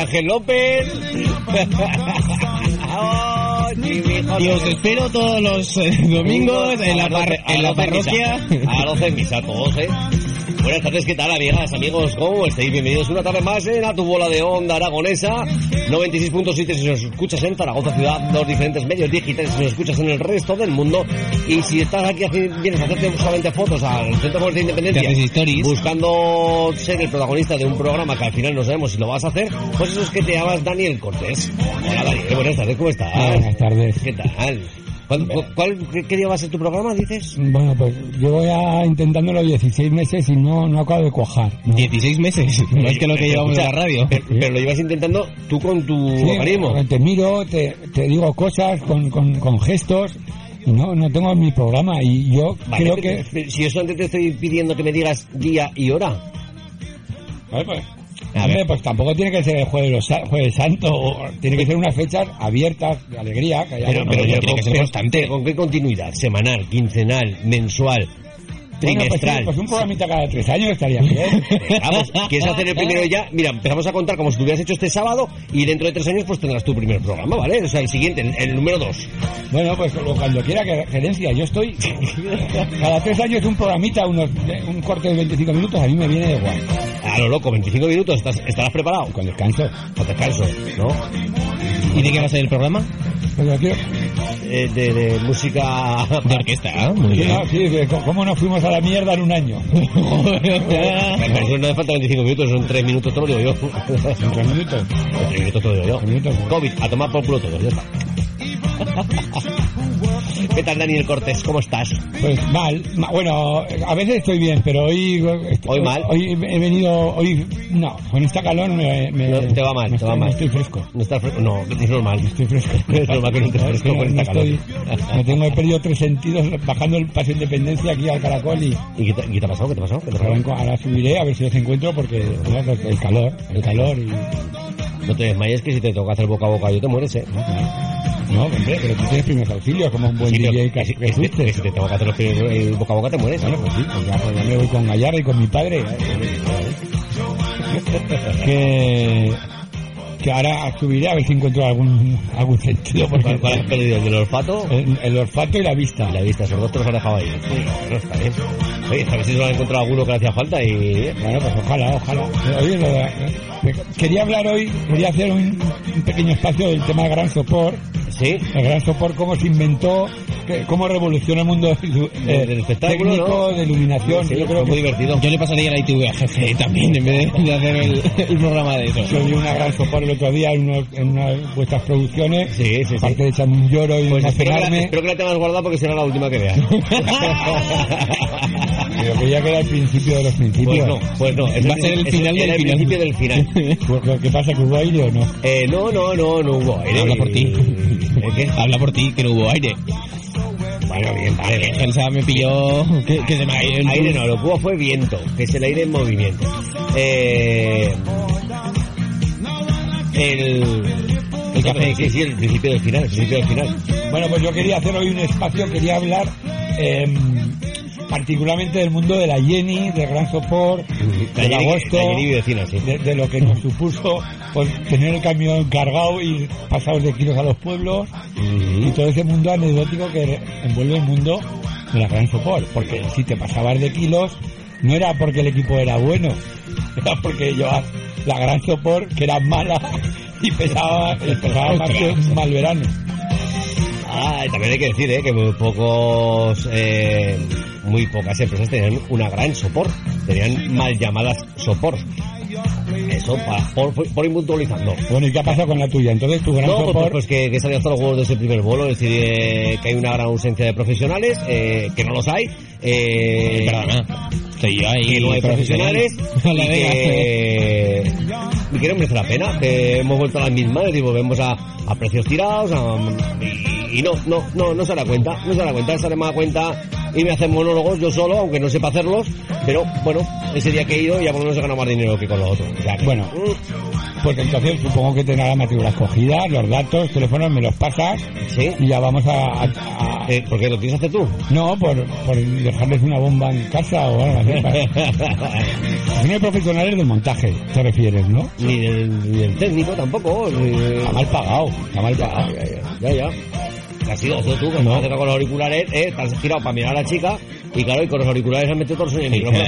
Ángel López. Y os espero todos los eh, domingos en la, en la parroquia. A las 12 en misa, todos, ¿eh? Buenas tardes, ¿qué tal, amigas, amigos? ¿Cómo estáis? Bienvenidos una tarde más en A Tu Bola de Onda Aragonesa. 96.7 si nos escuchas en Zaragoza Ciudad, los diferentes medios digitales si nos escuchas en el resto del mundo. Y si estás aquí, vienes a hacerte solamente fotos al Centro Comercial de Independencia, buscando ser el protagonista de un programa que al final no sabemos si lo vas a hacer, pues eso es que te llamas Daniel Cortés. Hola, Daniel, buenas tardes, ¿cómo estás? Buenas tardes. ¿Qué tal? ¿Cuál, cuál- qué, qué día va a ser tu programa, dices? Bueno, pues llevo ya intentándolo 16 meses y no, no acabo de cuajar. ¿no? 16 meses, más que lo que llevamos en la radio. Pero, pero lo llevas intentando tú con tu Sí, organismo. te miro, te, te digo cosas con, con, con gestos no, no tengo mi programa y yo Vale, creo que... si eso antes te estoy pidiendo que me digas día y hora. Vale, pues, hombre, pues tampoco tiene que ser el jueves, los jueves santo, o- tiene que ser unas fechas abiertas, de alegría. Que haya Pero- pero tiene que ser constante. ¿Con qué continuidad? ¿Semanal, quincenal, mensual, bueno, pues, trimestral? sí, pues un programita cada tres años estaría bien. Vamos, ¿quieres hacer el primero ya? Mira, empezamos a contar como si tú hubieras hecho este sábado y dentro de tres años pues tendrás tu primer programa, ¿vale? O sea, el siguiente, el, el número dos. Bueno, pues cuando quiera que gerencia, yo estoy cada tres años un programita, unos, un corte de 25 minutos, a mí me viene de igual, A lo loco, 25 minutos, ¿estás, ¿estarás preparado? con descanso. Con descanso, ¿no? ¿Y de qué va a ser el programa? Quiero, Eh, de, de música... De orquesta, ¿ah? muy bien. no, sí, de co- ¿cómo nos fuimos a la mierda en un año? Pero eso no hace falta 25 minutos, son 3 minutos, te lo digo yo. Minutos. 3 minutos te lo digo yo. Minutos. COVID, a tomar por culo todo, ya está. ¿Qué tal, Daniel Cortés? ¿Cómo estás? Pues mal, ma- bueno, a veces estoy bien, pero hoy... Hoy mal. Hoy he venido, hoy... No, con esta calor me... me- No, te va mal, te va estoy- mal. no estoy fresco. ¿No estás fresco? No, es normal. Estoy fresco. Es normal que no estés fresco No, con esta calor. estoy- Me tengo he perdido tres sentidos bajando el Paseo Independencia aquí al Caracol y ¿Y qué te, qué te ha pasado? ¿Qué te ha pasado? ¿Qué te ha ahora, subiré a ver si los encuentro porque el calor, el calor y... No te desmayes que si te toca hacer boca a boca yo te mueres, ¿eh? No, hombre, pero tú tienes primeros auxilios como un buen Sí, DJ que, que, si que si te toca hacer los primeros- boca a boca te mueres. Bueno, pues sí, pues ya, pues ya me voy con Gallardo y con mi padre. que, que ahora subiré a ver si encuentro algún, algún sentido. Porque ¿Cuál, has perdido? ¿El del olfato? el, el olfato y la vista. Y la vista, esos dos te los has dejado ahí. Sí, bueno, está bien. Oye, a ver si se lo han encontrado alguno que le hacía falta y... Bueno, pues ojalá, ojalá. Oye, lo eh, quería hablar hoy, quería hacer un, un pequeño espacio del tema de Gran Sopor. Sí, El Gran Sopor, cómo se inventó, que- cómo revolucionó el mundo eh, Del espectáculo, técnico, ¿no? de iluminación. Sí, Yo fue creo muy que divertido. Yo le pasaría la ITV a jefe también, en vez de, de hacer el, el programa de eso. Yo vi una gran sopor el otro día en, unos- en una de vuestras producciones. Sí, sí, sí. Aparte de echarme un lloro y Pues espero que, la, emocionarme. espero que la tengas guardada porque será la última que veas. Pero que ya queda el principio de los principios. Pues no, pues no. es Va a ser el final del era el final. principio del final. Pues, ¿Qué pasa? ¿Que hubo aire o no? Eh, no, no, no, no hubo aire. Habla por ti. ¿Eh, qué? Habla por ti, que no hubo aire. Bueno, bien, vale. Elsa me pilló que, que se me ha ido el Aire no, lo que hubo fue viento, que es el aire en movimiento. Eh, el, El café, sí, sí, el principio del final, el principio del final. Bueno, pues yo quería hacer hoy un espacio, quería hablar em, particularmente del mundo de la Jenny, del Gran Sopor, La agosto, la sí. de, de lo que nos supuso pues, tener el camión cargado y pasados de kilos a los pueblos y todo ese mundo anecdótico que envuelve el mundo de la Gran Sopor. Porque si te pasabas de kilos, no era porque el equipo era bueno, era porque llevabas la Gran Sopor, que era mala y pesaba, pesaba más que un mal verano. Ah, y también hay que decir eh, que muy pocos, eh, muy pocas empresas tenían una gran sopor, tenían mal llamadas sopor. Eso para, por, por. Bueno, ¿y qué ha pasado con la tuya? Entonces, tu gran No, pues, sopor... pues que, que salió hasta los huevos de ese primer vuelo, es decir, eh, que hay una gran ausencia de profesionales, eh, que no los hay, eh, Perdona. Que no hay profesionales y, que, y que no merece la pena, que hemos vuelto a las mismas, decir, volvemos a, a precios tirados a- y, y no, no, no, no se da cuenta, no se da cuenta, se da más cuenta y me hacen monólogos yo solo, aunque no sepa hacerlos, pero bueno, ese día que he ido ya por lo menos he ganado más dinero que con lo otro. O sea que, Bueno. mm, Pues entonces supongo que tendrá la matrícula escogida, los datos, teléfonos, me los pasas sí, y ya vamos a... a- a- Eh, ¿por qué lo tienes que hacer tú? no, por, por dejarles una bomba en casa o algo así. No hay profesionales del montaje, te refieres, ¿no? ni, del, ni del técnico tampoco. ni- Está mal pagado, está mal pagado. ya, ya, ya, ya. Te has ido tú, que no con los auriculares, eh, te has girado para mirar a la chica y claro, y con los auriculares has metido todos en el micrófono.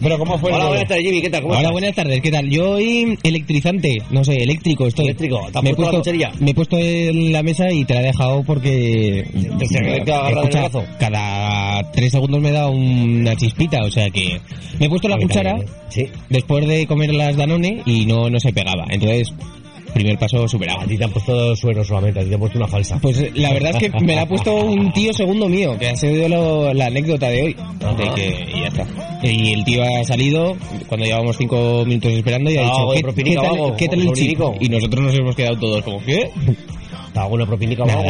Pero ¿cómo fue Hola, buenas tardes, Jimmy, ¿qué tal? ¿Cómo Hola, buenas tardes, ¿qué tal? Yo hoy electrizante, no sé, eléctrico estoy. Eléctrico, ¿te has me he puesto la me he puesto en la mesa y te la he dejado porque... ¿Te se te agarra del Escucha, brazo? cada tres segundos me da una chispita, o sea que... Me he puesto la cuchara después de comer las Danone y no, no se pegaba. Entonces, primer paso superado. A ti te han puesto suero solamente, a ti te han puesto una falsa. Pues la verdad es que me la ha puesto un tío segundo mío, que ha sido lo- la anécdota de hoy. De que, y ya está. Y el tío ha salido cuando llevamos cinco minutos esperando y ha Ah, dicho, ¿qué, qué tal, ¿qué tal el sobrinico. Y nosotros nos hemos quedado todos como, ¿qué? Te hago una propina y nada,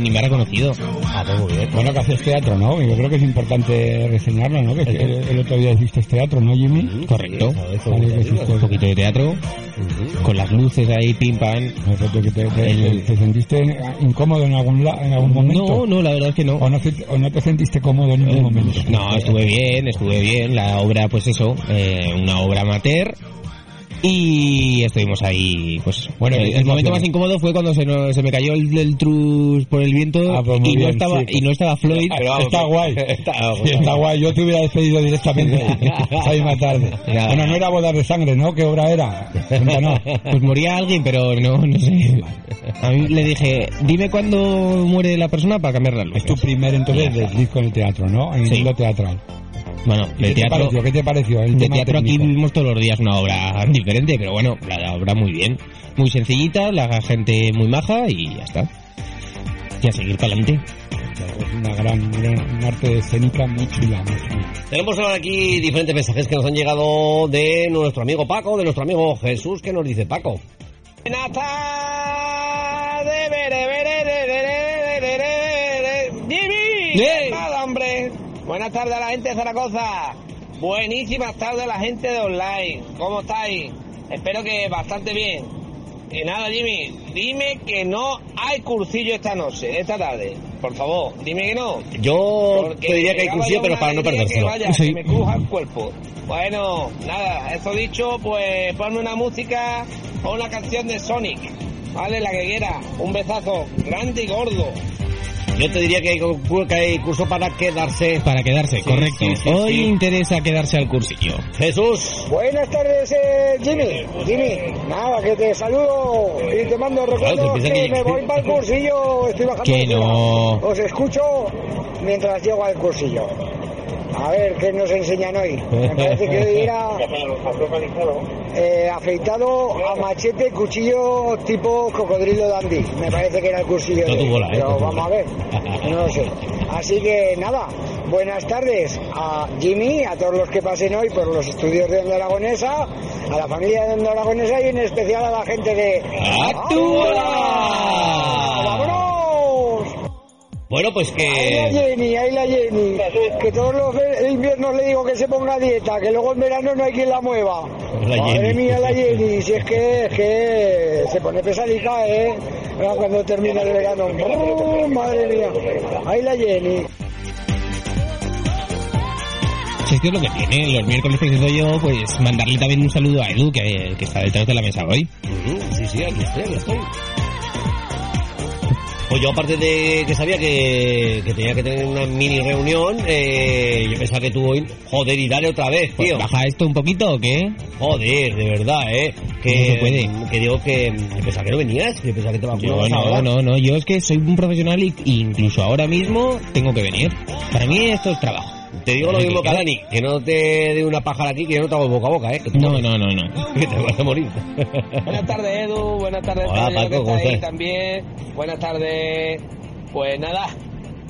ni me ha reconocido. Ah, pues muy bien. Bueno, que haces teatro, ¿no? Yo creo que es importante reseñarlo, ¿no? Que el, el otro día hiciste teatro, ¿no, Jimmy? Correcto. Sí, joder, Vale, que joder, hiciste Un poquito de teatro, con las luces ahí, pim pam. Que te, te- El- te sentiste incómodo en algún, la- en algún momento. No, no, la verdad es que no. ¿O no, o no te sentiste cómodo en ningún momento? No, estuve bien, estuve bien. La obra, pues eso, eh, una obra amateur. Y estuvimos ahí, pues Bueno, el, momento más incómodo fue cuando se, nos- se me cayó el, el trus por el viento Ah, pues y, no bien, estaba, sí. y no estaba Floyd. Pero vamos, está guay. Está, Sí, está guay. Yo te hubiera despedido directamente esa misma tarde. Bueno, no era bodas de sangre, ¿no? ¿Qué obra era? Cuéntanos. Pues moría alguien, pero no, no sé. A mí le dije, dime cuándo muere la persona para cambiar la luz. Es tu primer entonces disco en el teatro, ¿no? En el Sí. mundo teatral. Bueno, ¿Y de ¿Qué te teatro, pareció? ¿Qué te pareció? El de teatro aquí vivimos todos los días una obra diferente, pero bueno, la, obra muy bien. Muy sencillita, la gente muy maja y ya está. Y a seguir para adelante. Es una gran, gran un arte escénica muy chula, muy chula. Tenemos ahora aquí diferentes mensajes que nos han llegado de nuestro amigo Paco, de nuestro amigo Jesús, que nos dice Paco. Buenas tardes, bere, bere, bere, bere, bere, bere. Jimmy, ¡Eh! nada, hombre. Buenas tardes a la gente de Zaragoza. Buenísimas tardes a la gente de online. ¿Cómo estáis? Espero que bastante bien. Y nada, Jimmy, dime que no hay cursillo esta noche, esta tarde. Por favor, dime que no. Yo Porque te diría que hay cursillo, pero para no perdérselo. Que vaya, Sí. que me cruja el cuerpo. Bueno, nada, eso dicho, pues ponme una música o una canción de Sonic. Vale, la que quiera. Un besazo grande y gordo. Yo te diría que hay, que hay curso para quedarse. Para quedarse, Sí, correcto. sí, sí, Hoy sí. interesa quedarse al cursillo. Jesús. Buenas tardes, eh, Jimmy. Jimmy, nada, que te saludo y te mando recuerdos piensa que, que- me voy para el cursillo. Estoy bajando. Que no. Os escucho mientras llego al cursillo. A ver qué nos enseñan hoy. Me parece que hoy era eh, afeitado a machete, cuchillo tipo cocodrilo dandy. Me parece que era el cursillo. No de bola, Pero vamos a ver. No lo sé. Así que nada, buenas tardes a Jimmy, a todos los que pasen hoy por los estudios de Onda Aragonesa, a la familia de Onda Aragonesa y en especial a la gente de ¡Actúa! ¡Vámonos! Bueno, pues Ahí la que... Jenny, ahí la Jenny. Que todos los inviernos le digo que se ponga a dieta, que luego en verano no hay quien la mueva. La Madre Jenny. mía, la Jenny, si es que, es que se pone pesadica, ¿eh? Ahora Cuando termina el verano. ¡Oh, madre mía, ahí la Jenny. Si es que es lo que tiene, los miércoles preciso yo, pues mandarle también un saludo a Edu, que, que está detrás de la mesa hoy. Ujú, Sí, sí, aquí estoy, aquí estoy. Pues yo aparte de que sabía que, que tenía que tener una mini reunión, eh, yo pensaba que tú hoy, joder, y dale otra vez, Pues tío. ¿Baja esto un poquito o qué? Joder, de verdad, eh. Que, No se puede. que digo que, que pensaba que no venías, que pensaba que te Yo vacunabas no, ahora. no, no, yo es que soy un profesional y y incluso ahora mismo tengo que venir. Para mí esto es trabajo. Te digo lo mismo que a que- Dani, que no te dé una pájara aquí, que yo no te hago boca a boca, eh. No, no, no, no. que te vas a morir. Buenas tardes, Edu. Buenas tardes, Hola, Paco, que ¿cómo está ahí estás? también. Buenas tardes. Pues nada,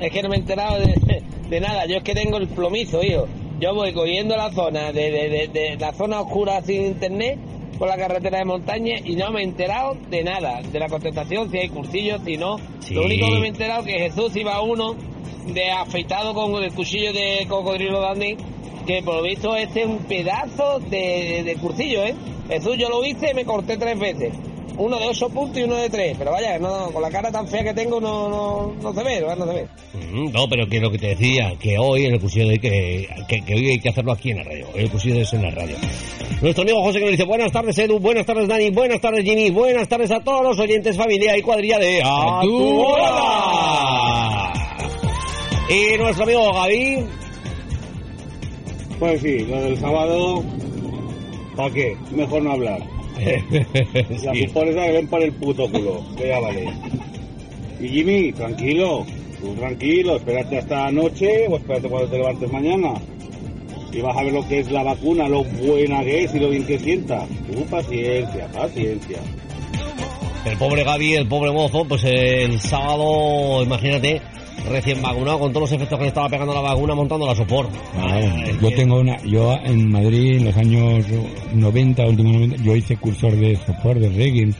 es que no me he enterado de, de nada. Yo es que tengo el plomizo, hijo. Yo voy cogiendo la zona de, de, de, de la zona oscura sin internet por la carretera de montaña y no me he enterado de nada, de la contestación, si hay cursillos, si no. Sí. Lo único que me he enterado es que Jesús iba a uno de afeitado con el cuchillo de cocodrilo Dandy, que por lo visto este es un pedazo de, de cursillo, ¿eh? Jesús, yo lo hice y me corté tres veces. Uno de ocho puntos y uno de tres. Pero vaya, no, con la cara tan fea que tengo no, no, no se ve, no se ve. Mm, No, pero que lo que te decía, que hoy en el cursillo de que, que, que hoy hay que hacerlo aquí en la radio. El cursillo es en la radio. Nuestro amigo José que nos dice, buenas tardes Edu, buenas tardes Dani, buenas tardes Jimmy, buenas tardes a todos los oyentes, familia y cuadrilla de A tu. Y nuestro amigo Gaby, Pues sí, lo del sábado, ¿para qué? Mejor no hablar. Las esa que ven por el puto culo, que ya vale. Y Jimmy, tranquilo, tú tranquilo, espérate hasta anoche o espérate cuando te levantes mañana. Y vas a ver lo que es la vacuna, lo buena que es y lo bien que sienta. Tú paciencia, paciencia. el pobre Gaby, el pobre mozo, pues el sábado, imagínate, recién vacunado con todos los efectos que le estaba pegando la vacuna montando la sopor. Ah, yo tengo una, yo en Madrid en los años 90, últimos 90, yo hice cursor de soporte, de reggae.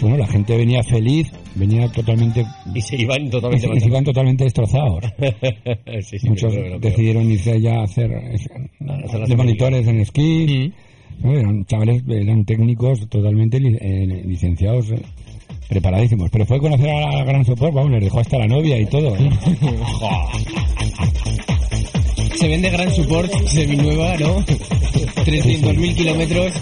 Bueno, la gente venía feliz, venía totalmente, Y se iban totalmente se, y se iban totalmente destrozados. sí, sí, Muchos decidieron irse ya a hacer, de monitores en esquí. ¿no? Eran chavales, eran técnicos totalmente eh, licenciados, eh, preparadísimos. Pero fue conocer a la Gran Sopor, vamos, les dejó hasta la novia y todo. ¿eh? Se vende gran support seminueva, ¿no? 300.000 kilómetros.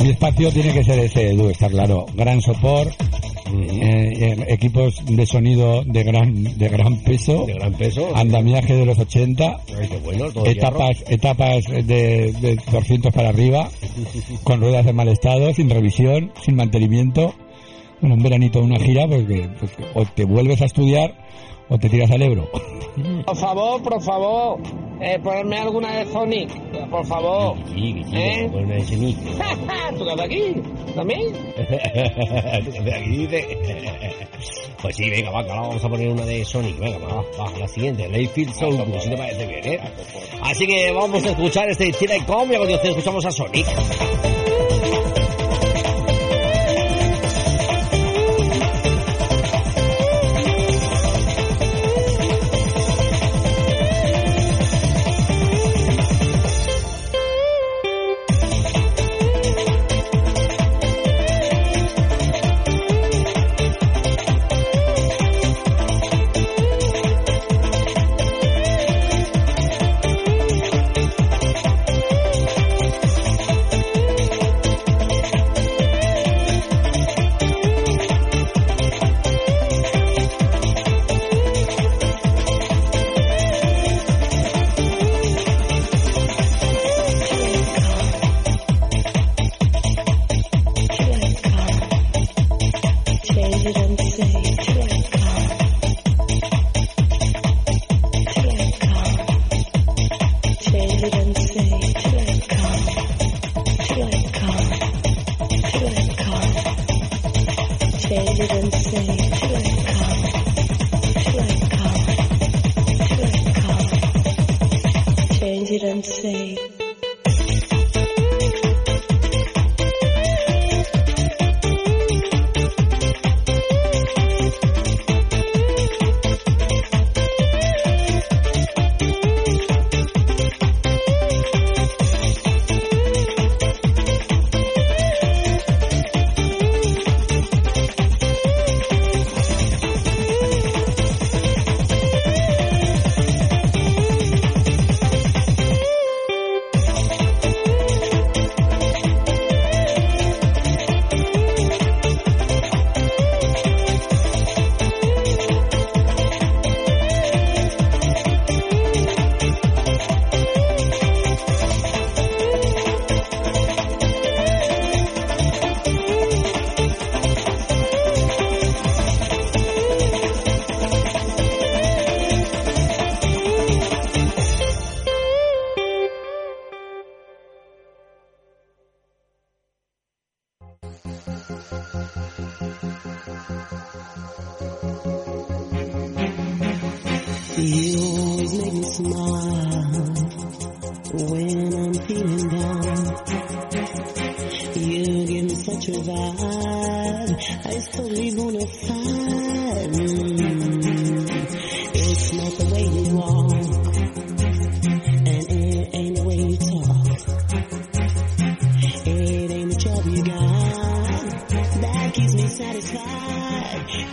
Mi espacio tiene que ser ese, Edu, está claro. Gran sopor, eh, eh, equipos de sonido de gran, de gran peso, De gran peso. andamiaje de los 80, Ay, qué bueno, todo etapas, etapas de, de 200 para arriba, con ruedas de mal estado, sin revisión, sin mantenimiento. Bueno, un veranito, una gira, porque pues, o te vuelves a estudiar o te tiras al Ebro. Por favor, por favor, eh, ponerme alguna de Sonic, por favor. Sí, que sí, ¿Eh? bueno, ese nick. ¿Tú estás aquí? ¿También? Aquí dice. Pues sí, venga, va, que ahora vamos a poner una de Sonic. Venga, va, va, la siguiente, Layfield Soul, si te parece bien, ¿eh? Así que vamos a escuchar este Telecom y a continuación escuchamos a Sonic.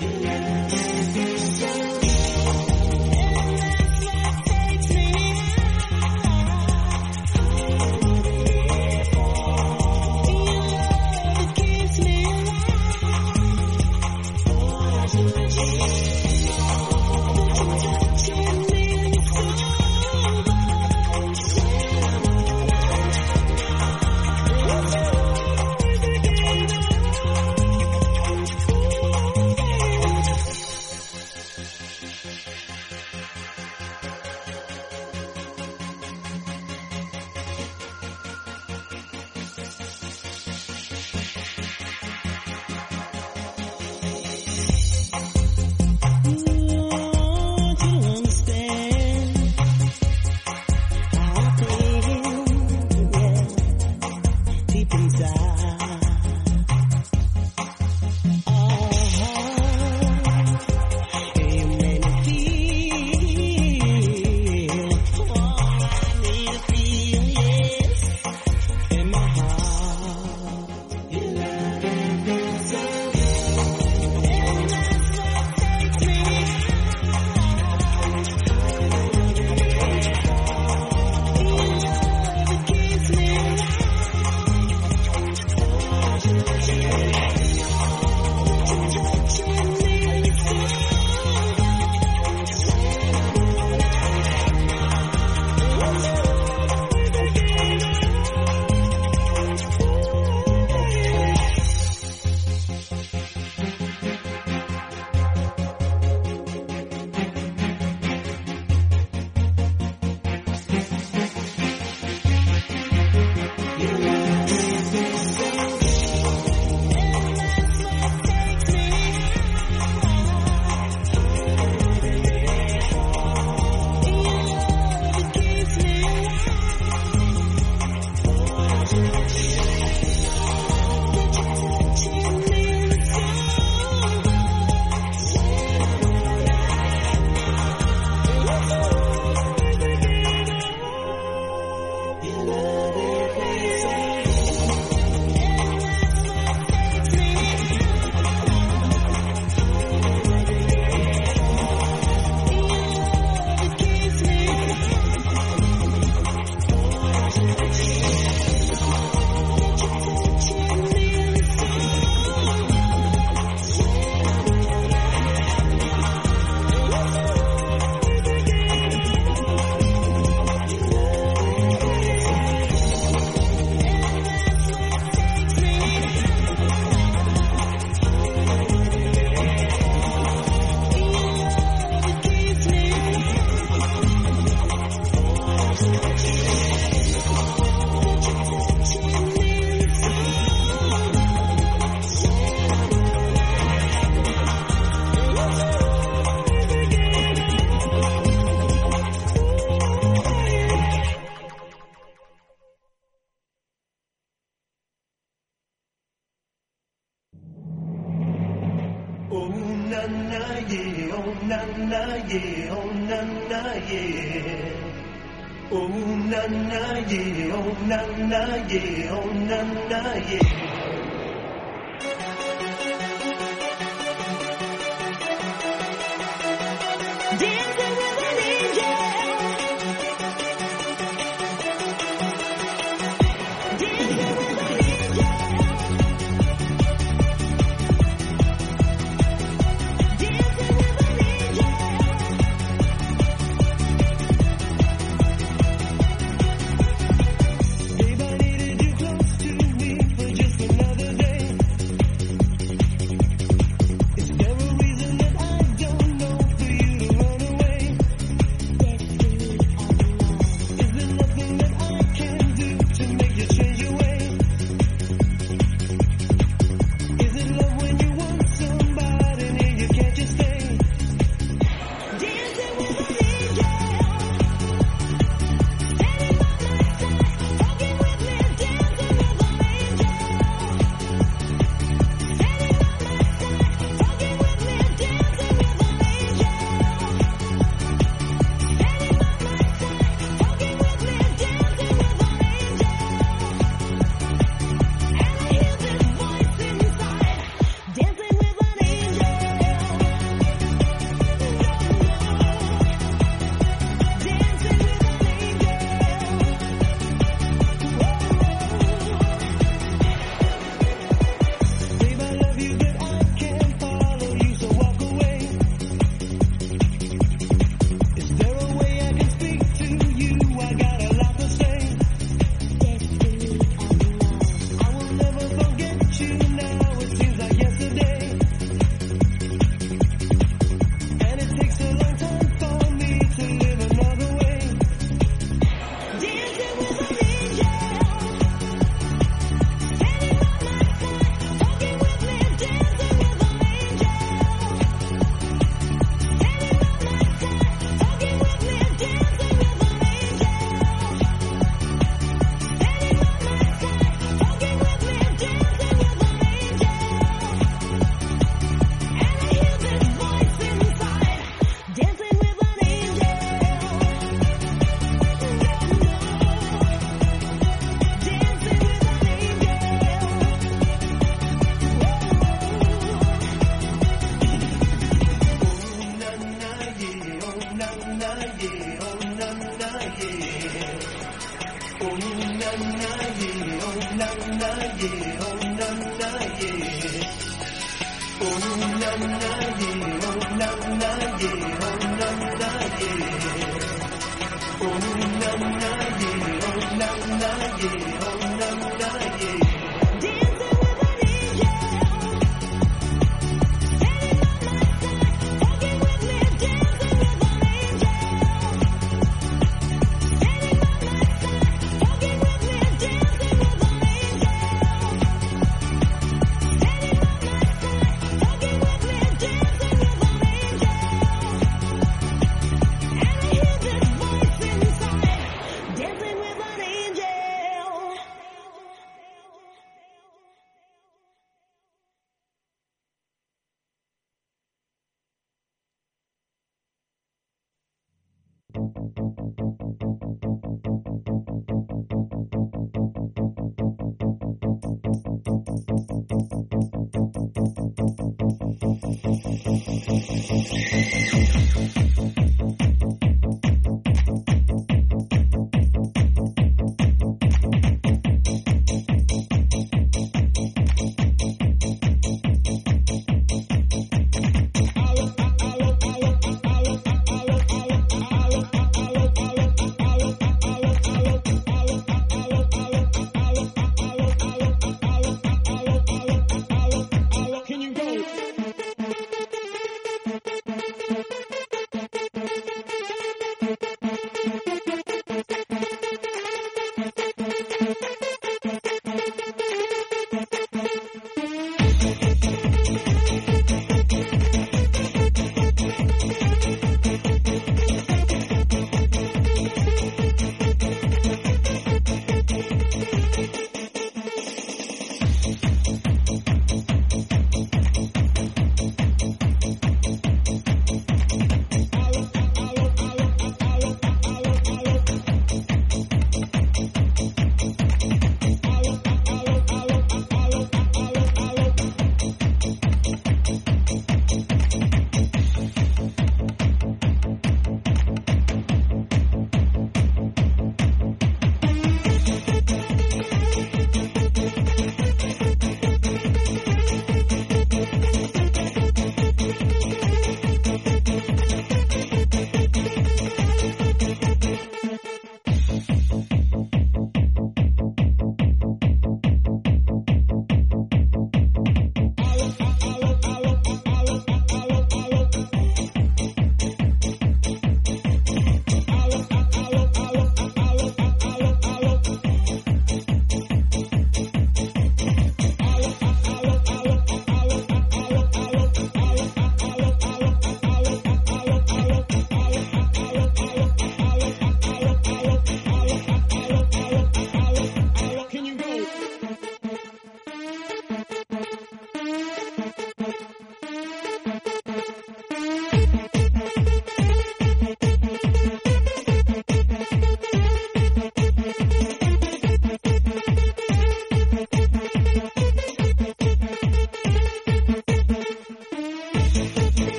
Yeah.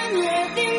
and living.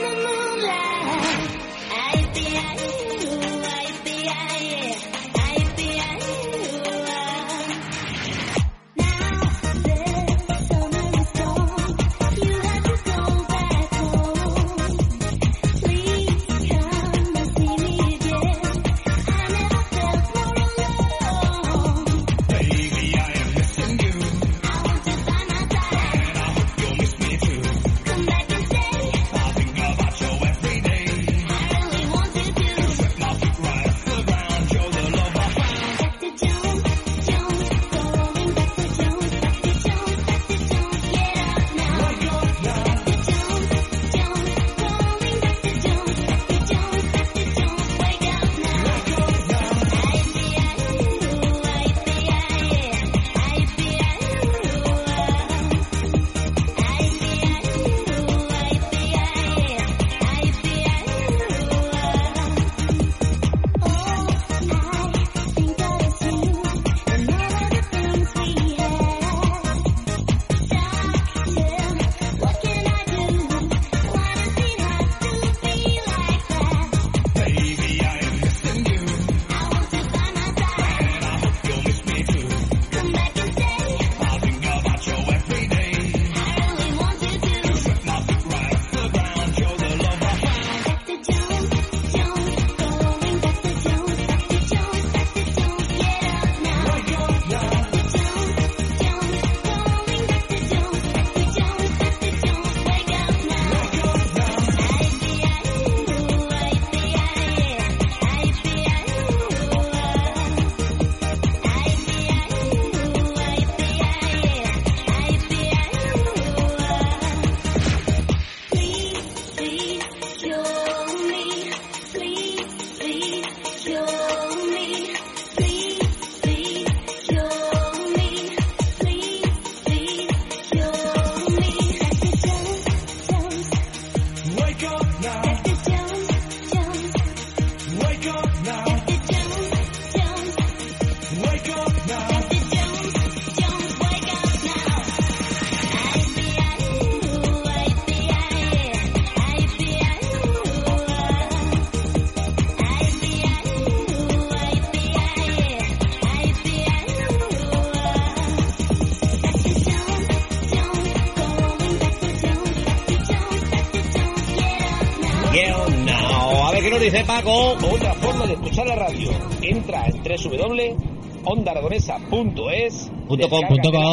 Feliz pago. Otra forma de escuchar la radio. Entra en www.ondargonesa.es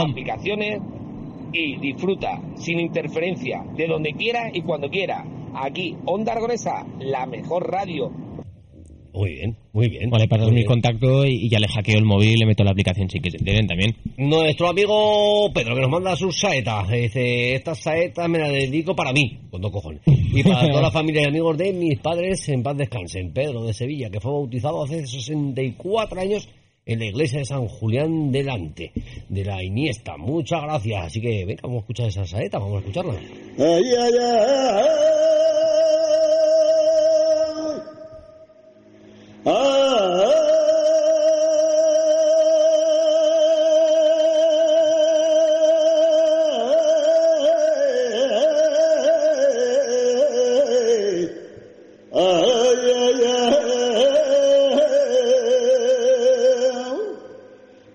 aplicaciones y disfruta sin interferencia de donde quiera y cuando quiera. Aquí, Onda Aragonesa, la mejor radio muy bien. O le mi contacto y, ya le hackeo el móvil y le meto la aplicación sin que se enteren también. Nuestro amigo Pedro, que nos manda sus saetas, dice, estas saetas me las dedico para mí, con dos cojones. Y para toda la familia y amigos de mis padres, en paz descansen. Pedro de Sevilla, que fue bautizado hace 64 años en la iglesia de San Julián delante de la Iniesta. Muchas gracias. Así que venga, vamos a escuchar esa saeta, vamos a escucharla. Ay, ay, ay,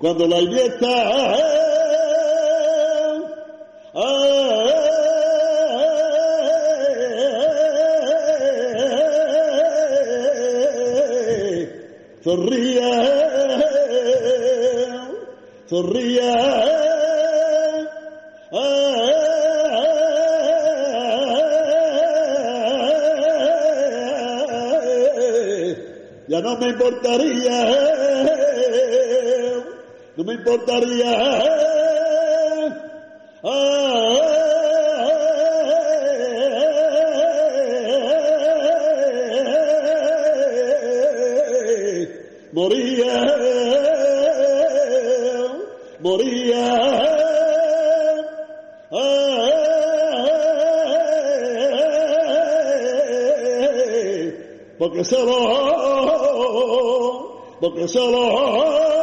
cuando la iglesia Sonríe, sonríe. Ya no me importaría, no me importaría. Boker Shalom. Boker Shalom.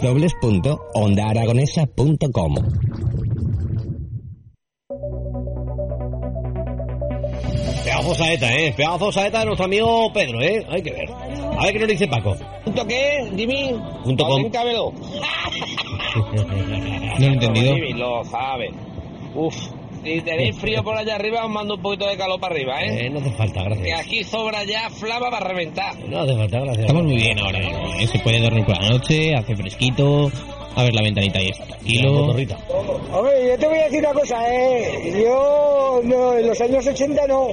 www.ondaaragonesa.com Pedazo saeta, ¿eh? Pedazo saeta de nuestro amigo Pedro, ¿eh? Hay que ver. A ver qué nos dice Paco. ¿Punto qué, Jimmy? Punto com. No lo he entendido. Jimmy lo sabe. Uf. Si tenéis frío por allá arriba, os mando un poquito de calor para arriba, ¿eh? Eh, no hace falta, Que gracias. aquí sobra ya flama para reventar. No hace falta, gracias. Estamos muy bien ahora mismo. ¿eh? Se puede dormir por la noche, hace fresquito. A ver la ventanita ahí está tranquilo. Hombre, yo te voy a decir una cosa, ¿eh? Yo no, en los años 80 no,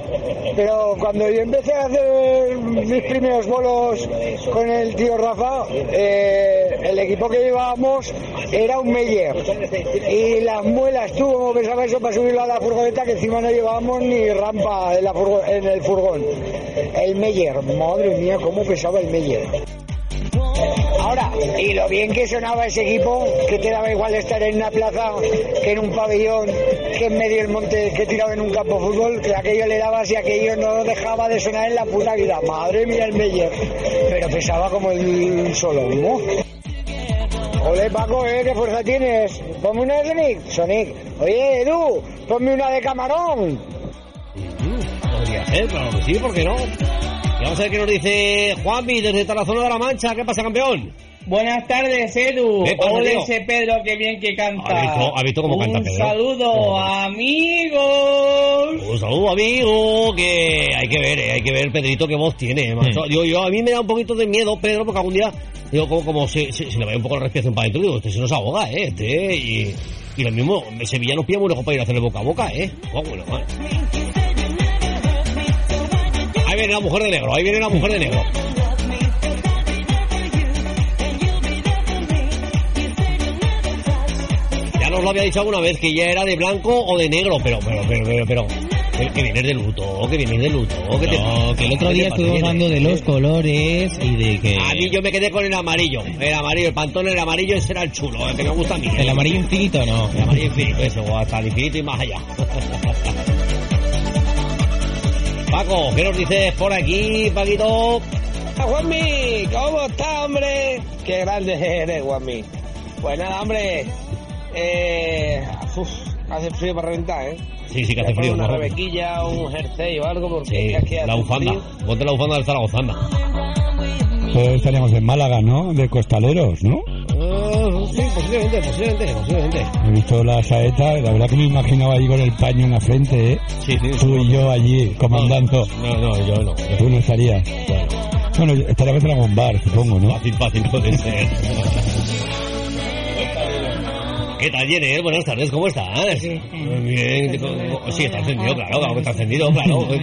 pero cuando yo empecé a hacer mis primeros bolos con el tío Rafa, eh, el equipo que llevábamos era un Meyer. Y las muelas, tú como pensaba eso para subirlo a la furgoneta, que encima no llevábamos ni rampa en, la furgo- en el furgón. El Meyer, madre mía, cómo pesaba el Meyer. Ahora, y lo bien que sonaba ese equipo, que te daba igual estar en una plaza que en un pabellón, que en medio del monte, que tiraba en un campo de fútbol, que aquello le dabas y aquello no dejaba de sonar en la puta vida. Madre mía, el Meyer. Pero pesaba como el solo, ¿no? Ole Paco, ¿eh? ¿Qué fuerza tienes? Ponme una de Sonic. Sonic. Oye, Edu, ponme una de camarón. Podría ser, claro que sí, ¿por qué no? Y vamos a ver qué nos dice Juanmi desde Tarazona de la Mancha. ¿Qué pasa, campeón? Buenas tardes, Edu. ¿Qué pasa, Ole tío? ese Pedro, qué bien que canta. ¿Has visto- cómo canta Un Pedro? saludo, Oh. Un saludo, amigo, que hay que ver, eh, hay que ver, Pedrito, qué voz tiene, macho. Digo, yo, a mí me da un poquito de miedo, Pedro, porque algún día, digo, como, como se, se le vaya un poco la respiración para adentro, digo, este se nos ahoga, eh, este, y, y lo mismo, Sevilla nos pilla muy lejos para ir a hacerle boca a boca, eh. Oh, bueno, eh. Ahí viene la mujer de negro, ahí viene la mujer de negro. Ya nos lo había dicho alguna vez que ya era de blanco o de negro, pero, pero, pero, pero, pero, que, que vienes de luto, que vienes de luto, que te No, que el otro día estuvimos hablando de los colores y de que A mí yo me quedé con el amarillo, el amarillo, el pantón, el amarillo, ese era el chulo, el que me gusta a mí. el amarillo infinito no. El amarillo infinito, eso, o hasta el infinito y más allá. Paco, ¿qué nos dices por aquí, Paquito? Ah, Juanmi, ¿cómo estás, hombre? Qué grande eres, Juanmi. Pues nada, hombre. Eh, uf, hace frío para reventar, ¿eh? Sí, sí que hace frío, Una rebequilla, un jersey o algo, porque Sí, es que la bufanda. frío. Ponte la bufanda del Zaragozanda. Pues estaríamos en Málaga, ¿no? De costaleros, ¿no? Eh, sí, posiblemente, posiblemente, posiblemente. He visto la saeta, la verdad que me imaginaba allí con el paño en la frente, ¿eh? Sí, sí. Tú y yo allí, comandando. No, no, yo no. Tú no estarías. Bueno, estaríamos en algún bar, supongo, ¿no? Fácil, fácil puede ser. ¿Qué tal, Jenny? Buenas tardes, ¿cómo estás? Muy bien. Sí, está encendido, claro, claro que está encendido, claro.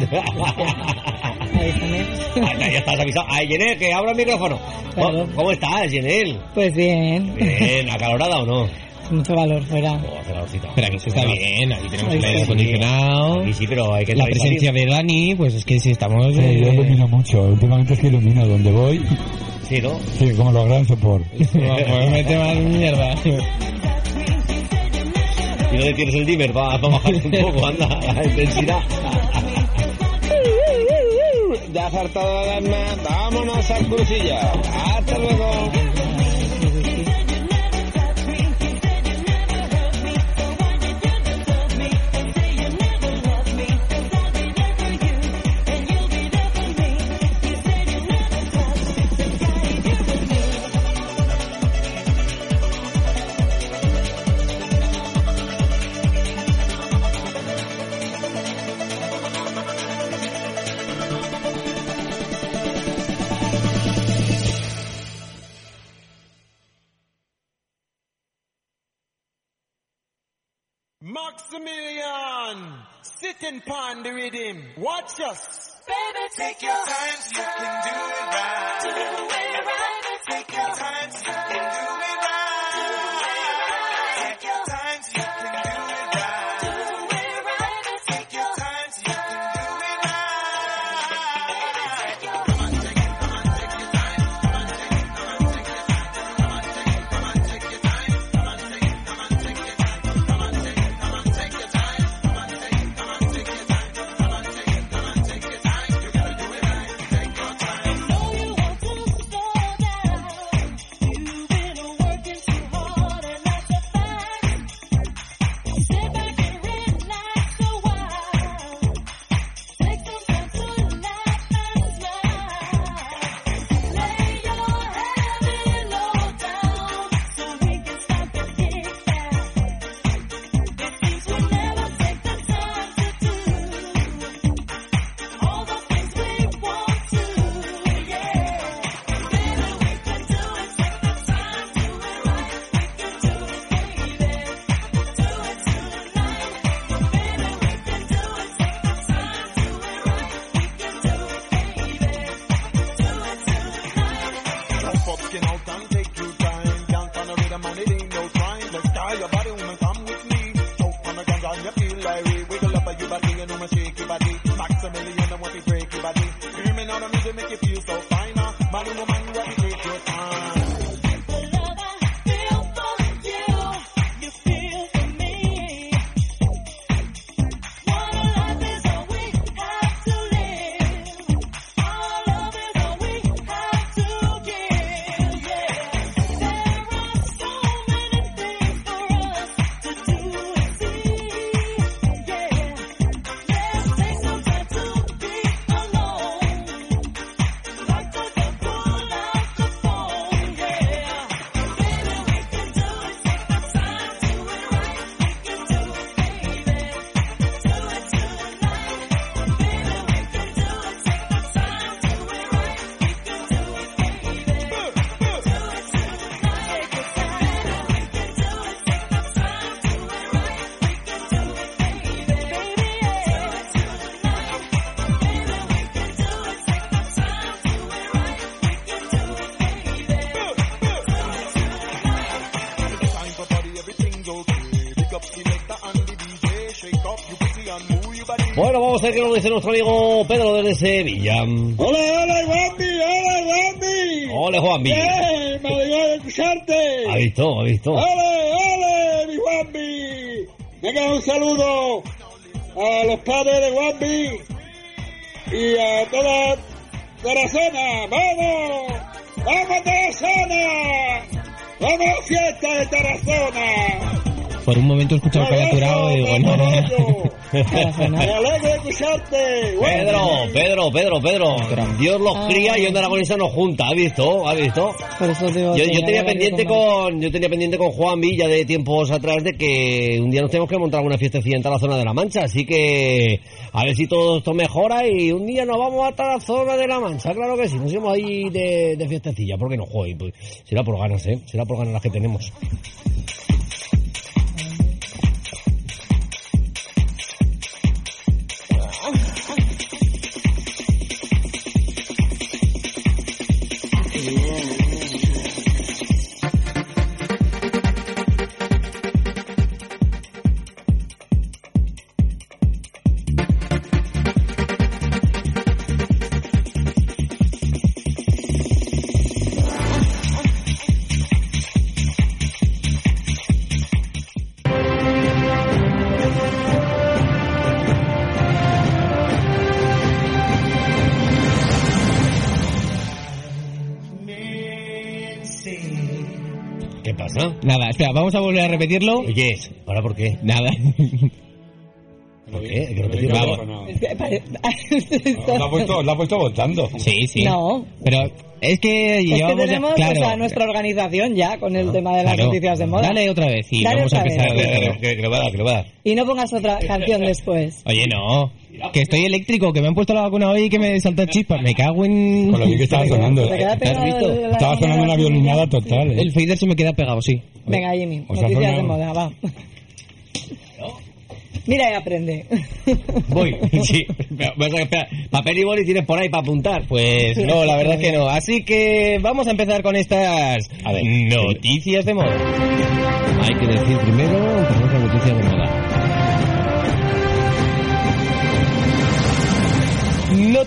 Ah, ya estás avisado. Ay, Jenny, que abra el micrófono. ¿Cómo, cómo estás, Jenny? Pues bien, Bien, ¿acalorada o no? mucho valor fuera. Oh, calorcito. Espera, que se está bien, ahí tenemos el aire sí. acondicionado. Sí, sí, pero hay que La salir. presencia de Dani, pues es que si estamos... Sí, yo eh, ilumino mucho. Últimamente es que ilumino donde voy. Sí, ¿no? Sí, como los gran support. Vamos, mete más mierda. ¿Y dónde tienes el dimmer para bajar un poco, anda, la intensidad? Ya has hartado de darme, vámonos al crucillo. Hasta luego. sitting upon the redeem. Watch us. Baby, take, take your time, you can do it right. Vamos a ver qué nos dice nuestro amigo Pedro desde Sevilla. ¡Hola, hola, Juanmi! ¡Hola, Juanmi! Hola, Juanmi. ¡Bien! ¡Me alegro de escucharte! ¿Ha visto? ¿Ha visto? ¡Ole, ole, mi Juanmi! Venga, un saludo a los padres de Juanmi y a toda Tarazona. ¡Vamos! ¡Vamos, Tarazona! ¡Vamos a la fiesta de Tarazona! Por un momento he escuchado que había curado y digo, no, no, no. ¡Me alegro Pedro. Pedro, Pedro, Pedro. Dios los cría y Onda Aragonesa nos junta. ¿Ha visto? ¿Ha visto? Por eso digo Yo, tenía pendiente con yo tenía pendiente con Juan Villa de tiempos atrás de que un día nos tenemos que montar alguna fiestecilla en toda la zona de la Mancha, así que a ver si todo esto mejora y un día nos vamos hasta la zona de la Mancha, claro que sí, nos íbamos ahí de, de fiestecilla, porque no joder, pues será por ganas, eh, será por ganas las que tenemos. Espera, vamos a volver a repetirlo. Oye, ¿ahora por qué? Nada. ¿Por qué? Hay que repetirlo. Vamos. Que La ha puesto, la ha puesto votando. Sí, sí. No. Pero es que Es que llevamos ya- tenemos claro. o sea, nuestra organización ya con el tema de las Claro. noticias de moda. Dale otra vez y Dale vamos a empezar vez. de cero. Que, que lo va a dar, que lo va a dar. Y no pongas otra canción después. Oye, no. Que estoy eléctrico, que me han puesto la vacuna hoy y que me salta chispas. Me cago en... Con lo que estaba sonando. Queda ¿Te has pegado visto? la Estaba sonando una violinada total. ¿eh? El fader se me queda pegado, sí. Venga, Jimmy, O sea, noticias de moda, va. Mira y aprende. Voy, sí. Papel y boli tienes por ahí para apuntar. Pues no, la verdad es que no. Así que vamos a empezar con estas noticias de moda. Hay que decir primero, con noticias de moda.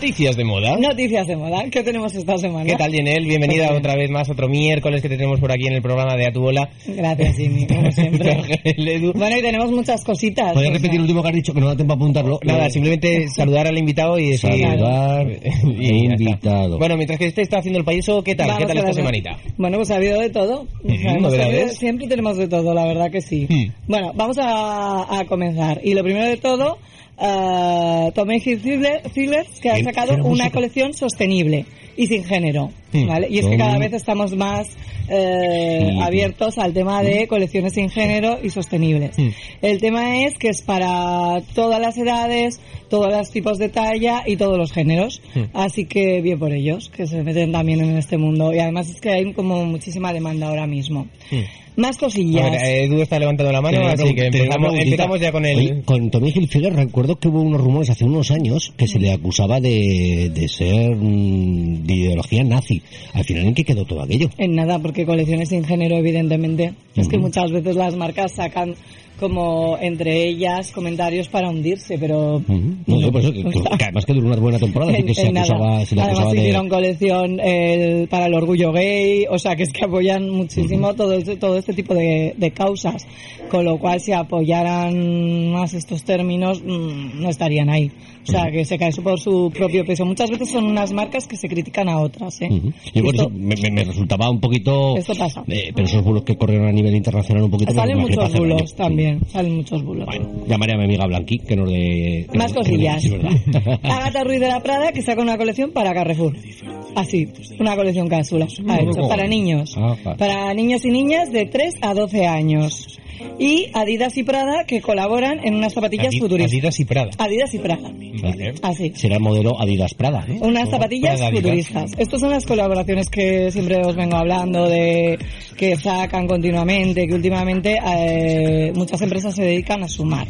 Noticias de moda. Noticias de moda. ¿Qué tenemos esta semana? ¿Qué tal, Jenel? Bienvenida otra vez más, otro miércoles que te tenemos por aquí en el programa de A Tu Bola. Gracias, Jimmy, como siempre. El. Bueno, y tenemos muchas cositas. ¿Puedes repetir sea, lo último que has dicho? Que no da tiempo a apuntarlo. Nada, simplemente saludar al invitado y decir... Saludar y invitado. Bueno, mientras que este está haciendo el payaso, ¿qué tal? Vamos ¿Qué tal esta semanita? Bueno, pues ha habido de todo. Hemos siempre tenemos de todo, la verdad que sí. Hmm. Bueno, vamos a, a comenzar. Y lo primero de todo, uh, Tommy Hilfiger Hilfiger, que ha sacado ¿Quién una música? colección sostenible y sin género. Hmm. ¿vale? Y es que cada vez estamos más eh, Sí. abiertos al tema de colecciones sin género y sostenibles. Hmm. El tema es que es para todas las edades, todos los tipos de talla y todos los géneros. Hmm. Así que bien por ellos, que se meten también en este mundo. Y además es que hay como muchísima demanda ahora mismo. Más cosillas. ver, Edu está levantando la mano, así que empezamos, empezamos ya con el... Oye, con Tommy Hilfiger recuerdo que hubo unos rumores hace unos años que se le acusaba de, de ser mm, de ideología nazi. Al final, ¿en qué quedó todo aquello? En nada, porque colecciones sin género, evidentemente. Es que muchas veces las marcas sacan como entre ellas comentarios para hundirse, pero. No, que, que- que además que duró una buena temporada, En- que se acusaba, Además de... hicieron colección el- para el orgullo gay, o sea que es que apoyan muchísimo todo, este, todo este tipo de, de causas, con lo cual si apoyaran más estos términos mm, no estarían ahí. O sea que se cae por su propio peso. Muchas veces son unas marcas que se critican a otras. ¿eh? Ujú. Y por eso me, me- me resultaba un poquito... Esto pasa. eh, pero esos bulos que corrieron a nivel internacional un poquito... Salen muchos bulos también, salen muchos bulos. Llamaré a mi amiga Blanqui, que nos que Más nos- cosillas. Agatha Ruiz de la Prada que saca una colección para Carrefour. Así, una colección cápsula. Para niños. Ah. Para niños y niñas de 3 a 12 años. Y Adidas y Prada que colaboran en unas zapatillas Adi- futuristas. Adidas y Prada. Adidas y Prada. Vale. Así. Será el modelo Adidas Prada, ¿eh? Unas zapatillas Prada, futuristas. Estas son las colaboraciones que siempre os vengo hablando de que sacan continuamente, que últimamente eh, muchas empresas se dedican a sumar.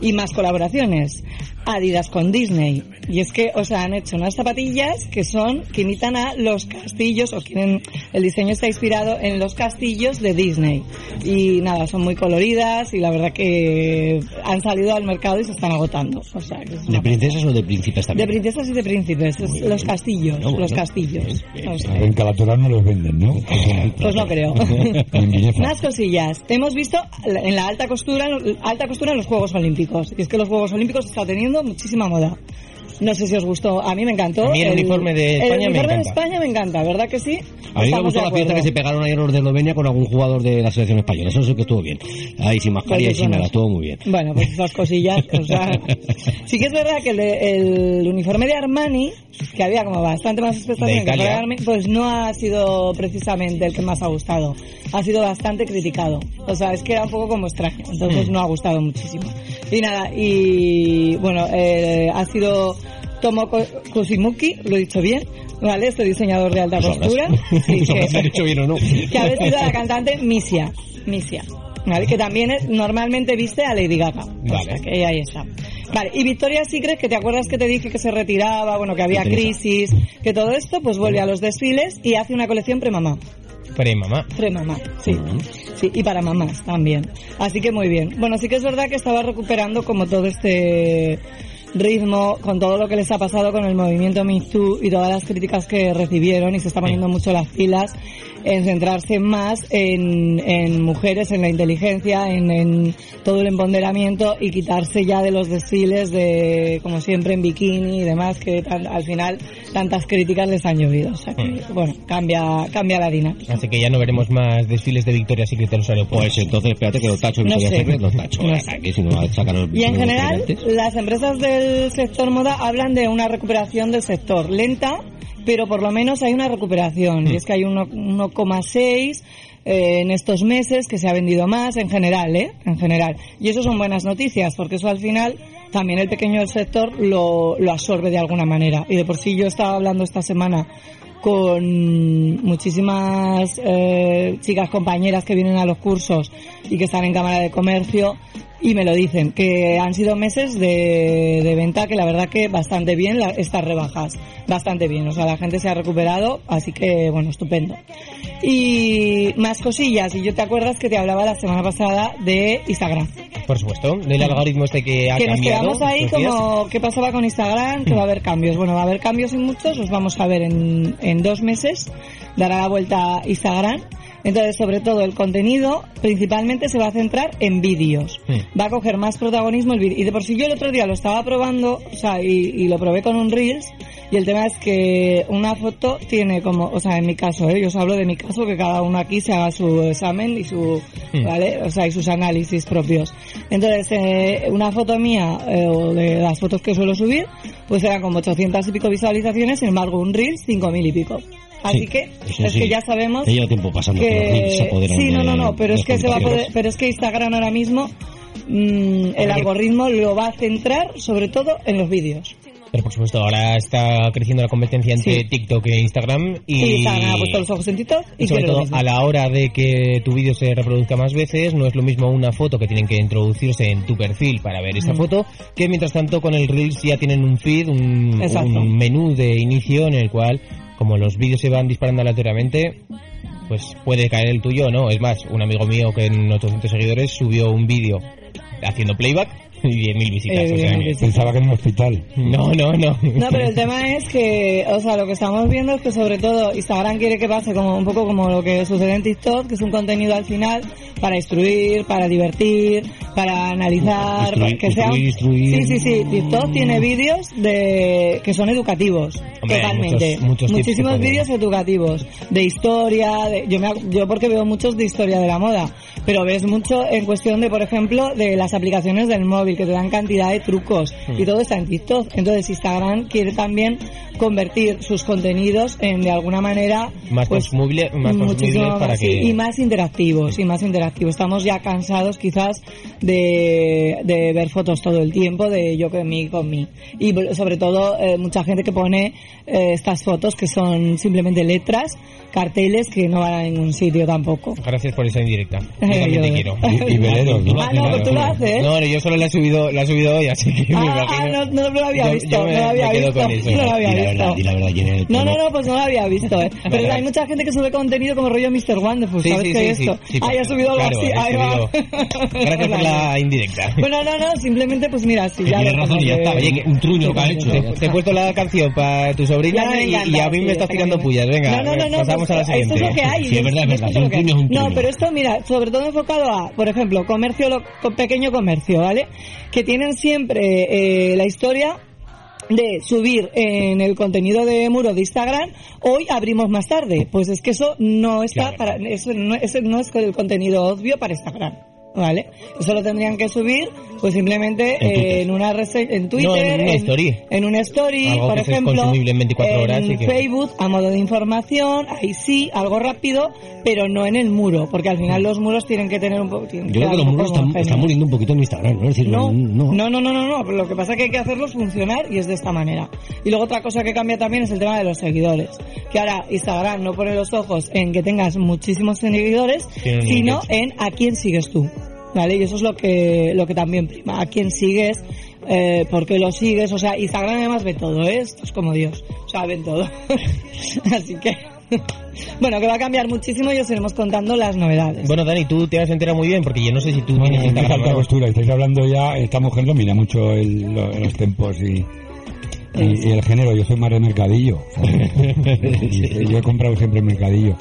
Y más colaboraciones. Adidas con Disney. Y es que, o sea, han hecho unas zapatillas que son, que imitan a los castillos, o quieren, el diseño está inspirado en los castillos de Disney. Y nada, son muy coloridas y la verdad que han salido al mercado y se están agotando. O sea, que es ¿De princesas o de príncipes de también? princesas y de príncipes, es los castillos, No, bueno. los castillos. O sea, En Calatorá no los venden, ¿no? Pues no creo. Más cosillas. Hemos visto en la alta costura, alta costura en los Juegos Olímpicos. Y es que los Juegos Olímpicos está teniendo muchísima moda. No sé si os gustó. A mí me encantó. A mí el uniforme de España el me uniforme de encanta. España me encanta, ¿verdad que sí? A mí me Estamos gustó de la fiesta que se pegaron ayer los de Eslovenia con algún jugador de la selección española. Eso sí que estuvo bien. Ahí sin mascarilla y sin nada, estuvo muy bien. Bueno, pues esas cosillas, o sea, sí que es verdad que el, de- el uniforme de Armani, que había como bastante más expectación De que Italia. Armani, pues no ha sido precisamente el que más ha gustado. Ha sido bastante criticado. O sea, es que era un poco como extraño, entonces Hmm. no ha gustado muchísimo. Y nada, y bueno, eh, ha sido Tomo Ko- Kusimuki, lo he dicho bien, ¿vale? Este diseñador de alta Pues costura. Sí, que, dicho bien o no. que ha vestido a la cantante Misia. Misia. ¿Vale? Que también es- normalmente viste a Lady Gaga. O Vale. sea, que ahí está. Vale, y Victoria Secret, que te acuerdas que te dije que se retiraba, bueno, que había crisis, que todo esto, pues vuelve a los desfiles y hace una colección pre-mamá. Pre-mamá. Pre-mamá, sí. Sí, y para mamás también. Así que muy bien. Bueno, sí que es verdad que estaba recuperando como todo este ritmo con todo lo que les ha pasado con el movimiento Me Too y todas las críticas que recibieron y se está poniendo mucho las pilas en centrarse más en, en mujeres, en la inteligencia, en, en todo el empoderamiento y quitarse ya de los desfiles de, como siempre, en bikini y demás, que tan- al final tantas críticas les han llovido. O sea que, bueno, cambia, cambia la dinámica. Así que ya no veremos más desfiles de Victoria's Secret en los aeropuertos. Pues entonces, espérate que los tacho No Victoria's sé. Secret, los tacho. No sé. Aquí si no sacan los Y en general, las empresas del sector moda hablan de una recuperación del sector lenta, pero por lo menos hay una recuperación. Y es que hay uno- 1,6 eh, en estos meses que se ha vendido más en general, ¿eh? En general. Y eso son buenas noticias, porque eso al final también el pequeño sector lo, lo absorbe de alguna manera. Y de por sí yo estaba hablando esta semana con muchísimas eh, chicas compañeras que vienen a los cursos y que están en Cámara de Comercio y me lo dicen, que han sido meses de, de venta que la verdad que bastante bien la- estas rebajas, bastante bien, o sea, la gente se ha recuperado, así que bueno, estupendo. Y más cosillas, y yo te acuerdas que te hablaba la semana pasada de Instagram. Por supuesto, del algoritmo este que ha que nos cambiado. quedamos ahí como qué pasaba con Instagram, que va a haber cambios. Bueno, va a haber cambios y muchos, los vamos a ver en, en dos meses, dará la vuelta Instagram. Entonces, sobre todo el contenido, principalmente se va a centrar en vídeos. Va a coger más protagonismo el vídeo. Y de por sí yo el otro día lo estaba probando, o sea, y, y lo probé con un Reels, y el tema es que una foto tiene como, o sea, en mi caso, ¿eh? yo os hablo de mi caso, que cada uno aquí se haga su examen y su. ¿vale? O sea, y sus análisis propios. Entonces, eh, una foto mía, eh, o de las fotos que suelo subir, pues eran como 800 y pico visualizaciones, sin embargo, un Reels, 5000 y pico. Así Sí, que, es sí. que ya sabemos lleva tiempo pasando que... que los reels se apoderan Sí, no, no, no, pero es que se va a poder, pero es que Instagram ahora mismo, mm, el algoritmo lo va a centrar sobre todo en los vídeos. Pero por supuesto, ahora está creciendo la competencia entre TikTok e Instagram y, Instagram ha puesto los ojos en TikTok y y sobre todo a la hora de que tu vídeo se reproduzca más veces, no es lo mismo una foto que tienen que introducirse en tu perfil para ver esta Mm. foto, que mientras tanto con el Reels ya tienen un feed, un menú de inicio en el cual, como los vídeos se van disparando aleatoriamente, pues puede caer el tuyo o no. Es más, un amigo mío que en 800 seguidores subió un vídeo haciendo playback y 10.000 visitas. Eh, o sea, 10.000 que- visitas. Pensaba que en un hospital. No, no, no. No, pero el tema es que, o sea, lo que estamos viendo es que sobre todo Instagram quiere que pase como un poco como lo que sucede en TikTok, que es un contenido al final para instruir, para divertir, para analizar, Instruir, que sea. Sí, sí, sí, TikTok tiene vídeos de que son educativos, Hombre, totalmente. muchos- muchos Muchísimos vídeos educativos de historia, de- yo me, yo porque veo muchos de historia de la moda, pero ves mucho en cuestión de, por ejemplo, de las aplicaciones del móvil que te dan cantidad de trucos Hmm. y todo está en TikTok. Entonces Instagram quiere también convertir sus contenidos en de alguna manera más pues, consumible, más consumibles para más, que... y más interactivos y más interactivos estamos ya cansados quizás de, de ver fotos todo el tiempo de yo con mí con mí y br- sobre todo eh, mucha gente que pone eh, estas fotos que son simplemente letras carteles que no van a ningún sitio tampoco Gracias por esa indirecta. Yo también te quiero. Y- y veleros, ¿no? Ah, no, pues tú lo haces. No, yo solo la he subido, la he subido hoy, así que me Ah, imagino. ah, no, no lo había visto, yo me- no lo había me visto, eso. no lo había la visto. verdad, di la verdad, ¿quién es el No, no, no, pues no lo había visto, ¿eh? Pero hay mucha gente que sube contenido como rollo Mr. Wonderful, Sí, ¿sabes sí, qué sí, es sí, esto? sí, ah, ya ha subido algo claro, así, ahí va. Gracias por la indirecta. Bueno, no, no, simplemente pues mira, Que ya tienes razón, ya está. Oye, un truño que ha hecho. Te, he puesto la canción para tu sobrina me y, a mí sí, me estás tirando pullas. Venga, no, no, no, no, pasamos pues, a la siguiente. Esto es lo que hay. Sí, es verdad, es verdad, un truño es un No, truño. pero esto, mira, sobre todo enfocado a, por ejemplo, comercio, pequeño comercio, ¿vale? Que tienen siempre eh, la historia de subir en el contenido de muro de Instagram, hoy abrimos más tarde. Pues es que eso no está Claro. para, eso no, ese no es el contenido obvio para Instagram. ¿Vale? Eso lo tendrían que subir, pues simplemente En eh, en una en Twitter, No, en una story. en una story, Algo por ejemplo, en 24 horas en y que- Facebook a modo de información, ahí sí, algo rápido, pero no en el muro, porque al final los muros tienen que tener un poco. Yo creo que los muros están, están muriendo un poquito en Instagram, ¿no? Es decir, No, no. no, no, no, no, no, lo que pasa es que hay que hacerlos funcionar y es de esta manera. Y luego otra cosa que cambia también es el tema de los seguidores. Que ahora Instagram no pone los ojos en que tengas muchísimos seguidores, sino en a quién sigues tú. ¿Vale? Y eso es lo que, lo que también prima. A quién sigues, eh, por qué lo sigues. O sea, Instagram además ve todo, ¿eh? Esto es como Dios. O sea, ven todo. Así que, bueno, que va a cambiar muchísimo y os iremos contando las novedades. Bueno, Dani, tú te has enterado muy bien, porque yo no sé si tú tienes me Instagram falta o no. costura. Estáis hablando ya, esta mujer domina mucho el- lo- los tempos y, y- y el género. Yo soy más de mercadillo. Y yo he comprado siempre mercadillo.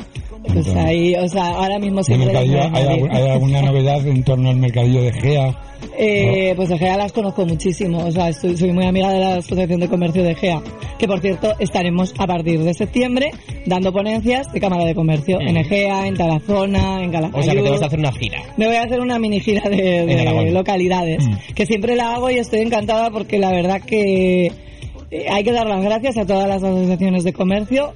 Pues ahí, o sea, ahora mismo ¿y siempre... mercadillo, las ¿hay, alguna novedad en torno al mercadillo de GEA? Eh, pues de GEA las conozco muchísimo, o sea, estoy- soy muy amiga de la Asociación de Comercio de GEA, que por cierto estaremos a partir de septiembre dando ponencias de Cámara de Comercio Mm. en Egea, en Tarazona, en Calatayud. O sea, que te vas a hacer una gira. Me voy a hacer una mini gira de, localidades, Mm. que siempre la hago y estoy encantada porque la verdad que eh, hay que dar las gracias a todas las asociaciones de comercio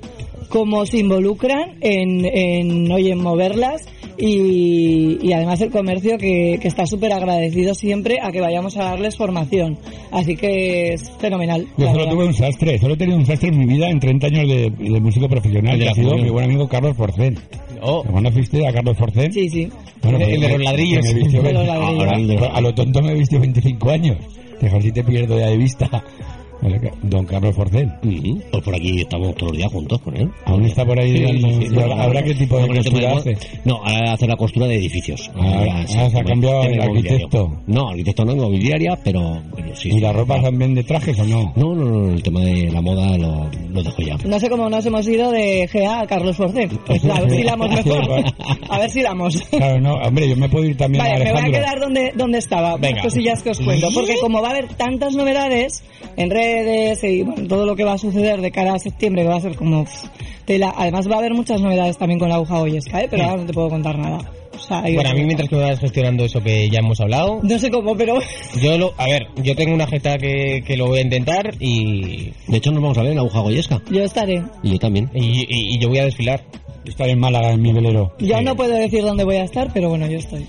como se involucran en, en, oye, en moverlas y, y además el comercio que, que está súper agradecido siempre a que vayamos a darles formación. Así que es fenomenal. Yo solo verdad. tuve un sastre, solo he tenido un sastre en mi vida en 30 años de, de músico profesional, que ha sido mi buen amigo Carlos Porcel. Oh. ¿Lo conociste a Carlos Forcén? Sí, sí. Bueno, El pues de los ladrillos. me vistió De los 20 ladrillos. De- a lo tonto me vistió 25 años. Deja si te pierdo ya de vista. Don Carlos Forcén. Ujú. Pues por aquí estamos todos los días juntos con él. Aún está por ahí Sí, dando- sí, sí, ¿habrá qué tipo de No, costura hace? No, ahora hace la costura de edificios. Ah, ah, se ha cambiado el arquitecto. No, arquitecto no, inmobiliaria, pero, pero sí. ¿Y sí. la ropa también de trajes o no? No, no, no, el tema de la moda lo, lo dejo ya. No sé cómo nos hemos ido de GA a Carlos Forcén. Pues a ver si hilamos mejor. A ver si hilamos. Claro, no, hombre, yo me puedo ir también Vale, a me voy a Alejandro. quedar donde, donde estaba. Venga. Cosillas que os cuento. Porque como va a haber tantas novedades en redes y bueno, todo lo que va a suceder de cara a septiembre, que va a ser como pff, tela. Además va a haber muchas novedades también con la aguja Goyesca, ¿eh? pero ahora no te puedo contar nada. O sea, Bueno, a mí mientras que me vas gestionando eso que ya hemos hablado, No sé cómo, pero... yo lo, a ver, yo tengo una jeta que, que lo voy a intentar y... De hecho nos vamos a ver en la aguja goyesca. Yo estaré. Y yo también. Y, y- y yo voy a desfilar. Estaré en Málaga, en mi velero. Yo no puedo decir dónde voy a estar, pero bueno, yo estoy.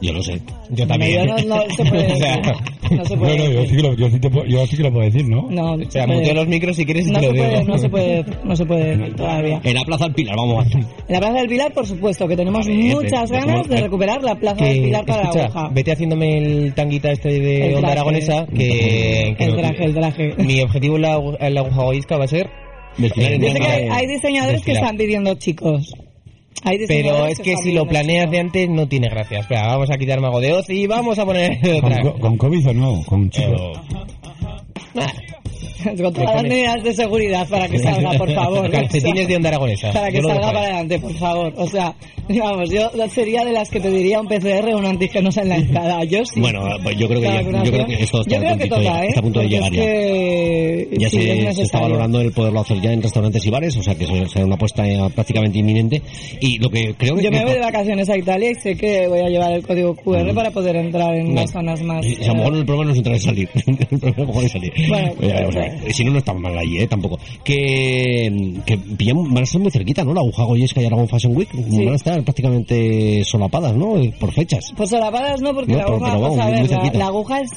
Yo lo sé. Yo también. No, no, no se puede O sea, decir. No se puede Bueno, yo sí, que lo, yo, sí te puedo- yo sí que lo puedo decir, ¿no? No, O sea, muteo los micros si quieres y no te se lo digo. puede, no se puede, no se puede decir todavía. En la Plaza del Pilar, vamos En la Plaza del Pilar, por supuesto, que tenemos ver, muchas te- ganas de recuperar la Plaza Que, del Pilar para escucha, la aguja. vete haciéndome el tanguita este de El Onda traje. Aragonesa, que... que El traje, el traje. Mi objetivo en la, en la aguja goisca va a ser... Desfilar en Yo sé que hay, hay diseñadores que Desfilar. están pidiendo chicos. Hay Pero es que si lo planeas de antes no tiene gracia. Espera, vamos a quitar Mago de Oz y vamos a poner ¿Con, otra. co- con COVID o no? Con un chico. Nah, chicos. Con todas las medidas de seguridad para que salga, por favor. Calcetines de Onda Aragonesa. Para que salga para adelante, por favor. O sea, vamos, yo sería de las que pediría un PCR o un antígenos en la entrada. Yo sí. Bueno, pues yo creo que, ya- yo creo que esto está, Yo creo que toca, ¿eh? está a punto de llegar ya. que Ya sí, es se, se está valorando el poderlo hacer ya en restaurantes y bares, o sea que eso será una apuesta ya prácticamente inminente. Y lo que creo que... Yo me voy de vacaciones a Italia y sé que voy a llevar el código QR Mm. para poder entrar en No. las zonas más... Y- y a lo mejor el problema no es entrar y salir. el problema a lo mejor es salir. Bueno, Ya pues, a ver. Si no, no estamos mal allí, ¿eh? Tampoco. Que, que van a estar muy cerquita, ¿no? La aguja Goyesca y Aragón Fashion Week van a estar prácticamente solapadas, ¿no? Eh, Por fechas. Pues solapadas no, porque No, la aguja, pero vamos a ver, la, aguja es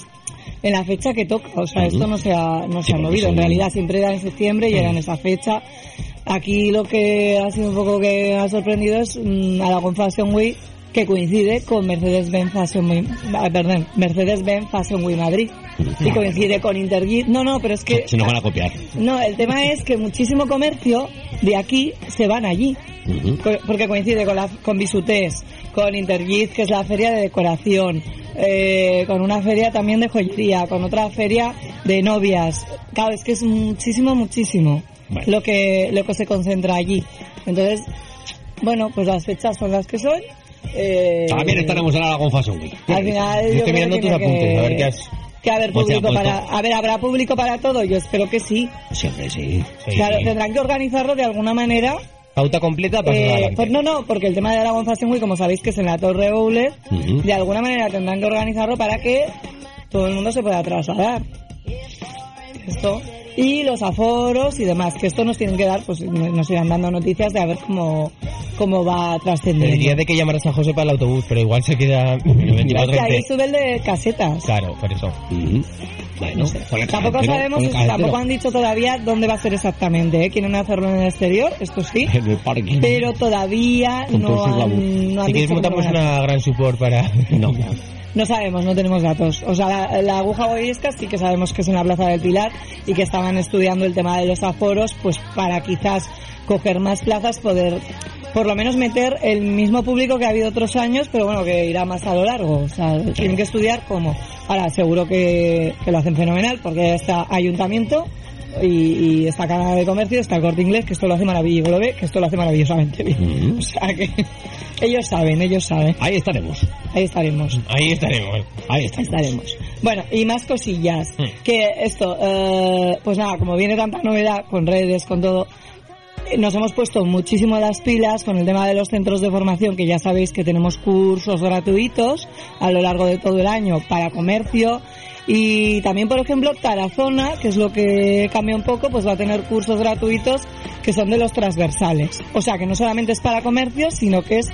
en la fecha que toca, o sea, esto no se ha, no se Sí, ha movido, en realidad siempre era en septiembre y era en esa fecha. Aquí lo que ha sido un poco que ha sorprendido es mm, Aragón Fashion Week que coincide con Mercedes-Benz Fashion Week, ah, perdón, Mercedes-Benz Fashion Week Madrid y coincide con Interjet. No, no, pero es que Se nos van a copiar. no, el tema es que muchísimo comercio de aquí se van allí. Porque coincide con, la, con Bisutés, con Intergit, que es la feria de decoración, eh, con una feria también de joyería, con otra feria de novias. Claro, es que es muchísimo, muchísimo Bueno. lo que lo que se concentra allí. Entonces, bueno, pues las fechas son las que son. Eh, También estaremos en Aragón Fashion Week. Al final, Yo yo estoy mirando tus apuntes, que- a ver qué has... Que haber público para, a ver, habrá público para todo. Yo espero que sí. Siempre sí. Sí, claro, sí. tendrán que organizarlo de alguna manera Pauta completa, eh, pues no, no, porque el tema de Aragón Fashion Week, como sabéis que es en la Torre Ujú. de alguna manera tendrán que organizarlo para que todo el mundo se pueda trasladar. Esto. Y los aforos y demás, que esto nos tienen que dar, pues nos irán dando noticias de a ver cómo, cómo va Te trascendiendo. diría de que llamaras a José para el autobús, pero igual se queda... Es que ahí 24 sube el de casetas. Claro, por eso. Ujú. Bueno, con el Tampoco carretero, sabemos, tampoco han dicho todavía dónde va a ser exactamente, ¿eh? Quieren hacerlo en el exterior, esto sí, En el parking. pero todavía no han, no han Si quieres dicho cómo montamos una gran support para... No. No sabemos, no tenemos datos. O sea, la, aguja Goyesca sí que sabemos que es en la Plaza del Pilar y que estaban estudiando el tema de los aforos, pues para quizás coger más plazas, poder por lo menos meter el mismo público que ha habido otros años, pero bueno, que irá más a lo largo. O sea, tienen que estudiar cómo. Ahora, seguro que, que lo hacen fenomenal porque está ayuntamiento y, y está Cámara de Comercio, está el Corte Inglés, que esto lo hace maravilloso, lo ve, que esto lo hace maravillosamente bien. Ujú. O sea que ellos saben, ellos saben. Ahí estaremos. Ahí estaremos. Ahí estaremos. Ahí estaremos. Estaremos. Bueno, y más cosillas. Hmm. Que esto, eh, pues nada, como viene tanta novedad con redes, con todo, nos hemos puesto muchísimo las pilas con el tema de los centros de formación, que ya sabéis que tenemos cursos gratuitos a lo largo de todo el año para comercio. Y también, por ejemplo, Tarazona, que es lo que cambia un poco, pues va a tener cursos gratuitos que son de los transversales. O sea, que no solamente es para comercio, sino que es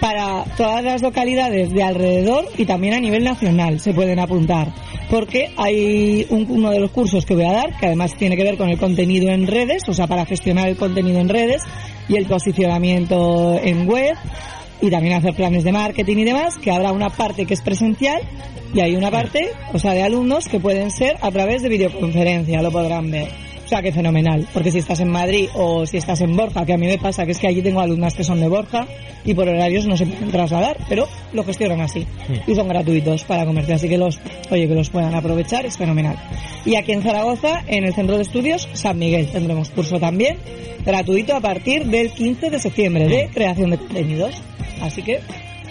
para todas las localidades de alrededor y también a nivel nacional se pueden apuntar. Porque hay un- uno de los cursos que voy a dar, que además tiene que ver con el contenido en redes, o sea, para gestionar el contenido en redes, y el posicionamiento en web y también hacer planes de marketing y demás, que habrá una parte que es presencial y hay una parte, o sea, de alumnos que pueden ser a través de videoconferencia, lo podrán ver. O sea, que fenomenal, porque si estás en Madrid o si estás en Borja, que a mí me pasa que es que allí tengo alumnas que son de Borja y por horarios no se pueden trasladar, pero lo gestionan así y son gratuitos para comercio, así que los, oye, que los puedan aprovechar es fenomenal. Y aquí en Zaragoza, en el Centro de Estudios San Miguel, tendremos curso también gratuito a partir del 15 de septiembre de creación de contenidos. Así que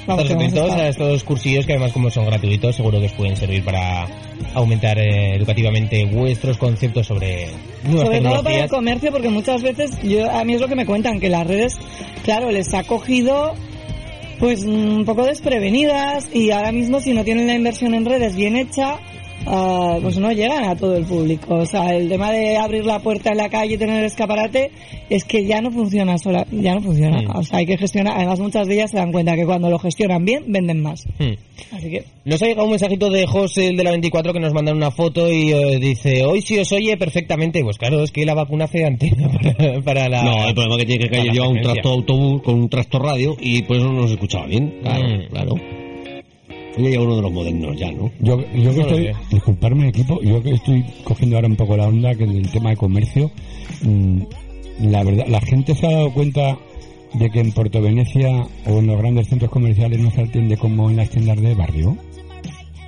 vamos, a a estos cursillos que además como son gratuitos seguro que os pueden servir para aumentar eh, educativamente vuestros conceptos sobre nuevas Sobre todo para el comercio, porque muchas veces, yo a mí es lo que me cuentan, que las redes, claro, les ha cogido pues un poco desprevenidas y ahora mismo si no tienen la inversión en redes bien hecha, ah, pues no llegan a todo el público. O sea, el tema de abrir la puerta en la calle y tener el escaparate es que ya no funciona sola, ya no funciona. Mm. O sea, hay que gestionar. Además, muchas de ellas se dan cuenta que cuando lo gestionan bien, venden más. Hmm. Así que Nos ha llegado un mensajito de José, el de la 24, que nos mandan una foto y eh, dice, hoy sí os oye perfectamente. Pues claro, es que la vacuna hace antena para, para la... No, el problema que tiene que calle lleva un tracto autobús con un tractor radio y por eso no nos escuchaba bien. Claro, Mm. claro. Ella ya uno de los modernos ya, ¿no? Yo, yo que estoy, disculparme equipo, yo que estoy cogiendo ahora un poco la onda que del tema de comercio, mm, la verdad, la gente se ha dado cuenta de que en Puerto Venecia o en los grandes centros comerciales no se atiende como en las tiendas de barrio.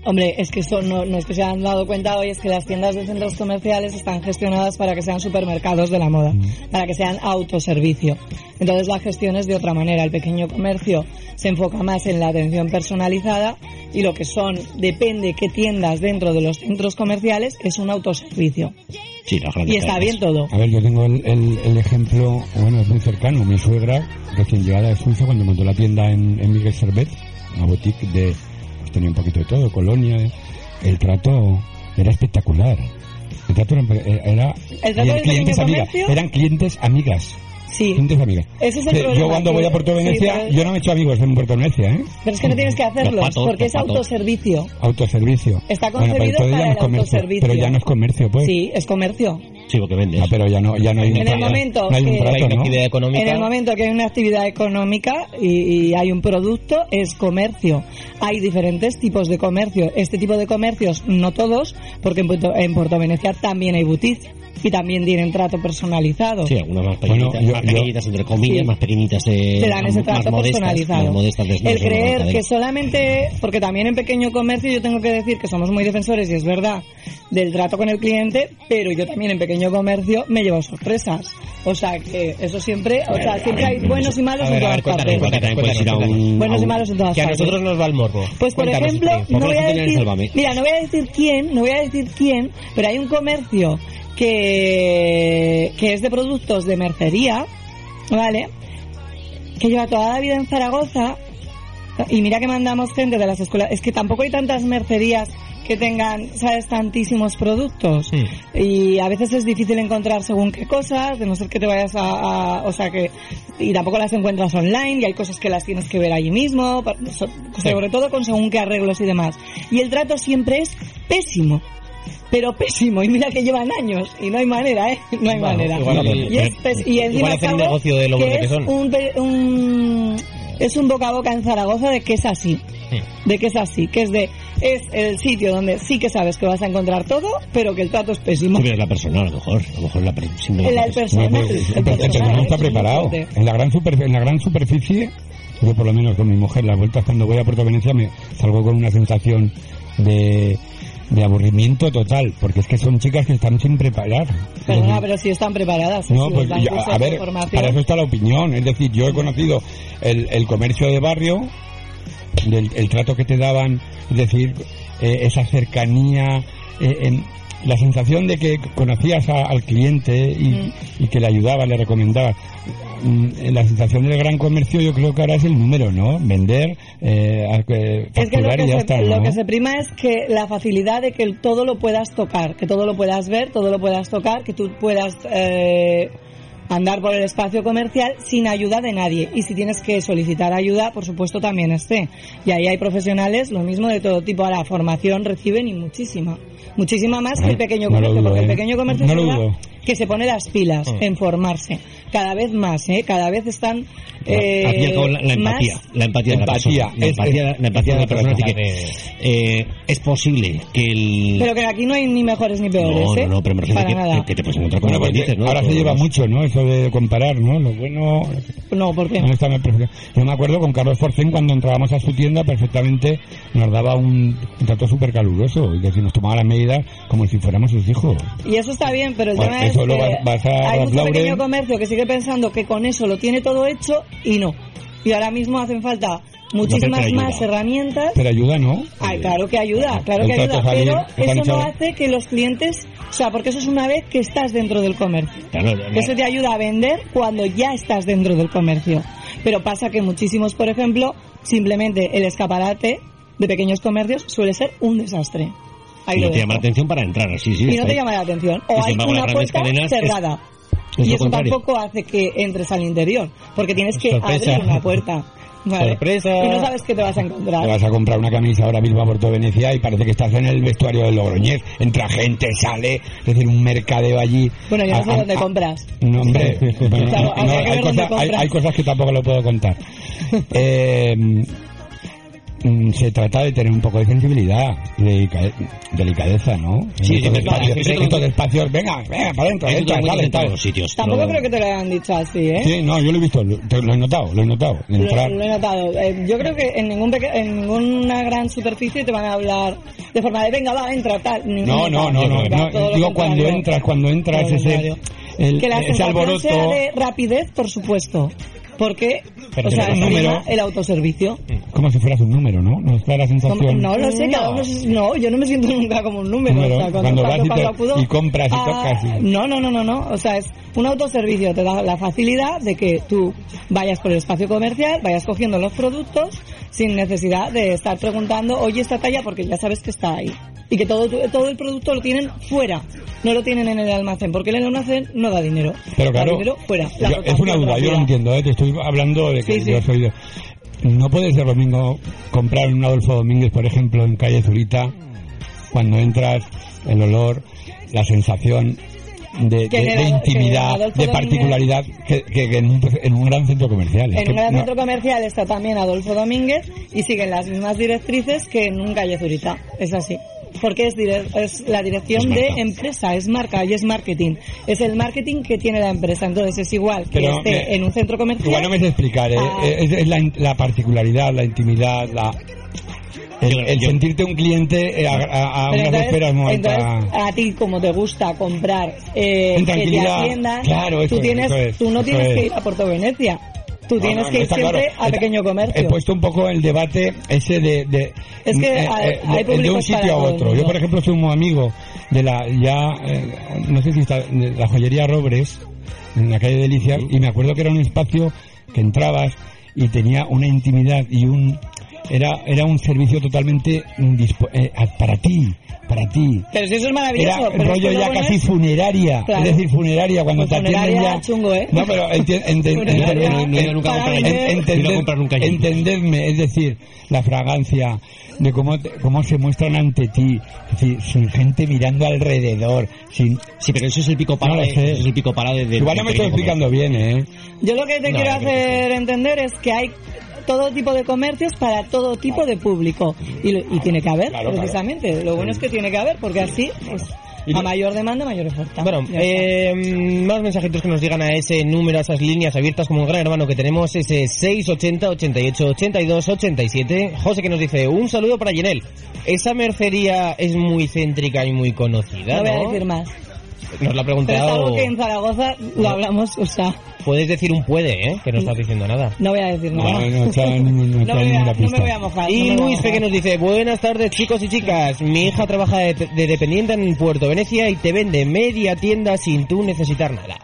Hombre, es que eso no, no es que se han dado cuenta hoy, es que las tiendas de centros comerciales están gestionadas para que sean supermercados de la moda, para que sean autoservicio. Entonces la gestión es de otra manera. El pequeño comercio se enfoca más en la atención personalizada y lo que son, depende qué tiendas dentro de los centros comerciales, es un autoservicio. Sí, grandes Y está bien todo. A ver, yo tengo el, el- el ejemplo, bueno, es muy cercano. Mi suegra, recién llegada de Suiza, cuando montó la tienda en, en Miguel Servet, una boutique de, tenía un poquito de todo, colonia, el trato era espectacular. El trato era, era El trato y del clientes amigas, eran clientes amigas. Sí. Amigas. Ese es el Que problema, yo cuando que- voy a Puerto sí, Venecia, pero- yo no me he hecho amigos en Puerto Venecia, ¿eh? Pero es que no tienes que patos, porque es autoservicio. Autoservicio. Está Bueno, pero concebido ya para no el es comercio, autoservicio. Pero ya no es comercio, pues. Sí, es comercio. Sí, porque vendes. Ah, pero ya no, ya no hay un En el momento no hay un que- trato, Hay una ¿no? actividad económica. En el momento que hay una actividad económica y, y hay un producto, es comercio. Hay diferentes tipos de comercio. Este tipo de comercios, no todos, porque en Puerto, en Puerto Venecia también hay boutiques y también tienen trato personalizado. Sí, algunas más Bueno, pequeñitas, yo- más yo- pequeñitas entre comillas, Sí. más pequeñitas, eh, te dan ese más trato modestas, personalizado. más modestas de- el de- de- creer de- que solamente, porque también en pequeño comercio yo tengo que decir que somos muy defensores y es verdad del trato con el cliente, pero yo también en pequeño comercio me llevo sorpresas. O sea que eso siempre, o sea, siempre hay buenos y malos en todas partes. Buenos y malos en todas Que a partes. nosotros nos va el morbo. Pues por Cuéntanos, ejemplo, no voy a decir, mira, no voy a decir quién, no voy a decir quién, pero hay un comercio que, que es de productos de mercería, ¿vale? Que lleva toda la vida en Zaragoza y mira que mandamos gente de las escuelas, es que tampoco hay tantas mercerías que tengan, ¿sabes?, tantísimos productos. Y a veces es difícil encontrar según qué cosas, de no ser que te vayas a, a- o sea que, y tampoco las encuentras online, y hay cosas que las tienes que ver allí mismo, sobre todo con según qué arreglos y demás. Y el trato siempre es pésimo. Pero pésimo, y mira que llevan años, y no hay manera, ¿eh? No hay Bueno, manera. igual- y, es y encima igual es negocio de lo que que es son. Un, un- es un boca a boca en Zaragoza de que es así de que es así, que es de es el sitio donde sí que sabes que vas a encontrar todo, pero que el trato es pésimo. Eres la persona, a lo mejor. A lo mejor la per- el persona. personal, No, el el personal personal no está es preparado. En la gran super- en la gran superficie, yo por lo menos con mi mujer, las vueltas cuando voy a Puerto Venecia me salgo con una sensación de, de aburrimiento total, porque es que son chicas que están sin preparar. Perdona, pero si están preparadas. No, pues yo- a ver, para eso está la opinión. Es decir, yo he conocido el, el comercio de barrio, el trato que te daban, es decir, eh, esa cercanía, eh, em, la sensación de que conocías a- al cliente y, y que le ayudabas, le recomendabas. Mm, La sensación del gran comercio yo creo que ahora es el número, ¿no? Vender, eh, eh, Es que lo que, y ya se, está, lo que se prima es que la facilidad de que todo lo puedas tocar, que todo lo puedas ver, todo lo puedas tocar, que tú puedas eh, andar por el espacio comercial sin ayuda de nadie. Y si tienes que solicitar ayuda, por supuesto también esté. Y ahí hay profesionales, lo mismo de todo tipo. A la formación reciben y muchísima. Muchísima más que el pequeño comercio, porque el ¿eh? pequeño comercio No es que se pone las pilas Mm. en formarse. Cada vez más, ¿eh? Cada vez están eh, al fin y al cabo, la, la más- empatía, la empatía, de la Empatía, persona, la empatía, es- la empatía de la persona, así que eh, es posible que el Pero que aquí no hay ni mejores ni peores, no, ¿eh? no, no, pero me refiero Para que, te puedes encontrar con Bueno, dices, ¿no? ahora se Todos lleva los- mucho, ¿no? Eso de comparar, ¿no? Lo bueno... No, ¿por qué? Yo me acuerdo con Carlos Forcén cuando entrábamos a su tienda perfectamente nos daba un, un trato súper caluroso y que si nos tomaba las medidas como si fuéramos sus hijos. Y eso está bien, pero el Bueno, tema es eso lo que vas- vas a hay mucho Lauren. pequeño comercio que sigue pensando que con eso lo tiene todo hecho y no. Y ahora mismo hacen falta muchísimas más herramientas. Pero ayuda, ¿no? Ay, claro que ayuda, claro que ayuda, pero eso no hace que los clientes, o sea, porque eso es una vez que estás dentro del comercio. Eso te ayuda a vender cuando ya estás dentro del comercio. Pero pasa que muchísimos, por ejemplo, simplemente el escaparate de pequeños comercios suele ser un desastre. Ahí y no te llama la atención para entrar, sí, sí. y no te llama la atención. O hay una puerta cadenas cerrada. Es y eso contrario. tampoco hace que entres al interior, porque tienes que Sorpresa. abrir una puerta. ¿vale? Sorpresa. Y no sabes qué te vas a encontrar. Te vas a comprar una camisa ahora mismo a Puerto Venecia y parece que estás en el vestuario de Logroñez. Entra gente, sale, es decir, un mercadeo allí. Bueno, yo no sé A- a- dónde a- compras. No, hombre, bueno, Claro, no, habría que hay, hay, cosas que tampoco lo puedo contar. Eh, se trata de tener un poco de sensibilidad, de delicadeza, ¿no? Sí, sí, en estos espacios, venga, venga, para adentro, entra, sale, encuentras en todos tal. los sitios. Tampoco creo que te lo hayan dicho así, ¿eh? Sí, no, yo lo he visto, lo, he notado, lo he notado. de Lo, entrar. lo he notado. Eh, yo creo que en, ningún peque- en ninguna gran superficie te van a hablar de forma de venga, va, entra, tal. No, no, no, no, digo cuando entras, cuando entras ese, el, que la ese sensación alboroto, sea de rapidez, por supuesto. Porque, Pero o sea, el número- el autoservicio. como si fueras un número, ¿no? Nos da la sensación. No lo sé, cada uno se- no, yo no me siento nunca como un número. Número, o sea, cuando vas y te- acudo y compras y a- tocas y- No, no, no, no, no. O sea, es un autoservicio. Te da la facilidad de que tú vayas por el espacio comercial, vayas cogiendo los productos sin necesidad de estar preguntando, oye, esta talla, porque ya sabes que está ahí. Y que todo, todo el producto lo tienen fuera, no lo tienen en el almacén, porque el almacén no da dinero. Pero Da claro, dinero fuera. Yo- es una duda, yo lo entiendo, ¿eh? te estoy hablando de que Sí, sí. yo soy de... No puede ser lo mismo comprar un Adolfo Domínguez, por ejemplo, en calle Zurita, cuando entras, el olor, la sensación de, de- de intimidad, de particularidad, que, en, un, en un gran centro comercial. Es En un gran no- centro comercial está también Adolfo Domínguez y siguen las mismas directrices que en un calle Zurita. Es así. Porque es, dire- es la dirección Es de empresa, es marca y es marketing. Es el marketing que tiene la empresa. Entonces es igual que Pero, esté eh, en un centro comercial. Igual no me sé explicar, ¿eh? Ah. es, es la, la particularidad, la intimidad, la, el, el sentirte un cliente eh, a, a- a unas esperas alta- a ti como te gusta comprar eh, En que te tranquilidad. atiendan, Claro, tú, es, tienes, eso tú no tienes que ir a Puerto Venecia. Tú No, tienes no, que ir siempre claro. a Está- pequeño comercio. He puesto un poco el debate ese de, de, Es que eh, hay- eh, hay de- de un sitio a otro. Yo, por ejemplo, soy muy amigo de la ya, eh, no sé si está, de la joyería Robres, en la calle Delicias, y me acuerdo que era un espacio que entrabas y tenía una intimidad y un era era un servicio totalmente eh, para ti, para ti. Pero si eso es maravilloso. Era pero es rollo que ya casi es- funeraria, Claro. es decir, funeraria cuando Pues te atienden funeraria ya. chungo, ¿eh? No, pero entenderme, es decir, la fragancia, de cómo, te- cómo se muestran ante ti, es decir, sin gente mirando alrededor, sin... Sí, pero eso es el pico para No sé. eso es el pico para de, de- Igual no me estoy pequeño explicando bien, ¿eh? Yo lo que te No, quiero hacer entender es que hay todo tipo de comercios para todo tipo de público. Y, lo- y tiene que haber, Claro, claro. precisamente. Lo bueno es que tiene que haber, porque así, pues, a mayor demanda, mayor oferta. Bueno, eh, más mensajitos que nos digan a ese número, a esas líneas abiertas como un gran hermano que tenemos, ese 680 88 82 87. José que nos dice, un saludo para Yenel. Esa mercería es muy céntrica y muy conocida, no voy a decir más. Nos lo ha Pero es preguntado. algo que en Zaragoza lo hablamos, o sea, Puedes decir un puede, ¿eh? Que no estás diciendo nada. no voy a decir nada. No, no está no No está voy a, ninguna no me pista. voy a mojar. Y no Luis que nos dice, buenas tardes chicos y chicas, mi hija trabaja de, de dependiente en Puerto Venecia y te vende media tienda sin tú necesitar nada.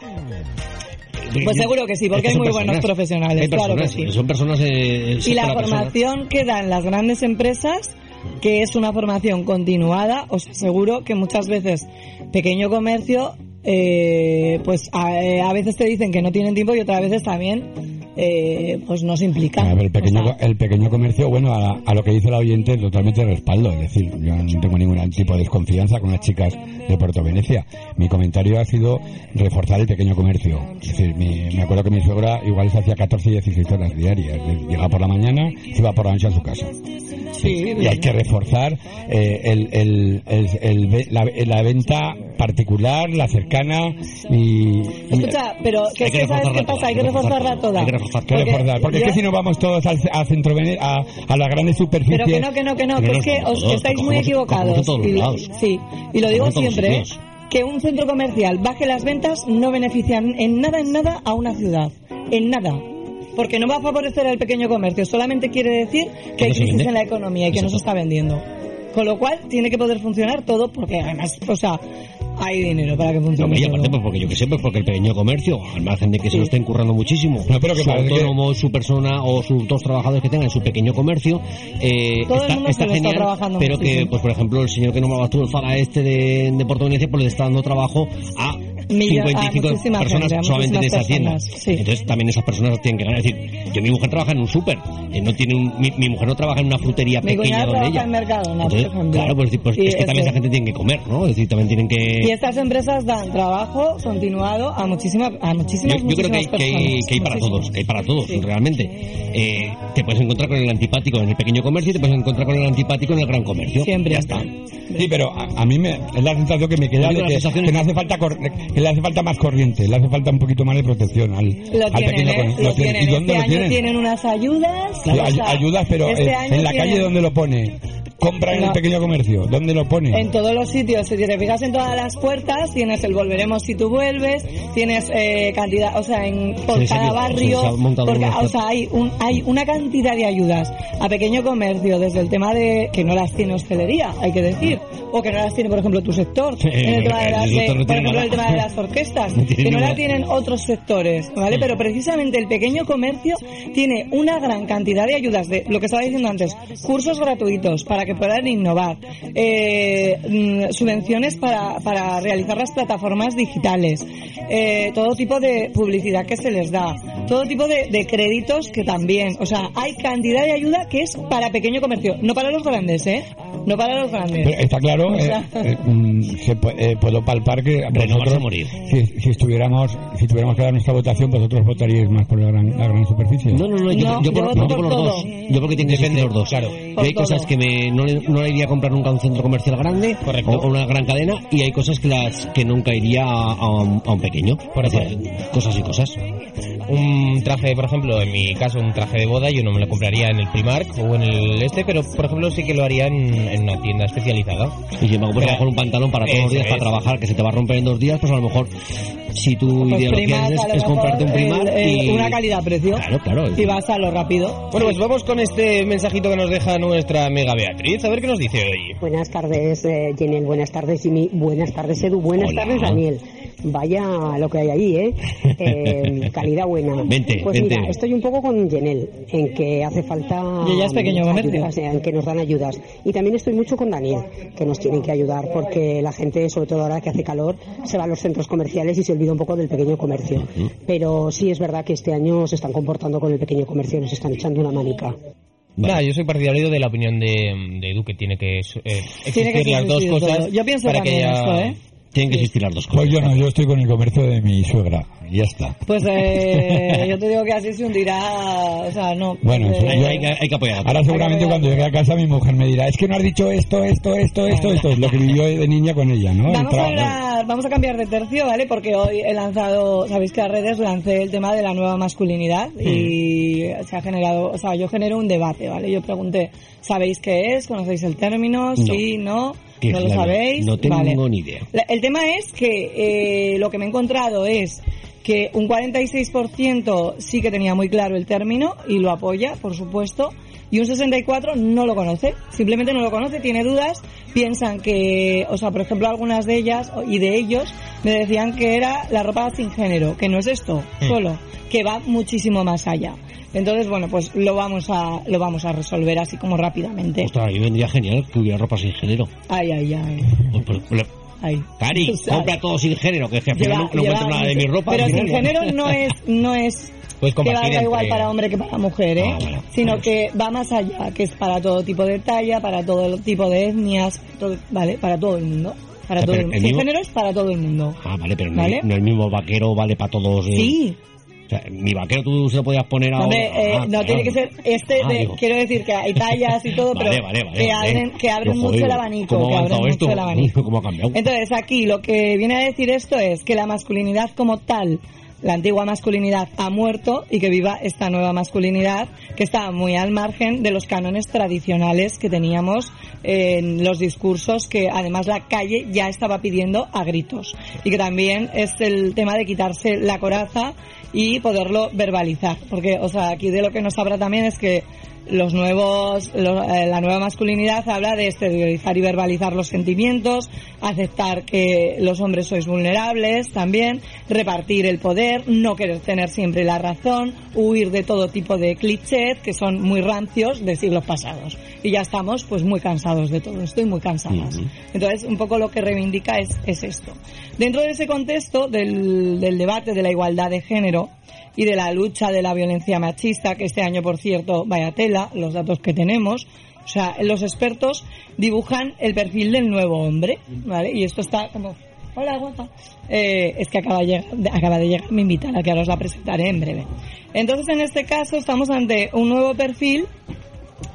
Pues seguro que sí, porque Es hay muy son buenos personas. profesionales, Hay claro que personas, sí. Son personas... eh, Y la personas. formación que dan las grandes empresas, que es una formación continuada, os aseguro que muchas veces pequeño comercio, eh, pues a, eh, a veces te dicen que no tienen tiempo y otras veces también eh, pues no se implican. Ver, el pequeño, el pequeño comercio, bueno, a, a lo que dice la oyente, totalmente respaldo. Es decir, yo no tengo ningún tipo de desconfianza con las chicas de Puerto Venecia. Mi comentario ha sido reforzar el pequeño comercio. Es decir, mi- me acuerdo que mi suegra igual se hacía 14 y 16 horas diarias. Llegaba por la mañana, se iba por la noche a su casa. Y hay que reforzar eh, el, el- la, la venta particular, la cercana y... y- Escucha, pero que, Hay que es que ¿sabes reforzarla qué pasa? Hay que reforzarla toda. Hay que reforzar, que reforzar, porque es yo- que si no vamos todos al, a centro a, a las grandes superficies. Pero que no, que no, que no, que es que os, todos, estáis muy equivocados. todos Y- los lados. sí, y lo digo siempre, ¿eh? que un centro comercial baje las ventas no beneficia en nada, en nada a una ciudad. En nada. Porque no va a favorecer al pequeño comercio, solamente quiere decir que hay crisis en la economía y que no se está vendiendo. Con lo cual tiene que poder funcionar todo porque además, o sea, hay dinero para que funcione. Hombre, y aparte, pues porque yo que sé, pues porque el pequeño comercio, al margen de que se lo estén currando muchísimo, No, pero que su parece que- autónomo, su persona o sus dos trabajadores que tengan en su pequeño comercio, eh, Todo el está, mundo está se lo está genial, trabajando pero que, muchísimo. pues por ejemplo, el señor que nombrabas tú, el Zara este de, de Puerto Venecia, pues le está dando trabajo a 55 muchísima personas gente, solamente en esa tienda. sí. Entonces también esas personas tienen que ganar. Es decir, yo mi mujer trabaja en un súper, eh, no tiene un- mi, mi mujer no trabaja en una frutería Mi pequeña donde trabaja ella. en Entonces, ejemplo. claro, pues, pues es que también esa gente tiene que comer, ¿no? Es decir, también tienen que... Y estas empresas dan trabajo continuado a muchísimas, a muchísimas, Yo, yo creo que hay, muchísimas que hay, personas. que hay para Muchísimas. todos, que hay para todos, realmente. Eh, te puedes encontrar con el antipático en el pequeño comercio y te puedes encontrar con el antipático en el gran comercio. Siempre. Ya está. Sí, pero a, a mí me, es la sensación que me queda de que, que no hace falta que le hace falta más corriente, le hace falta un poquito más de protección al, Lo al tienen, pequeño ¿eh? comercio. Lo tienen. ¿Y dónde este lo año tienen? tienen unas ayudas. Sí, ay- ayudas, pero este eh, en la tienen- calle ¿dónde lo pone? Compra en el No. pequeño comercio, ¿dónde lo pone? En todos los sitios, si te fijas en todas las puertas, tienes el volveremos si tú vuelves, tienes eh, cantidad, o sea, en, por Sí, cada sí, barrio, porque, o sea, hay, un, hay una cantidad de ayudas a pequeño comercio, desde el tema de que no las tiene hostelería, hay que decir, o que no las tiene, por ejemplo, tu sector, en el tema de el las, no por ejemplo, nada. el tema de las orquestas, No que no la tienen otros sectores, ¿vale? Pero precisamente el pequeño comercio tiene una gran cantidad de ayudas, de lo que estaba diciendo antes, cursos gratuitos para que puedan innovar, eh, mm, subvenciones para, para realizar las plataformas digitales, eh, todo tipo de publicidad que se les da, todo tipo de, de créditos que también, o sea, hay cantidad de ayuda que es para pequeño comercio, no para los grandes, ¿eh? No para los grandes. Pero está claro, O eh, sea, eh, mm, se eh, puedo palpar que vosotros, morir. Si, si estuviéramos, si tuviéramos que dar nuestra votación, vosotros votaríais más por la gran, la gran superficie. No, no, no, yo, No, yo yo por, voto por por los todo. dos. Yo porque tiene que ser los dos. Claro. Hay todo. cosas que me, no, le, no le iría a comprar nunca a un centro comercial grande o a una gran cadena y hay cosas que las que nunca iría a, a un, a un pequeño. Por decir, ejemplo. cosas y cosas. Un traje, por ejemplo, en mi caso, un traje de boda, yo no me lo compraría en el Primark o en el este, pero por ejemplo sí que lo haría en, en una tienda especializada. Y si me compro a lo mejor un pantalón para todos los días, para trabajar, que se te va a romper en dos días, pues a lo mejor si tu pues idea lo que Primark, haces a lo es comprarte un primar eh, eh, y... una calidad-precio. Claro, claro. Y vas a lo rápido. Bueno, pues vamos con este mensajito que nos deja nuestra amiga Beatriz, a ver qué nos dice hoy. Buenas tardes, eh, Jenel. Buenas tardes, Jimmy. Buenas tardes, Edu. Buenas Hola. tardes, Daniel. Vaya lo que hay ahí, ¿eh? Eh, calidad buena. Vente, pues vente. mira, estoy un poco con Jenel, en que hace falta... Y ella es pequeño comercio. en que nos dan ayudas. Y también estoy mucho con Daniel, que nos tienen que ayudar, porque la gente, sobre todo ahora que hace calor, se va a los centros comerciales y se olvida un poco del pequeño comercio. Pero sí es verdad que este año se están comportando con el pequeño comercio, nos están echando una manica. Nada, yo soy partidario de la opinión de, de Edu que tiene que eh, existir Tiene que las dos cosas todo. Yo pienso para que ya... esto, ¿eh? Tienen que existir las dos cosas. Pues yo no, yo estoy con el comercio de mi suegra. Y ya está. Pues eh, yo te digo que así se hundirá, o sea, no. Bueno, eh, eso Hay, yo- hay que- hay que apoyar. Ahora seguramente cuando llegue a casa mi mujer me dirá, es que no has dicho esto, esto, esto, esto, esto, es lo que vivió de niña con ella, ¿no? Vamos a, hablar, vamos a cambiar de tercio, ¿vale? Porque hoy he lanzado, sabéis que a redes lancé el tema de la nueva masculinidad y se ha generado, o sea, yo genero un debate, ¿vale? Yo pregunté, ¿sabéis qué es? ¿Conocéis el término? Sí, no, ¿Qué no lo sabéis. No tengo Vale. ni idea. La- El tema es que eh, lo que me he encontrado es que un 46% sí que tenía muy claro el término y lo apoya, por supuesto, y un 64% no lo conoce, simplemente no lo conoce, tiene dudas, piensan que, o sea, por ejemplo, algunas de ellas y de ellos me decían que era la ropa sin género, que no es esto Mm. solo, que va muchísimo más allá. Entonces, bueno, pues lo vamos a lo vamos a resolver así como rápidamente. Ostras, a mí vendría genial que hubiera ropa sin género. Ay, ay, ay. Pues, pues, le- ahí. Cari, O sea, compra todo sin género, que es que al final no, no encuentro nada de mi ropa. Pero sin género no es, no es Puedes que valga igual entre- para hombre que para mujer, ¿eh? Ah, bueno, sino pues. que va más allá, que es para todo tipo de talla, para todo tipo de etnias, todo- ¿vale? Para todo el mundo. Para Ah, todo pero el el. Sin mismo- género es para todo el mundo. Ah, vale, pero no, ¿Vale? el- no el mismo vaquero vale para todos. eh. Sí. O sea, mi vaquero tú se lo podías poner ahora. Hombre, eh, Ah, no claro. tiene que ser este Ah, de, quiero decir que hay tallas y todo, Vale, pero vale, vale, que abren, que abren Yo, mucho el abanico, ¿Cómo que abren esto? mucho el abanico. ¿Cómo ha cambiado? Entonces aquí lo que viene a decir esto es que la masculinidad como tal, la antigua masculinidad ha muerto y que viva esta nueva masculinidad que está muy al margen de los cánones tradicionales que teníamos en los discursos que además la calle ya estaba pidiendo a gritos y que también es el tema de quitarse la coraza y poderlo verbalizar porque o sea aquí de lo que nos habla también es que los nuevos eh, la nueva masculinidad habla de exteriorizar y verbalizar los sentimientos aceptar que los hombres sois vulnerables también repartir el poder no querer tener siempre la razón huir de todo tipo de clichés que son muy rancios de siglos pasados. Y ya estamos pues muy cansados de todo esto y muy cansadas. Entonces un poco lo que reivindica es, es esto. Dentro de ese contexto del, del debate de la igualdad de género y de la lucha de la violencia machista, que este año, por cierto, vaya tela, los datos que tenemos. O sea, los expertos dibujan el perfil del nuevo hombre, ¿vale? Y esto está como... Hola, guapa. Eh, es que acaba de, llegar, acaba de llegar mi invitada, que ahora os la presentaré en breve. Entonces, en este caso, estamos ante un nuevo perfil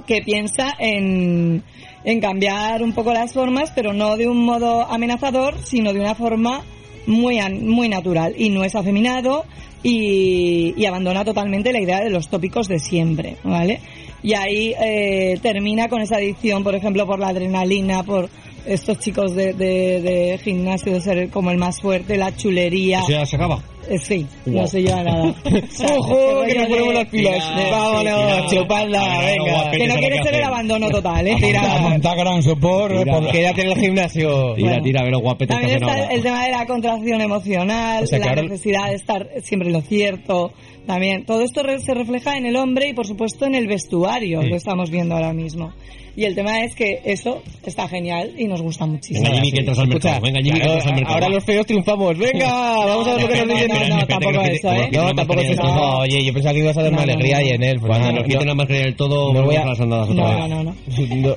que piensa en, en cambiar un poco las formas, pero no de un modo amenazador, sino de una forma muy, muy natural. Y no es afeminado y, y abandona totalmente la idea de los tópicos de siempre, ¿vale? Y ahí eh, termina con esa adicción, por ejemplo, por la adrenalina, por estos chicos de, de, de gimnasio, de ser como el más fuerte, la chulería. ¿Eso ya se acaba? Eh, sí, Wow. no se lleva nada. ¡Ojo! Que nos ponemos las pilas. Tira, Vámonos, tira. chupadla, venga. Que no quiere ser el abandono total, ¿eh? A montar gran sopor. Tira. por- Quédate en el gimnasio. Tira, Bueno. tira, ve los guapetes que También está ahora. el tema de la contracción emocional, O sea, que la necesidad de estar siempre en lo cierto. También todo esto re- se refleja en el hombre y por supuesto en el vestuario, Sí. lo estamos viendo ahora mismo. Y el tema es que eso está genial y nos gusta muchísimo. Venga, Jimmy, que entras al mercado. Venga, Jimmy, que entras al mercado. ahora los feos triunfamos. Venga, vamos a ver lo que nos no, dicen. no, no, tampoco eso, ¿eh? No, tampoco es eso. Oye, yo pensaba que ibas a No, no, alegría y en él. pues Cuando nos no- quiten la mascarilla del todo, no voy a- las andadas otra vez. no, no, no.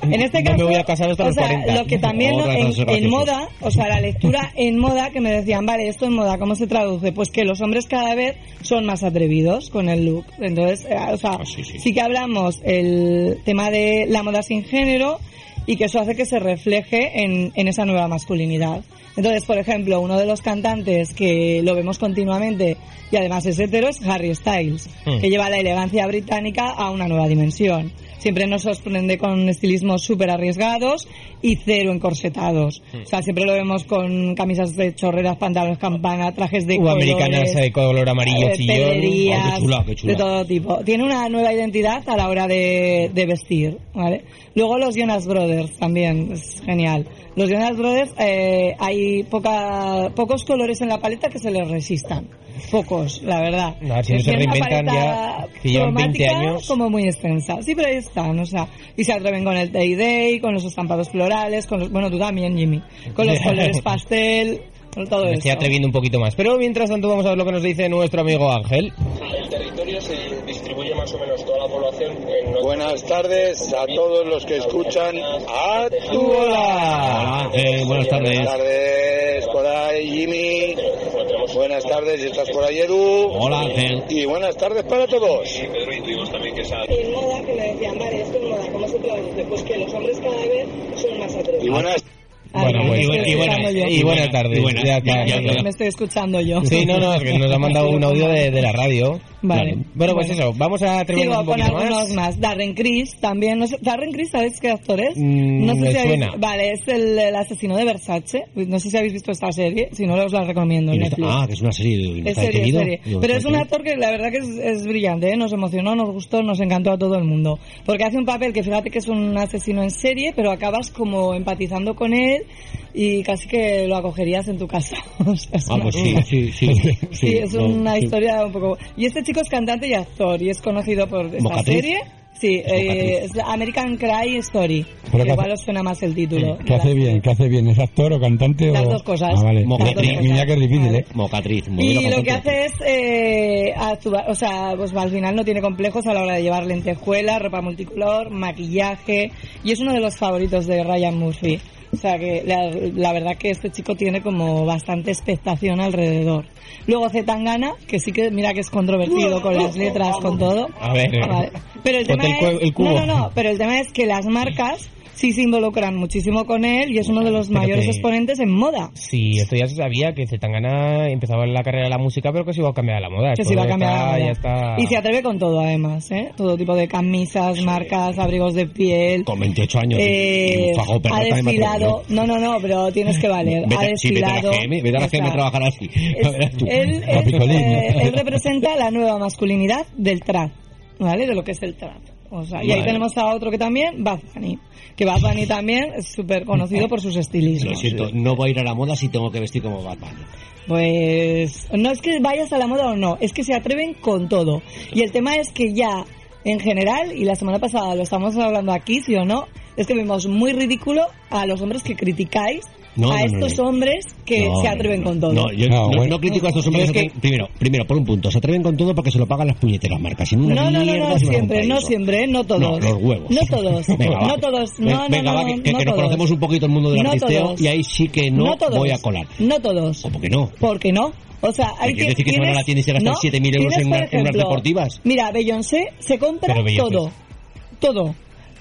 En este no caso, me voy a casar hasta los sea, 40. lo que también en, moda, o sea, la lectura en moda que me decían, vale, esto en moda, ¿cómo se traduce? Pues que los hombres cada vez son más atrevidos con el look. Entonces, eh, o sea, Ah, sí que hablamos el tema de la moda sin género y que eso hace que se refleje en, en esa nueva masculinidad. Entonces, por ejemplo, uno de los cantantes que lo vemos continuamente y además es hetero es Harry Styles, Hmm. que lleva la elegancia británica a una nueva dimensión. Siempre nos sorprende con estilismos súper arriesgados y cero encorsetados. Hmm. O sea, siempre lo vemos con camisas de chorreras, pantalones campana, trajes de O americanas colores, de color amarillo eh, Oh, qué chula, qué chula. de todo tipo. Tiene una nueva identidad a la hora de, de vestir, ¿vale? Luego los Jonas Brothers también, es genial. Los Jonas Brothers, eh, hay poca, pocos colores en la paleta que se les resistan. Pocos, la verdad. A ver si no se reinventan ya, que llevan 20 cromática años. como muy extensa. Sí, pero ahí están, o sea, y se atreven con el Day-Day, con los estampados florales, con los, bueno, tú también, Jimmy, con los colores pastel, con todo Me eso. estoy atreviendo un poquito más. Pero mientras tanto vamos a ver lo que nos dice nuestro amigo Ángel. Territorio se distribuye más o menos toda la población en Buenas tardes a todos los que escuchan a tu Hola, Ángel, buenas tardes. Buenas tardes por ahí Jimmy. Buenas tardes, ¿estás por ahí Edu? Hola, Ángel. Y buenas tardes para todos. En moda, que me decían, vale, esto en moda, ¿cómo se traduce? Pues que los hombres cada vez son más atrevidos. Y buenas Bueno, Ay, pues, y, buena- y buenas tardes. Y buenas- Ya está, ya- ya- ya- Me estoy escuchando yo. Sí, no, no, es que nos ha mandado un audio de, de la radio. Vale. Bueno, pues eso, vamos a Sigo un con algunos más. más. Darren Criss también. No sé, Darren Criss, ¿sabéis qué actor es? Mm, no sé me si habéis- suena. Vale, es el, el asesino de Versace. No sé si habéis visto esta serie. Si no, os la recomiendo no está-. Ah, que es una serie. Es serie, serie. Pero está es un actor que la verdad que es, es brillante, ¿eh? nos emocionó, nos gustó, nos encantó a todo el mundo. Porque hace un papel que fíjate que es un asesino en serie, pero acabas como empatizando con él y casi que lo acogerías en tu casa. O sea, Ah, pues sí, sí, sí. Sí, es no, una historia un poco... Y este chico es cantante y actor y es conocido por esta serie. Sí, eh, es American Cry Story. Pero igual hace- os suena más el título. ¿Qué hace bien? ¿Qué hace bien? ¿Es actor o cantante? Las o... dos cosas. Ah, vale. Mocatriz. Mira que es difícil, ¿eh? Mocatriz. Y lo que hace es eh, actuar, o sea, pues al final no tiene complejos a la hora de llevar lentejuelas, ropa multicolor, maquillaje, y es uno de los favoritos de Ryan Murphy. O sea que la, la verdad que este chico tiene como bastante expectación alrededor. Luego Zetangana, que sí que mira que es controvertido con las letras, con todo. A ver, Vale. Pero el tema el es, el cubo. no, no, no, pero el tema es que las marcas sí se involucran muchísimo con él y es uno de los Pero mayores que- exponentes en moda. Sí, esto ya se sabía, que Zetangana empezaba la carrera de la música, pero que se iba a cambiar a la moda. que se iba a cambiar está- la moda. está... Y se atreve con todo, además, ¿eh? Todo tipo de camisas, marcas, abrigos de piel. Con 28 años. Eh, ha desfilado, no, no, no, pero tienes que valer. ¿no? ha Vete, sí, vete a la desfilado. GM, vete a la GM a trabajar así. Tú. él, eh, él representa la nueva masculinidad del trap, ¿vale? De lo que es el trap. O sea, y ahí tenemos a otro que también, Bad Bunny. Que Bad Bunny también es súper conocido por sus Lo estilismos. siento, no voy a ir a la moda si tengo que vestir como Batman. Pues no es que vayas a la moda o no, es que se atreven con todo. Y el tema es que ya, en general, y la semana pasada lo estamos hablando aquí, sí o no, es que vemos muy ridículo a los hombres que criticáis No, a no, no, estos no. hombres que No, se no, atreven no. con todo. No, yo No, no, bueno. no critico a estos hombres. Es que que- primero, primero, por un punto, se atreven con todo porque se lo pagan las puñeteras marcas. Y una No, no, no, no, siempre, no siempre, no todos. No, los huevos. No todos, Venga, va. no todos, no, no, Venga, no, va, que, que- no que nos conocemos un poquito el mundo del No artisteo todos. y ahí sí que no, todos, voy a colar. No todos. ¿Cómo que no? ¿Por qué no? O sea, hay ¿Quieres decir que se van a la tienda y se gastan 7.000 euros en una- en unas deportivas? Mira, Beyoncé se compra todo. Todo.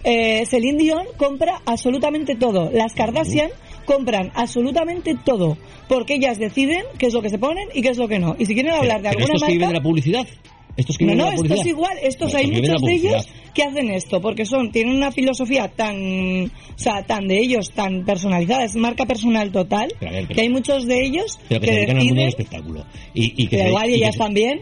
Eh, Celine Dion compra absolutamente todo. Las Kardashian compran absolutamente todo. Porque ellas deciden qué es lo que se ponen y qué es lo que no. Y si quieren hablar de Pero alguna estos que viven de marca... la publicidad. Estos que No, no, de esto es igual. Estos hay de muchos de ellos que hacen esto porque son tienen una filosofía tan, o sea, tan de ellos, tan personalizada, es marca personal total, Pero ver, pero- que hay muchos de ellos Pero que, se dedican al mundo del deciden, espectáculo. Y, y que pero se- igual y que ellas también,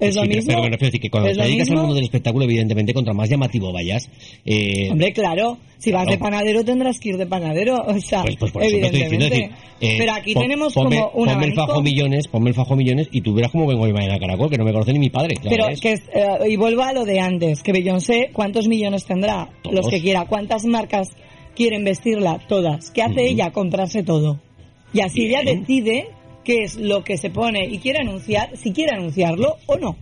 es Sí, lo pero- mismo. Pero me refiero a decir que cuando es te dedicas al mundo del espectáculo, evidentemente, contra más llamativo vayas, eh, Hombre, claro, si vas Claro. de panadero tendrás que ir de panadero, o sea, pues, pues por eso te estoy diciendo, evidentemente. decir, eh, pero aquí pon- tenemos ponme, como un ponme el fajo millones, ponme el fajo millones y tú verás cómo vengo mañana a Caracol, que no me conoce ni mi padre. pero ves. que es, eh, y vuelvo a lo de antes, que Beyoncé, ¿cuántos millones tendrá? Todos. Los que quiera, ¿cuántas marcas quieren vestirla? Todas. ¿Qué hace ella? Comprarse todo. Y así ella Bien. decide qué es lo que se pone y quiere anunciar, si quiere anunciarlo o no.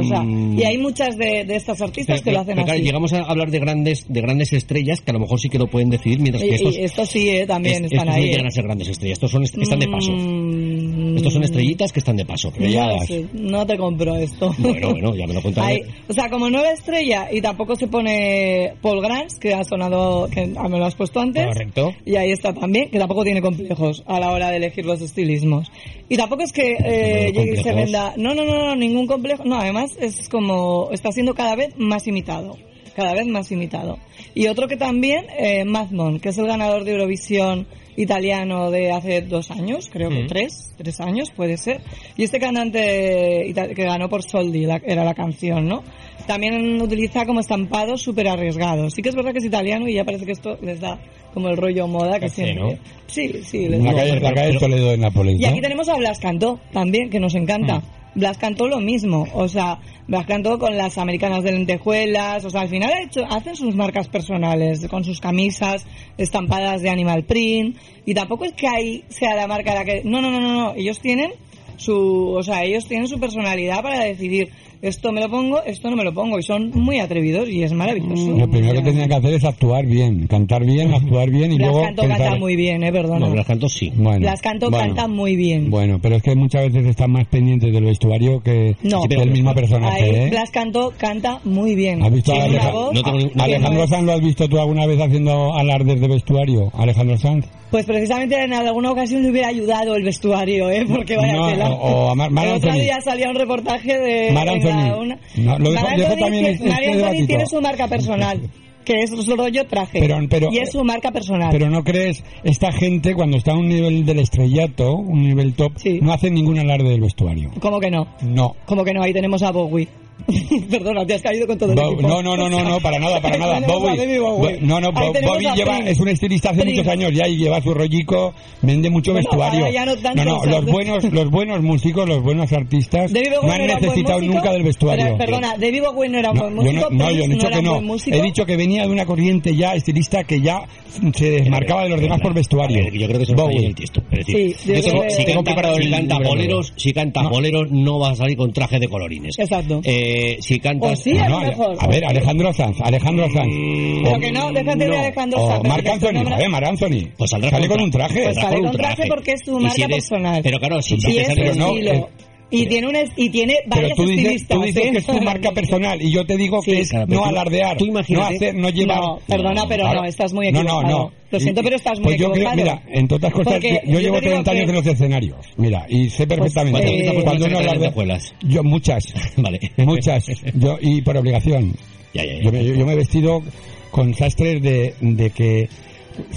O sea, Mm. y hay muchas de, de estas artistas Pero- que lo hacen pero claro, así. llegamos a hablar de grandes, de grandes estrellas que a lo mejor sí que lo pueden decidir, mientras que estos, y sí, eh, también es- están estos ahí. no eh. llegan a ser grandes estrellas, estos son, est- están de paso. Mm, Estos son estrellitas que están de paso. Pero ya, no, te compro esto. bueno, bueno, ya me lo contaré. Hay- o sea, como nueva estrella y tampoco se pone Paul Grants, que ha sonado, que ah, me lo has puesto antes. Correcto. Y ahí está también, que tampoco tiene complejos a la hora de elegir los estilismos. Y tampoco es que eh, llegue y se venda. No, no, no, no, ningún complejo. No, además es como. Está siendo cada vez más imitado. Cada vez más imitado. Y otro que también, eh, Madmon, que es el ganador de Eurovisión italiano de hace dos años, creo que Mm. tres, tres años puede ser. Y este cantante que ganó por Soldi, la- era la canción, ¿no? También utiliza como estampados súper arriesgados. Sí que es verdad que es italiano y ya parece que esto les da como el rollo moda que Caché, siempre... ¿no? Sí, sí. les La da. calle, la calle Toledo de Nápoles, Y ¿no? aquí tenemos a Blas Cantó también, que nos encanta. Mm. Blas Cantó lo mismo, o sea, Blas Cantó con las americanas de lentejuelas, o sea, al final ha hecho, hacen sus marcas personales, con sus camisas estampadas de animal print, y tampoco es que ahí sea la marca la que... No, no, no, no, no, ellos tienen su, o sea, ellos tienen su personalidad para decidir, esto me lo pongo, esto no me lo pongo, y son muy atrevidos, y es maravilloso. Lo primero que tenían que hacer es actuar bien, cantar bien, actuar bien y Blas luego pensar... canta muy bien, eh, perdona. No, Blas Canto sí. Bueno, Blas Cantó bueno, canta muy bien. Bueno, pero es que muchas veces están más pendientes del vestuario que No. que el mismo personaje, Ahí ¿eh? Blas Cantó canta muy bien. ¿Has visto a Tiene una Aleja- voz no tengo ni- no Alejandro que Sanz lo has visto tú alguna vez haciendo alardes de vestuario? Alejandro Sanz. Pues precisamente en alguna ocasión le hubiera ayudado el vestuario, ¿eh? Porque vaya No, tela. o- o a Mar- Mar el otro día salía un reportaje de... Mar Anthony. una- No, lo dejo- dejo también tiene- este- este Anthony tiene su marca personal, que es su rollo traje. Pero- pero- y es su marca personal. Pero no crees, esta gente cuando está a un nivel del estrellato, un nivel top, no hace ningún alarde del vestuario. ¿Cómo que no? No. ¿Cómo que no? Ahí tenemos a Bowie. Perdona, te has caído con todo el Bo- equipo. no, no, no, no, no, para nada, para nada. Tenemos a Bowie, David Bowie. Bo- no, no, Bo- Bobby lleva, es un estilista hace muchos años ya y lleva su rollico, vende mucho Bueno, vestuario. no no, los buenos, los buenos músicos, los buenos artistas no han necesitado músico, nunca del vestuario. pero, perdona, David Bowie no era un No, buen yo músico, no, no, yo he dicho que no. He dicho que venía de una corriente ya estilista que ya se desmarcaba de los demás por vestuario. A ver, yo creo que Bowie. el. Es decir, Sí, yo si, creo que- si Tengo canta, si canta boleros, si canta No. boleros, no va a salir con traje de colorines. Exacto. Eh, si canta... O sí, a No, Ale- mejor. a ver, Alejandro Sanz, Alejandro Sanz. Pero que no, déjate de Alejandro O Sanz, Marc Anthony, a ver, Marc Anthony. Pues saldrá Sale con un tra- traje. Pues sale con un traje porque es su Y marca si eres- personal. Pero claro, si te es no, estilo. Eh, y tiene un es- y tiene Pero varias tú dices, estilistas. tú dices ¿eh? que es tu marca personal y yo te digo que es claro, pero no tú- alardear, tú no hacer, no llevar. No, perdona, pero Claro. no, estás muy No, no, equivocado. no. Lo siento, pero estás muy pues yo creo, equivocado. mira, entre otras cosas, Porque yo, yo llevo te digo 30 años que- en los escenarios, mira, y sé perfectamente Pues, eh, ¿Cuántas cuando uno alardea. Yo muchas, Vale. muchas, yo y por obligación. Ya, ya, ya. Yo me, yo me he vestido con sastres de, de que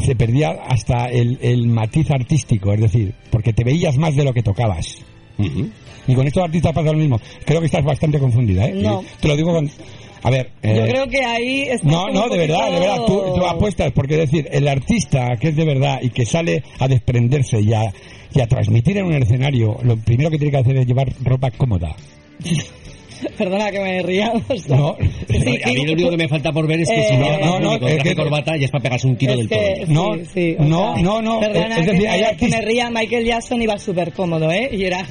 se perdía hasta el, el matiz artístico, es decir, porque te veías más de lo que tocabas. Ujú. Y con estos artistas pasa lo mismo. Creo que estás bastante confundida, ¿eh? No. Te lo digo con... A ver... Yo eh, creo que ahí no, no, de verdad, de verdad, tú apuestas, porque es decir, el artista que es de verdad y que sale a desprenderse y a, y a transmitir en un escenario, lo primero que tiene que hacer es llevar ropa cómoda. Perdona que me ría. o sea, No, sí, a mí lo único que me falta por ver es que Eh, si no, no, no, con es traje corbata ya es para pegarse un tiro es del que, todo. sí, No, sí, no, sea, no, no, Perdona es decir, que, hay me, que me ría, Michael Jackson iba súper cómodo, ¿eh? Y era...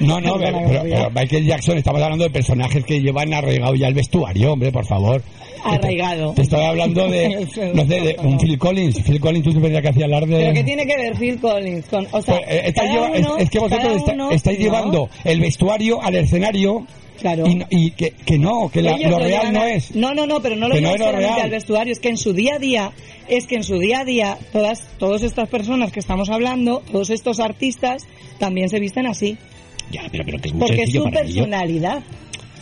No, no, pero, pero- pero Michael Jackson, estamos hablando de personajes que llevan arraigado ya el vestuario, hombre, por favor. Arraigado. Te estoy hablando de, no sé, de un Phil Collins. Phil Collins, tú pensás que hacía alarde... ¿Pero qué tiene que ver Phil Collins con...? O sea, Pues, eh, estáis cada lleva- es, uno- es que vosotros está- uno- estáis no. llevando el vestuario al escenario Claro. y, que, que no, que la- lo lo real no es. No, no, no, pero no lo Que no solamente al vestuario, es que en su día a día, es que en su día a día, todas, todas estas personas que estamos hablando, todos estos artistas, también se visten así. Ya, pero, pero que es muy Porque es su para ello.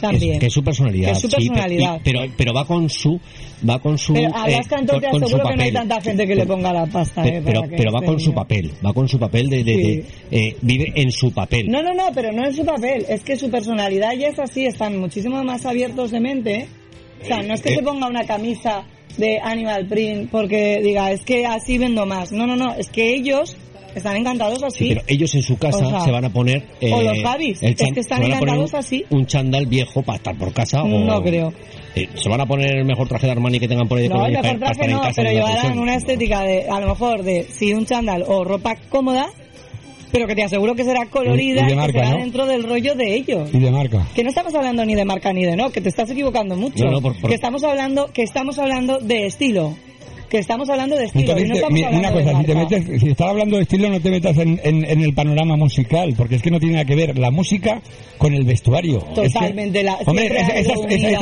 También. Es, que es su personalidad. Que es su sí, personalidad. pero, y- pero, pero va con su. Va con su. Pero hablas eh, tanto, con- con su aseguro que no hay tanta gente que le ponga la pasta. Pe- eh, pero, pero va con su papel. Va con su papel de. de- de- eh, vive en su papel. No, no, no, pero no es su papel, es que su personalidad ya es así, están muchísimo más abiertos de mente. O sea, no es que Eh, se ponga una camisa de Animal Print porque diga, es que así vendo más. No, no, no, es que ellos están encantados así. Sí, pero ellos en su casa O sea, se van a poner. eh, o los el es que están encantados un, así. Un chándal viejo para estar por casa. o, No creo. eh, se van a poner el mejor traje de Armani que tengan por ahí de No, el colores mejor para, estar en no, casa. pero llevarán una estética de, a lo mejor, de sí un chándal o ropa cómoda, pero que te aseguro que será colorida Y- que será ¿no? dentro del rollo de ellos. Y de marca. Que no estamos hablando ni de marca ni de no, que te estás equivocando mucho. No, no, por- por- Que estamos hablando, que estamos hablando de estilo. Que estamos hablando de estilo. No te- mi- una cosa, si te metes, si estás hablando de estilo, no te metas en, en- en el panorama musical, porque es que no tiene nada que ver la música con el vestuario. Es que- Totalmente. la, hombre, esa,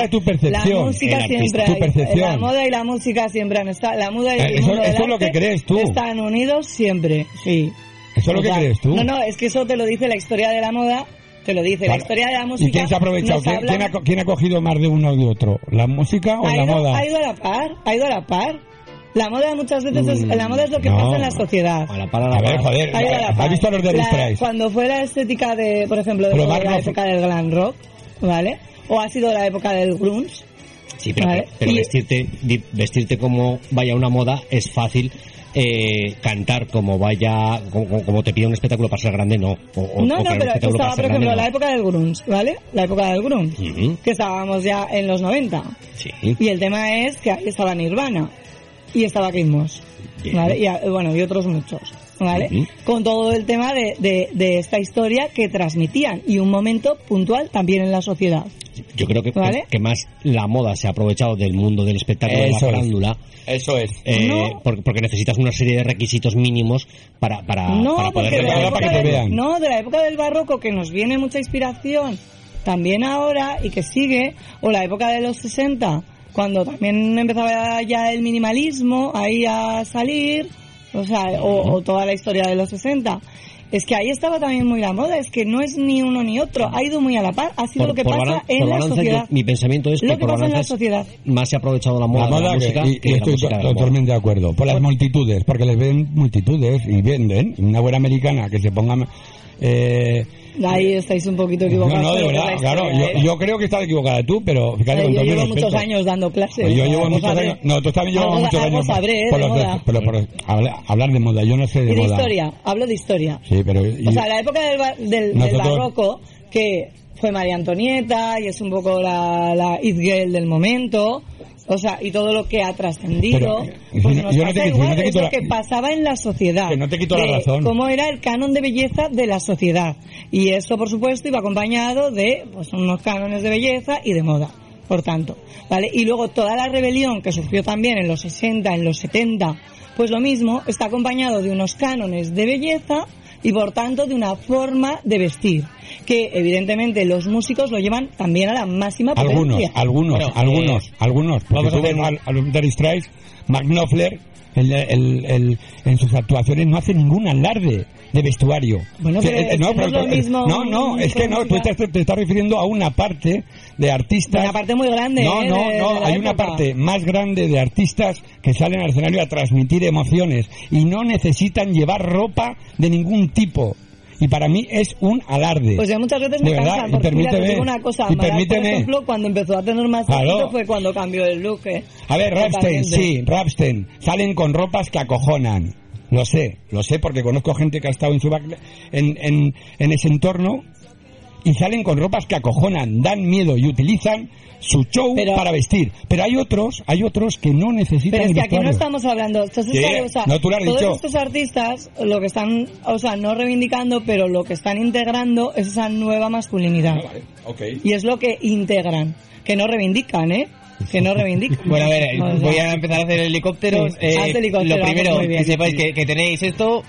es tu percepción. La música siempre Tu percepción. La moda y la música siempre han estado. La moda y el Eh, eso- mundo del eso es lo que crees tú. Están unidos siempre, sí. Eso es lo que crees tú. No, no, es que eso te lo dice la historia de la moda. Te lo dice la historia de la música. ¿Y quién se ha aprovechado? ¿Quién, habla- quién ha, co- quién ha cogido más de uno o de otro? ¿La música o ha la ido, moda? ha ido a la par, ha ido a la par. La moda muchas veces es, Mm, la moda es lo que no. pasa en la sociedad. A la par, A ver, joder, la ¿has visto los de La- Rice? Cuando fue la estética de, por ejemplo, de la época del glam rock, ¿vale? O ha sido la época del grunge. Sí, pero, Vale. pero Y- vestirte, di- vestirte como vaya una moda es fácil. Eh, cantar como vaya, como, te pide un espectáculo para ser grande, no. O, No, o no, pero estaba, por ejemplo, grande, la época del grunge, ¿vale? La época del grunge. Que estábamos ya en los 90. Sí. Y el tema es que ahí estaba Nirvana. Y estaba Kid Moss. Y, bueno, y otros muchos. Con todo el tema de, de, de esta historia que transmitían. Y un momento puntual también en la sociedad. Yo creo que, ¿Vale? que más la moda se ha aprovechado del mundo del espectáculo de Eso la es. farándula. Eso es. eh, No. porque, porque necesitas una serie de requisitos mínimos para, para, no, para poder de la, para que te del, vean. no, de la época del barroco que nos viene mucha inspiración también ahora y que sigue, o la época de los 60, cuando también empezaba ya el minimalismo ahí a salir, o sea, o, o toda la historia de los 60. Es que ahí estaba también muy la moda, es que no es ni uno ni otro, ha ido muy a la par, ha sido Por- lo que pasa balan- en la sociedad. yo- mi pensamiento es Lo que pasa en la sociedad. más se ha aprovechado la moda, La de la moda, que- y, que y la estoy música de la moda. totalmente de acuerdo. Por las multitudes, porque les ven multitudes y venden. Una buena americana que se ponga Eh, Ahí estáis un poquito no, equivocados. no, de que es verdad, la claro, yo, ¿eh? yo creo que estás equivocada tú, pero fíjate Eh, con yo todo mi llevo muchos años dando clases. Yo llevo muchos sabré. años, no, tú también llevas muchos años sabré, ¿eh? por de los de- moda. pero por habla- hablar de moda, yo no sé de Y de moda. historia, hablo de historia. Sí, pero y- O sea, la época del, del, del Nosotros- barroco, que fue María Antonieta y es un poco la, la it girl del momento, o sea, y todo lo que ha trascendido, pues nos no te pasa igual, no es lo la- que pasaba en la sociedad. Que no te quito la razón. Cómo era el canon de belleza de la sociedad. Y esto, por supuesto, iba acompañado de pues, unos cánones de belleza y de moda. Por tanto, ¿vale? Y luego toda la rebelión que surgió también en los 60, en los 70, pues lo mismo, está acompañado de unos cánones de belleza y por tanto de una forma de vestir que evidentemente los músicos lo llevan también a la máxima algunos, potencia. algunos, Bueno, algunos, eh, algunos. Porque vamos a hacer- al, al el, el- el- en sus actuaciones no hace ningún alarde de vestuario. Bueno, pero eh, es que no es lo mismo no, no, es que no, tú te, te estás refiriendo a una parte de artistas. Una parte muy grande, No, ¿eh? no, de- no, de hay una parte más grande de artistas que salen al escenario a transmitir emociones y no necesitan llevar ropa de ningún tipo. Y para mí es un alarde. Pues yo muchas veces me verdad, cansan, y porque mira, te digo una cosa, y Amaral, por ejemplo, cuando empezó a tener más éxito fue cuando cambió el look, ¿eh? A ver, Rapstein, sí, Rapstein. Salen con ropas que acojonan. Lo sé, lo sé porque conozco gente que ha estado en, su back- en, en, en ese entorno y salen con ropas que acojonan, dan miedo y utilizan su show para vestir. Pero hay otros, hay otros que no necesitan Pero es que aquí no estamos hablando, entonces, Sí, claro, o sea, no, tú lo has todos dicho. estos artistas lo que están, o sea, no reivindicando, pero lo que están integrando es esa nueva masculinidad. Y es lo que integran, que no reivindican, ¿eh? Que no reivindican. Bueno, a ver, O sea, voy a empezar a hacer helicópteros. Sí, Eh, haz helicóptero, lo primero, que sepáis que, que tenéis esto.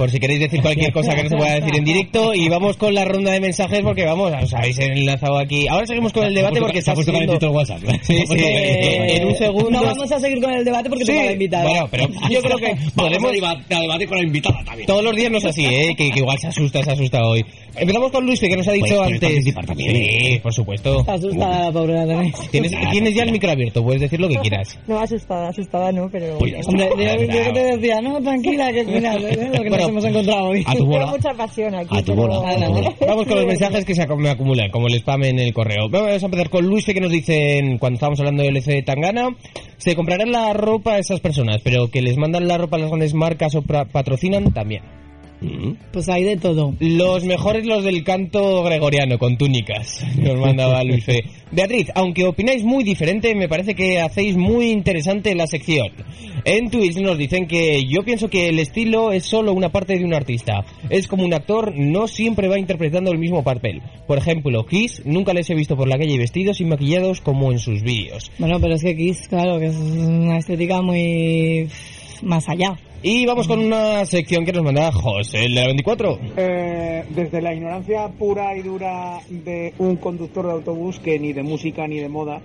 Por si queréis decir cualquier cosa que no se pueda decir en directo. Y vamos con la ronda de mensajes porque vamos, os habéis enlazado aquí. Ahora seguimos con el debate porque está calentito el WhatsApp. Sí, sí, Eh, en un segundo... No vamos a seguir con el debate porque Sí, te va a invitar. bueno, pero yo creo que podemos a debate con la invitada también. Todos los días no es así, ¿eh? Que, que igual se asusta, se asusta hoy. Empezamos con Luis, que nos ha dicho Pues, antes. también, Sí, por supuesto. Está asustada la pobre la tenéis. Tienes, tienes ya el micro abierto, puedes decir lo que quieras. No, asustada, asustada no, pero... Pues ya está, Hombre, yo, yo que te decía, no, tranquila, que mira, ¿eh? lo que Bueno, hemos encontrado hoy. a tu bola. Tengo mucha pasión aquí. A tu pero- bola. Vamos con los mensajes que se me acumulan, como el spam en el correo. Vamos a empezar con Luis, que nos dicen, cuando estábamos hablando del LC de Tangana, se comprarán la ropa a esas personas, pero que les mandan la ropa a las grandes marcas o patrocinan también. Pues hay de todo. Los mejores los del canto gregoriano, con túnicas, nos mandaba Luis Fe. Beatriz, aunque opináis muy diferente, me parece que hacéis muy interesante la sección. En Twitch nos dicen que yo pienso que el estilo es solo una parte de un artista. Es como un actor, no siempre va interpretando el mismo papel. Por ejemplo, Kiss, nunca les he visto por la calle vestidos y maquillados como en sus vídeos. Bueno, pero es que Kiss, claro, que es una estética muy más allá. Y vamos con una sección que nos manda José, el de la 24. Eh, desde la ignorancia pura y dura de un conductor de autobús que ni de música ni de moda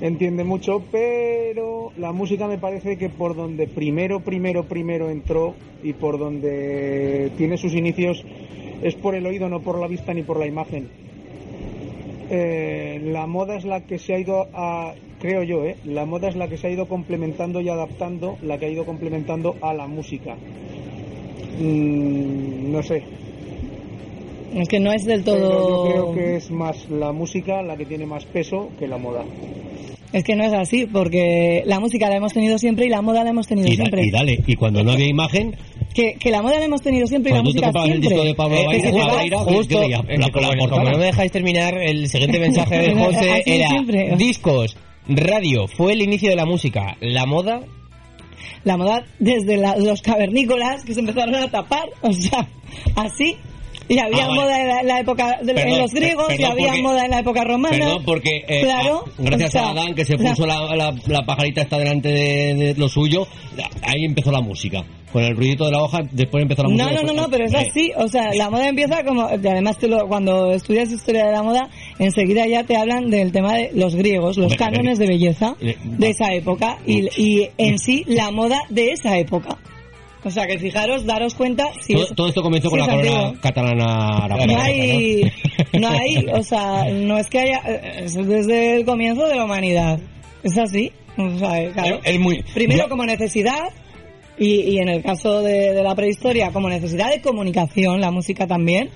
entiende mucho, pero la música me parece que por donde primero, primero, primero entró y por donde tiene sus inicios es por el oído, no por la vista ni por la imagen. Eh, la moda es la que se ha ido a, creo yo, ¿eh? la moda es la que se ha ido complementando y adaptando, la que ha ido complementando a la música. Mm, no sé, Es que no es del pero todo... yo creo que es más la música la que tiene más peso que la moda. Es que no es así, porque la música la hemos tenido siempre y la moda la hemos tenido Y, da- siempre. y dale, y cuando no había imagen, Que, que la moda la hemos tenido siempre y la cuando tú te música el siempre. disco de Pablo Eh, Justo, yo veía eh, la- la como, no me dejáis terminar, el siguiente mensaje de José era siempre. discos, radio, fue el inicio de la música, la moda, La moda desde la- los cavernícolas que se empezaron a tapar, o sea, así. Y había Ah, vale. moda en la, época de Perdón, los griegos y había porque- moda en la época romana. Perdón, porque eh, claro, ah, gracias o sea, a Adán que se puso la, la, la pajarita está delante de, de lo suyo, ahí empezó la música. Con el ruidito de la hoja, después empezó la No, música. no, no, no, pero es Eh, así. O sea, la moda empieza como. y Además, tú lo- cuando estudias historia de la moda, enseguida ya te hablan del tema de los griegos, los cánones de belleza eh, de esa época y, y en sí la moda de esa época. O sea, que fijaros, daros cuenta. Si todo, es- todo esto comenzó con la corona antiguo. catalana No hay, no hay, o sea, no es que haya, es desde el comienzo de la humanidad. Es así. O sea, claro. Es muy- Primero como necesidad y, y en el caso de, de la prehistoria, como necesidad de comunicación, la música también,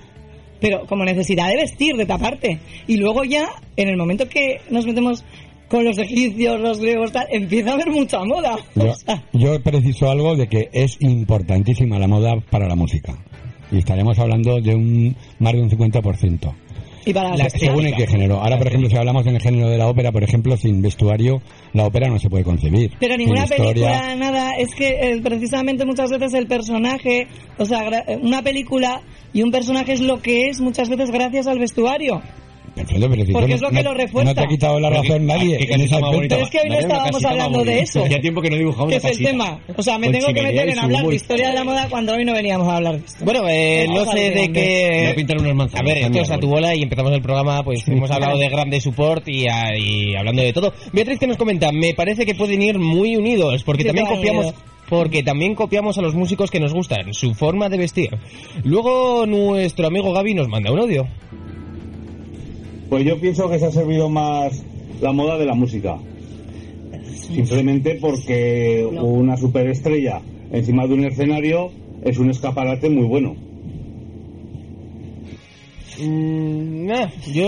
pero como necesidad de vestir, de taparte. Y luego ya, en el momento que nos metemos con los egipcios, los griegos, tal, empieza a haber mucha moda. Yo, yo preciso algo de que es importantísima la moda para la música. Y estaremos hablando de un más de un 50%. Y para La- según en qué género. Ahora, por ejemplo, si hablamos en el género de la ópera, por ejemplo, sin vestuario, la ópera no se puede concebir. Pero ninguna historia. película, nada, es que eh, precisamente muchas veces el personaje, o sea, eh, una película y un personaje es lo que es muchas veces gracias al vestuario. Perfecto, pero si Porque es lo no- que lo refuerza. No te ha quitado la razón qué- nadie qué en bonita. Pero es que hoy no estábamos hablando de eso. Hacía tiempo que no dibujaba Que es el tema. O sea, me Con tengo que meter en hablar de historia de la moda cuando hoy no veníamos a hablar. Bueno, eh, no sé de qué... Voy a pintar unas manzanas, A ver, esto es a tu bola y empezamos el programa, pues hemos hablado de grande support y, a- y hablando de todo. Beatriz que nos comenta, me parece que pueden ir muy unidos, porque Sí, también copiamos... Porque también copiamos a los músicos que nos gustan, su forma de vestir. Luego nuestro amigo Gaby nos manda un audio. Pues yo pienso que se ha servido más la moda de la música. Simplemente porque una superestrella encima de un escenario es un escaparate muy bueno. Mm, nah, yo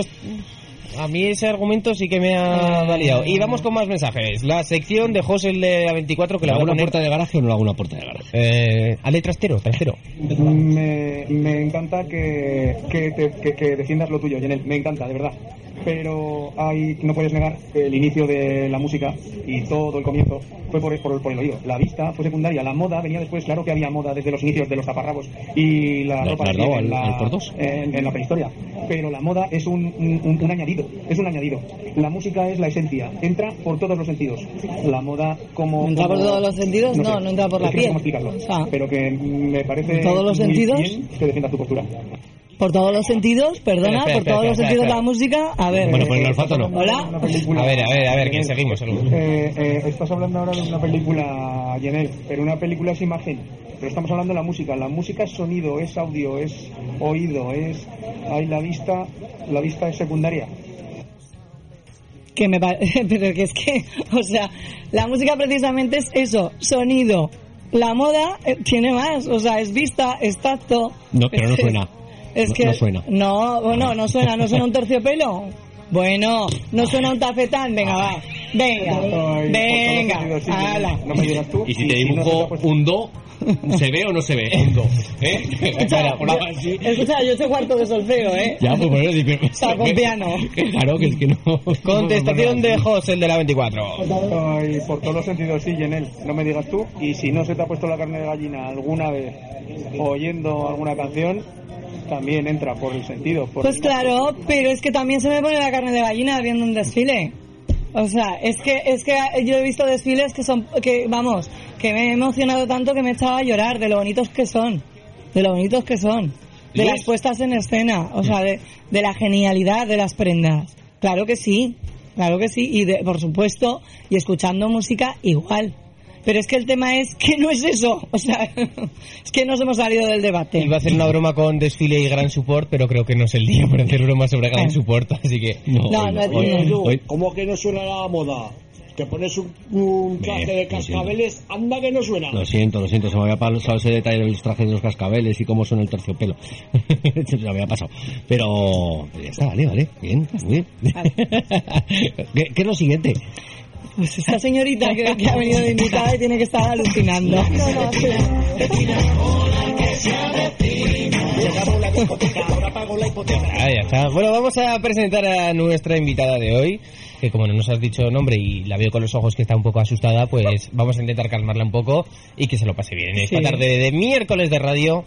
a mí ese argumento sí que me ha valido. Y vamos con más mensajes. La sección de José el de A24 que ¿Le la hago una poner... puerta de garaje o no le hago una puerta de garaje? Eh, Ale trastero, trastero. Me, me encanta que, que, te- que- que defiendas lo tuyo, Jenel. Me encanta, de verdad. Pero hay, no puedes negar que el inicio de la música y todo el comienzo fue por, por, por el oído. La vista fue secundaria. La moda venía después. Claro que había moda desde los inicios de los taparrabos y la ¿Le- ropa piel dado en, la, en- en la prehistoria. Pero la moda es un, un- un añadido. Es un añadido. La música es la esencia. Entra por todos los sentidos. La moda como... ¿Entra por todos los sentidos? No, sé. no entra por la que no sé piel. cómo explicarlo. Sea, pero que me parece... ¿En todos los sentidos? bien que defiendas tu postura. Por todos los sentidos, perdona, Espera, espera, por todos espera, los espera, sentidos espera. la música. A ver. Bueno, por el olfato no. Hola. A ver, a ver, a ver, que seguimos. Eh, eh, estás hablando ahora de una película, Jenel, pero una película es imagen. Pero estamos hablando de la música. La música es sonido, es audio, es oído, es... Hay la vista, la vista es secundaria. que me pa- pero que es que, o sea, la música precisamente es eso, sonido. La moda eh, tiene más, o sea, es vista, es tacto. No, pero no suena. Es No- que no suena. No, bueno, no suena, no suena un terciopelo. Bueno, no suena un tafetán, venga, va. Venga, Ay, venga, por todos los sentidos, sí, ala. No me digas tú. Y si te dibujo un do, ¿se ve o no se ve? Un do. ¿Eh? Escucha, Por algo así. escucha, yo sé cuarto de solfeo, ¿eh? Ya, pues bueno, digo, O sea, con piano. Claro, que es que no. Contestación de José el de la 24. Ay, por todos los sentidos, sí, Jenel, no me digas tú. Y si no se te ha puesto la carne de gallina alguna vez oyendo alguna canción, también entra por el sentido. por Pues el- claro, pero es que también se me pone la carne de gallina viendo un desfile. O sea, es que es que yo he visto desfiles que son que vamos, que me he emocionado tanto que me echaba a llorar de lo bonitos que son, de lo bonitos que son, de ¿Sí? las puestas en escena, o sea, de, de la genialidad de las prendas. Claro que sí, claro que sí y de, por supuesto y escuchando música igual. Pero es que el tema es que no es eso, o sea, es que nos hemos salido del debate. Iba a hacer una broma con desfile y gran support, pero creo que no es el día para hacer broma sobre gran support, así que no. No, hoy no, hoy- no, ¿Cómo que no suena la moda? Te pones un, un traje Bien, de cascabeles, anda que no suena. Lo siento, lo siento, se me había pasado ese detalle de los trajes de los cascabeles y cómo suena el terciopelo. se me había pasado. Pero ya está, vale, vale, bien, muy bien. ¿Qué, qué es lo siguiente? Pues esa señorita que, que ha venido de invitada y tiene que estar alucinando. No, no, Ah, ya está. Bueno, vamos a presentar a nuestra invitada de hoy, que como no nos has dicho nombre y la veo con los ojos que está un poco asustada, pues vamos a intentar calmarla un poco y que se lo pase bien. Esta Sí. tarde de miércoles de radio,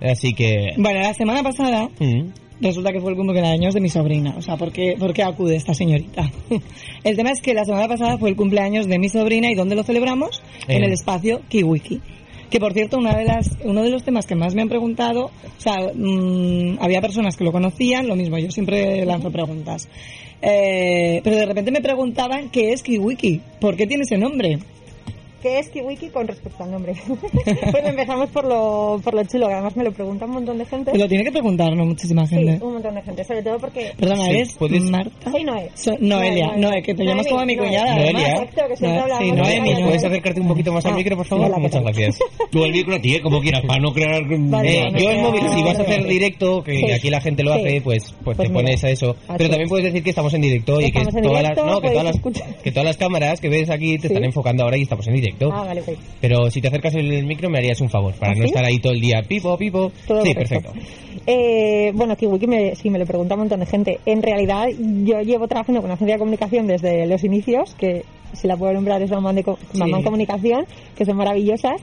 así que... Bueno, la semana pasada Mm. Resulta que fue el cumpleaños de mi sobrina. O sea, ¿por qué, por qué acude esta señorita? el tema es que la semana pasada fue el cumpleaños de mi sobrina y ¿dónde lo celebramos? En Eh. el espacio Kiwiki. Que por cierto, una de las, uno de los temas que más me han preguntado, o sea, mm, había personas que lo conocían, lo mismo, yo siempre lanzo preguntas. Eh, pero de repente me preguntaban qué es Kiwiki, ¿por qué tiene ese nombre? ¿Qué es Kiwiki con respecto al nombre? pues empezamos por lo, por lo chulo, que además me lo pregunta un montón de gente. Te lo tiene que preguntar, ¿no? Muchísima gente. Sí, un montón de gente, sobre todo porque... Perdona, Sí, ¿eres puedes- Marta? Soy Noé. So- Noelia, Noé, que te llamas como a mi cuñada. Noelia. Exacto, que siempre Noé- sí, Noemi, Noelia. ¿Puedes acercarte un poquito más al Ah, micro, por favor? hola, ¿qué Muchas tal? gracias. Tú el micro a ti, ¿eh? como quieras, para no crear... Vale, Eh, yo el móvil, si vas a hacer directo, que Sí. aquí la gente lo Sí. hace, pues, pues, Pues te pones mira, a eso. Pero también puedes decir que estamos en directo y que todas las, no, que podéis todas las, escuchar. que todas las cámaras que ves aquí te están enfocando ahora y estamos en directo. Ah, vale, ok. Pero si te acercas el micro me harías un favor, para ¿Ah, no sí? estar ahí todo el día pipo, pipo. Todo sí, perfecto. Eh, bueno, Kiwiki me, sí me lo pregunta un montón de gente. En realidad, yo llevo trabajando con una agencia de comunicación desde los inicios, que si la puedo nombrar es Mamán, de Co- Sí. Mamán Comunicación, que son maravillosas.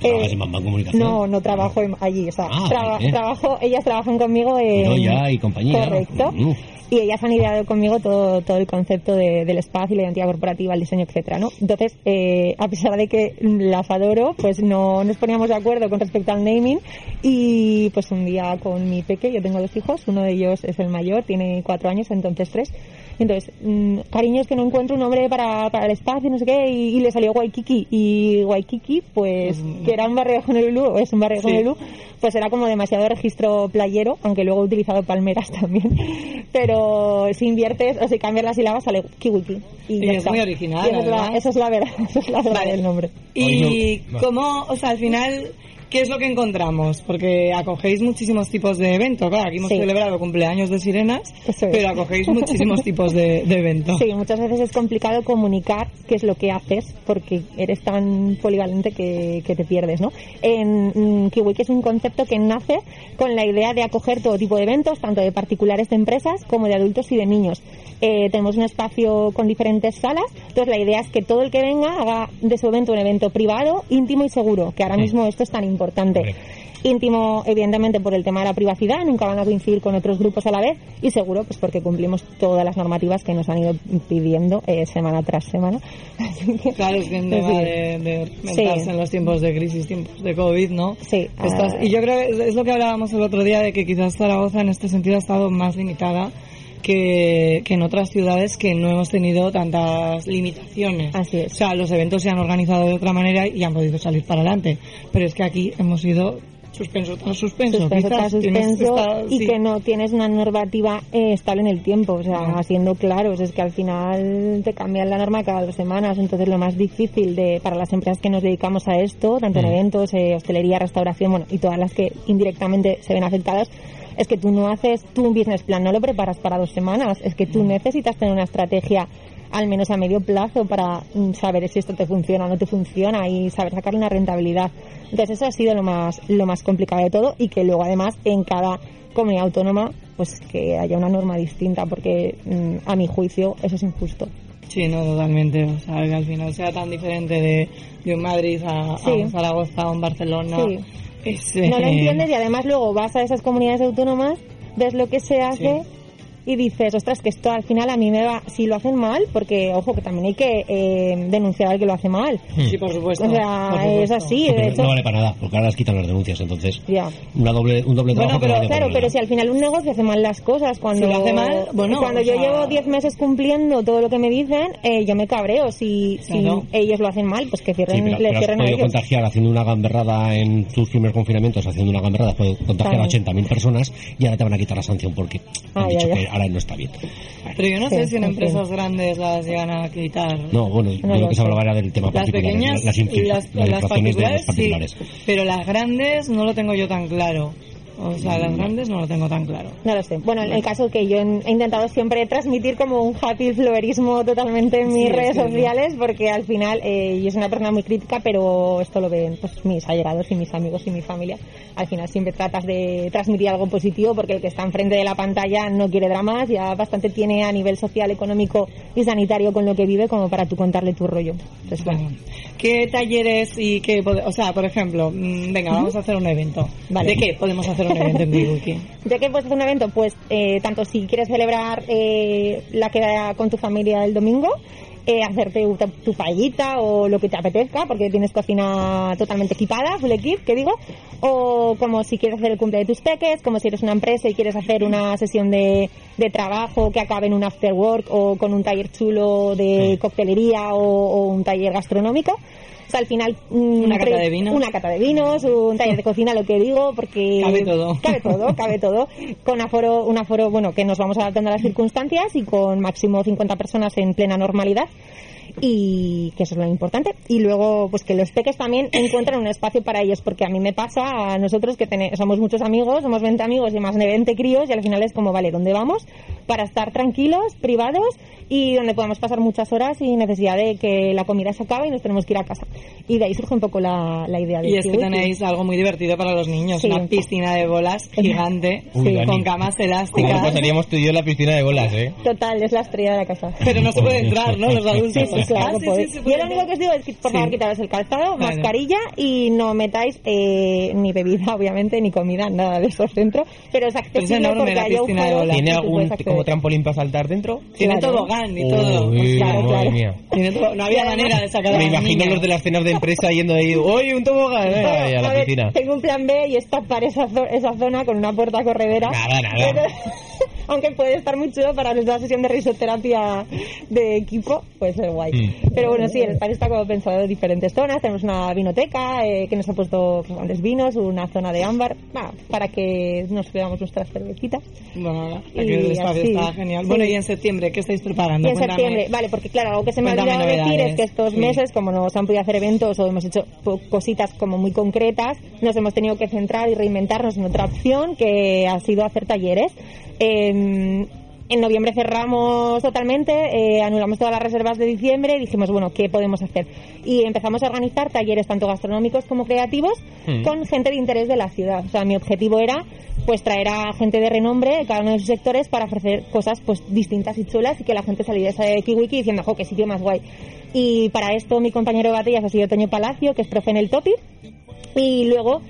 ¿Trabajas Eh, en Mamá Comunicación? No, no trabajo allí, o sea, Ah, traba- bien. trabajo, ellas trabajan conmigo en... Noya y compañía. Correcto. Mm. Y ellas han ideado conmigo todo, todo el concepto de- del espacio, la identidad corporativa, el diseño, etcétera, ¿no? Entonces, eh, a pesar de que las adoro, pues no nos poníamos de acuerdo con respecto al naming y pues un día con mi peque, yo tengo dos hijos, uno de ellos es el mayor, tiene cuatro años, entonces tres. Entonces, mm, cariño, es que no encuentro un nombre para, para el espacio, no sé qué, y, y le salió Waikiki. Y Waikiki, pues, que era un barrio de Honolulu, o es un barrio de Sí. Honolulu, pues era como demasiado registro playero, aunque luego he utilizado palmeras también. Pero si inviertes o si cambias las sílabas sale Kiwiki. Y, Y ya es está. muy original, Y eso, es la, es verdad, eso es la verdad Vale. del nombre. Y cómo, o sea, al final, ¿qué es lo que encontramos? Porque acogéis muchísimos tipos de eventos. Claro, aquí hemos Sí. celebrado cumpleaños de sirenas, es. pero acogéis muchísimos tipos de, de eventos. Sí, muchas veces es complicado comunicar qué es lo que haces porque eres tan polivalente que, que te pierdes, ¿no? En mm, Kiwiki es un concepto que nace con la idea de acoger todo tipo de eventos, tanto de particulares de empresas como de adultos y de niños. Eh, tenemos un espacio con diferentes salas, entonces la idea es que todo el que venga haga de su evento un evento privado, íntimo y seguro, que ahora mismo esto es tan importante. Íntimo, evidentemente, por el tema de la privacidad, nunca van a coincidir con otros grupos a la vez, y seguro, pues porque cumplimos todas las normativas que nos han ido pidiendo eh, semana tras semana. Claro, es que tema sí. de, de Sí. en los tiempos de crisis, tiempos de COVID, ¿no? Sí. Estás- y yo creo que es lo que hablábamos el otro día de que quizás Zaragoza en este sentido ha estado más limitada que, que en otras ciudades que no hemos tenido tantas limitaciones. Así es. O sea, los eventos se han organizado de otra manera y han podido salir para adelante. Pero es que aquí hemos ido suspenso tras suspenso. suspenso tras suspenso esta- y sí. que no tienes una normativa eh, estable en el tiempo, o sea, No. siendo claros, es que al final te cambian la norma cada dos semanas, entonces lo más difícil de para las empresas que nos dedicamos a esto, tanto en Mm. eventos, eh, hostelería, restauración, bueno, y todas las que indirectamente se ven afectadas, es que tú no haces tú un business plan, no lo preparas para dos semanas, es que tú Mm. necesitas tener una estrategia al menos a medio plazo para mm, saber si esto te funciona o no te funciona y saber sacar una rentabilidad. Entonces eso ha sido lo más lo más complicado de todo y que luego además en cada comunidad autónoma pues que haya una norma distinta porque mm, a mi juicio eso es injusto. Sí, no, totalmente. O sea, que al final sea tan diferente de, de un Madrid a, un Zaragoza, a un Barcelona. Sí. Es, No lo eh, entiendes y además luego vas a esas comunidades autónomas, ves lo que se hace y dices, ostras, que esto al final a mí me va, si lo hacen mal, porque ojo, que también hay que eh, denunciar al que lo hace mal. Sí, por supuesto. O sea, por supuesto. es así, Sí, de hecho. no vale para nada, porque ahora les quitan las denuncias, entonces Ya. una doble, un doble trabajo Bueno, no pero claro, pero si al final un negocio hace mal las cosas, cuando Si lo hace mal, bueno, cuando yo sea- llevo 10 meses cumpliendo todo lo que me dicen, eh, yo me cabreo. Si, Claro. si ellos lo hacen mal, pues que Sí, cierren, pero, le pero has cierren a podido ellos. contagiar haciendo una gamberrada en tus primeros confinamientos, haciendo una gamberrada, has podido contagiar Claro. a 80.000 personas y ahora te van a quitar la sanción porque han dicho ay, ay. que ahora no está bien. Pero yo no Sí, sé si en empresas grandes las llegan a quitar. No, bueno, No yo lo que se hablaba del tema Las particular, pequeñas las, las, las las de particulares, sí, particulares. pero las grandes no lo tengo yo tan claro. O sea, las grandes no lo tengo tan claro. No lo sé. Bueno, en el caso que yo he intentado siempre transmitir como un happy flowerismo totalmente en mis Sí, redes sí, sí. sociales, porque al final eh, yo soy una persona muy crítica, pero esto lo ven pues mis allegados y mis amigos y mi familia. Al final siempre tratas de transmitir algo positivo, porque el que está enfrente de la pantalla no quiere dramas, ya bastante tiene a nivel social, económico y sanitario con lo que vive como para tú contarle tu rollo. Entonces, bueno. ¿Qué talleres y qué, o sea, por ejemplo, mm, venga, vamos a hacer un evento. Vale. ¿De qué podemos hacer ¿De qué puedes hacer un evento? Pues eh, tanto si quieres celebrar eh, la queda con tu familia el domingo, eh, hacerte tu, tu paellita o lo que te apetezca, porque tienes cocina totalmente equipada, full equip, que digo, o como si quieres hacer el cumple de tus peques, como si eres una empresa y quieres hacer una sesión de, de trabajo que acabe en un after work o con un taller chulo de coctelería o, o un taller gastronómico. O sea, al final... mm, Una cata de vinos. Una cata de vinos, un taller de cocina, lo que digo, porque... Cabe todo. Cabe todo, cabe todo. Con aforo, un aforo, bueno, que nos vamos adaptando a las circunstancias y con máximo 50 personas en plena normalidad y que eso es lo importante y luego pues que los peques también encuentran un espacio para ellos porque a mí me pasa a nosotros que tene- somos muchos amigos somos 20 amigos y más de 20 críos y al final es como vale ¿dónde vamos? para estar tranquilos privados y donde podamos pasar muchas horas sin necesidad de que la comida se acabe y nos tenemos que ir a casa y de ahí surge un poco la, la idea de Y es que tenéis algo muy divertido para los niños, Sí. una piscina de bolas gigante Uy, con camas ¿Cómo elásticas. pasaríamos tú y yo en la piscina de bolas, eh? Total, es la estrella de la casa. Pero no se puede entrar, ¿no? Los adultos. Sí, sí, claro Ah, que sí, podéis. sí, Yo lo único que os digo es que, por favor, Sí. quitaros el calzado, Vale. mascarilla y no metáis eh, ni bebida, obviamente, ni comida, nada de eso dentro. Pero es accesible enorme porque la hay agujeros ¿Tiene algún como trampolín para saltar dentro? Tiene Claro. tobogán y todo. Uy, Pues claro, madre claro. mía. Tiene todo- No había manera de sacar Me imagino los de las cenas de empresa yendo ahí, oye, un tobogán, eh, A la piscina. tengo un plan B y es tapar esa, zo- esa zona con una puerta corredera. Nada, nada. Pero- aunque puede estar muy chulo para nuestra sesión de risoterapia de equipo, pues es guay. Mm. Pero bueno, sí, el espacio está como pensado en diferentes zonas. Tenemos una vinoteca eh, que nos ha puesto pues, grandes vinos, una zona de ámbar, para que nos bebamos nuestras cervecitas. Bueno, Y aquí el espacio así, está genial. sí. Bueno, y en septiembre, ¿qué estáis preparando? Y en Cuéntame. septiembre, vale, porque claro, algo que se me ha olvidado decir es que estos Sí. meses, como nos han podido hacer eventos o hemos hecho cositas como muy concretas, nos hemos tenido que centrar y reinventarnos en otra opción que ha sido hacer talleres. Eh, en noviembre cerramos totalmente, eh, anulamos todas las reservas de diciembre y dijimos, bueno, ¿qué podemos hacer? Y empezamos a organizar talleres tanto gastronómicos como creativos Mm. con gente de interés de la ciudad. O sea, mi objetivo era pues traer a gente de renombre de cada uno de sus sectores para ofrecer cosas pues distintas y chulas y que la gente saliera de Kiwiki diciendo, jo, qué sitio más guay. Y para esto mi compañero de batallas ha sido Toño Palacio, que es profe en el TOPI, y luego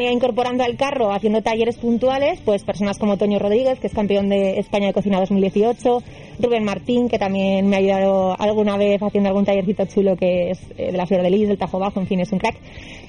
ido incorporando al carro haciendo talleres puntuales, pues personas como Toño Rodríguez, que es campeón de España de Cocina 2018, Rubén Martín, que también me ha ayudado alguna vez haciendo algún tallercito chulo que es eh, de la Flor de Lis, del Tajo Bajo, en fin, es un crack.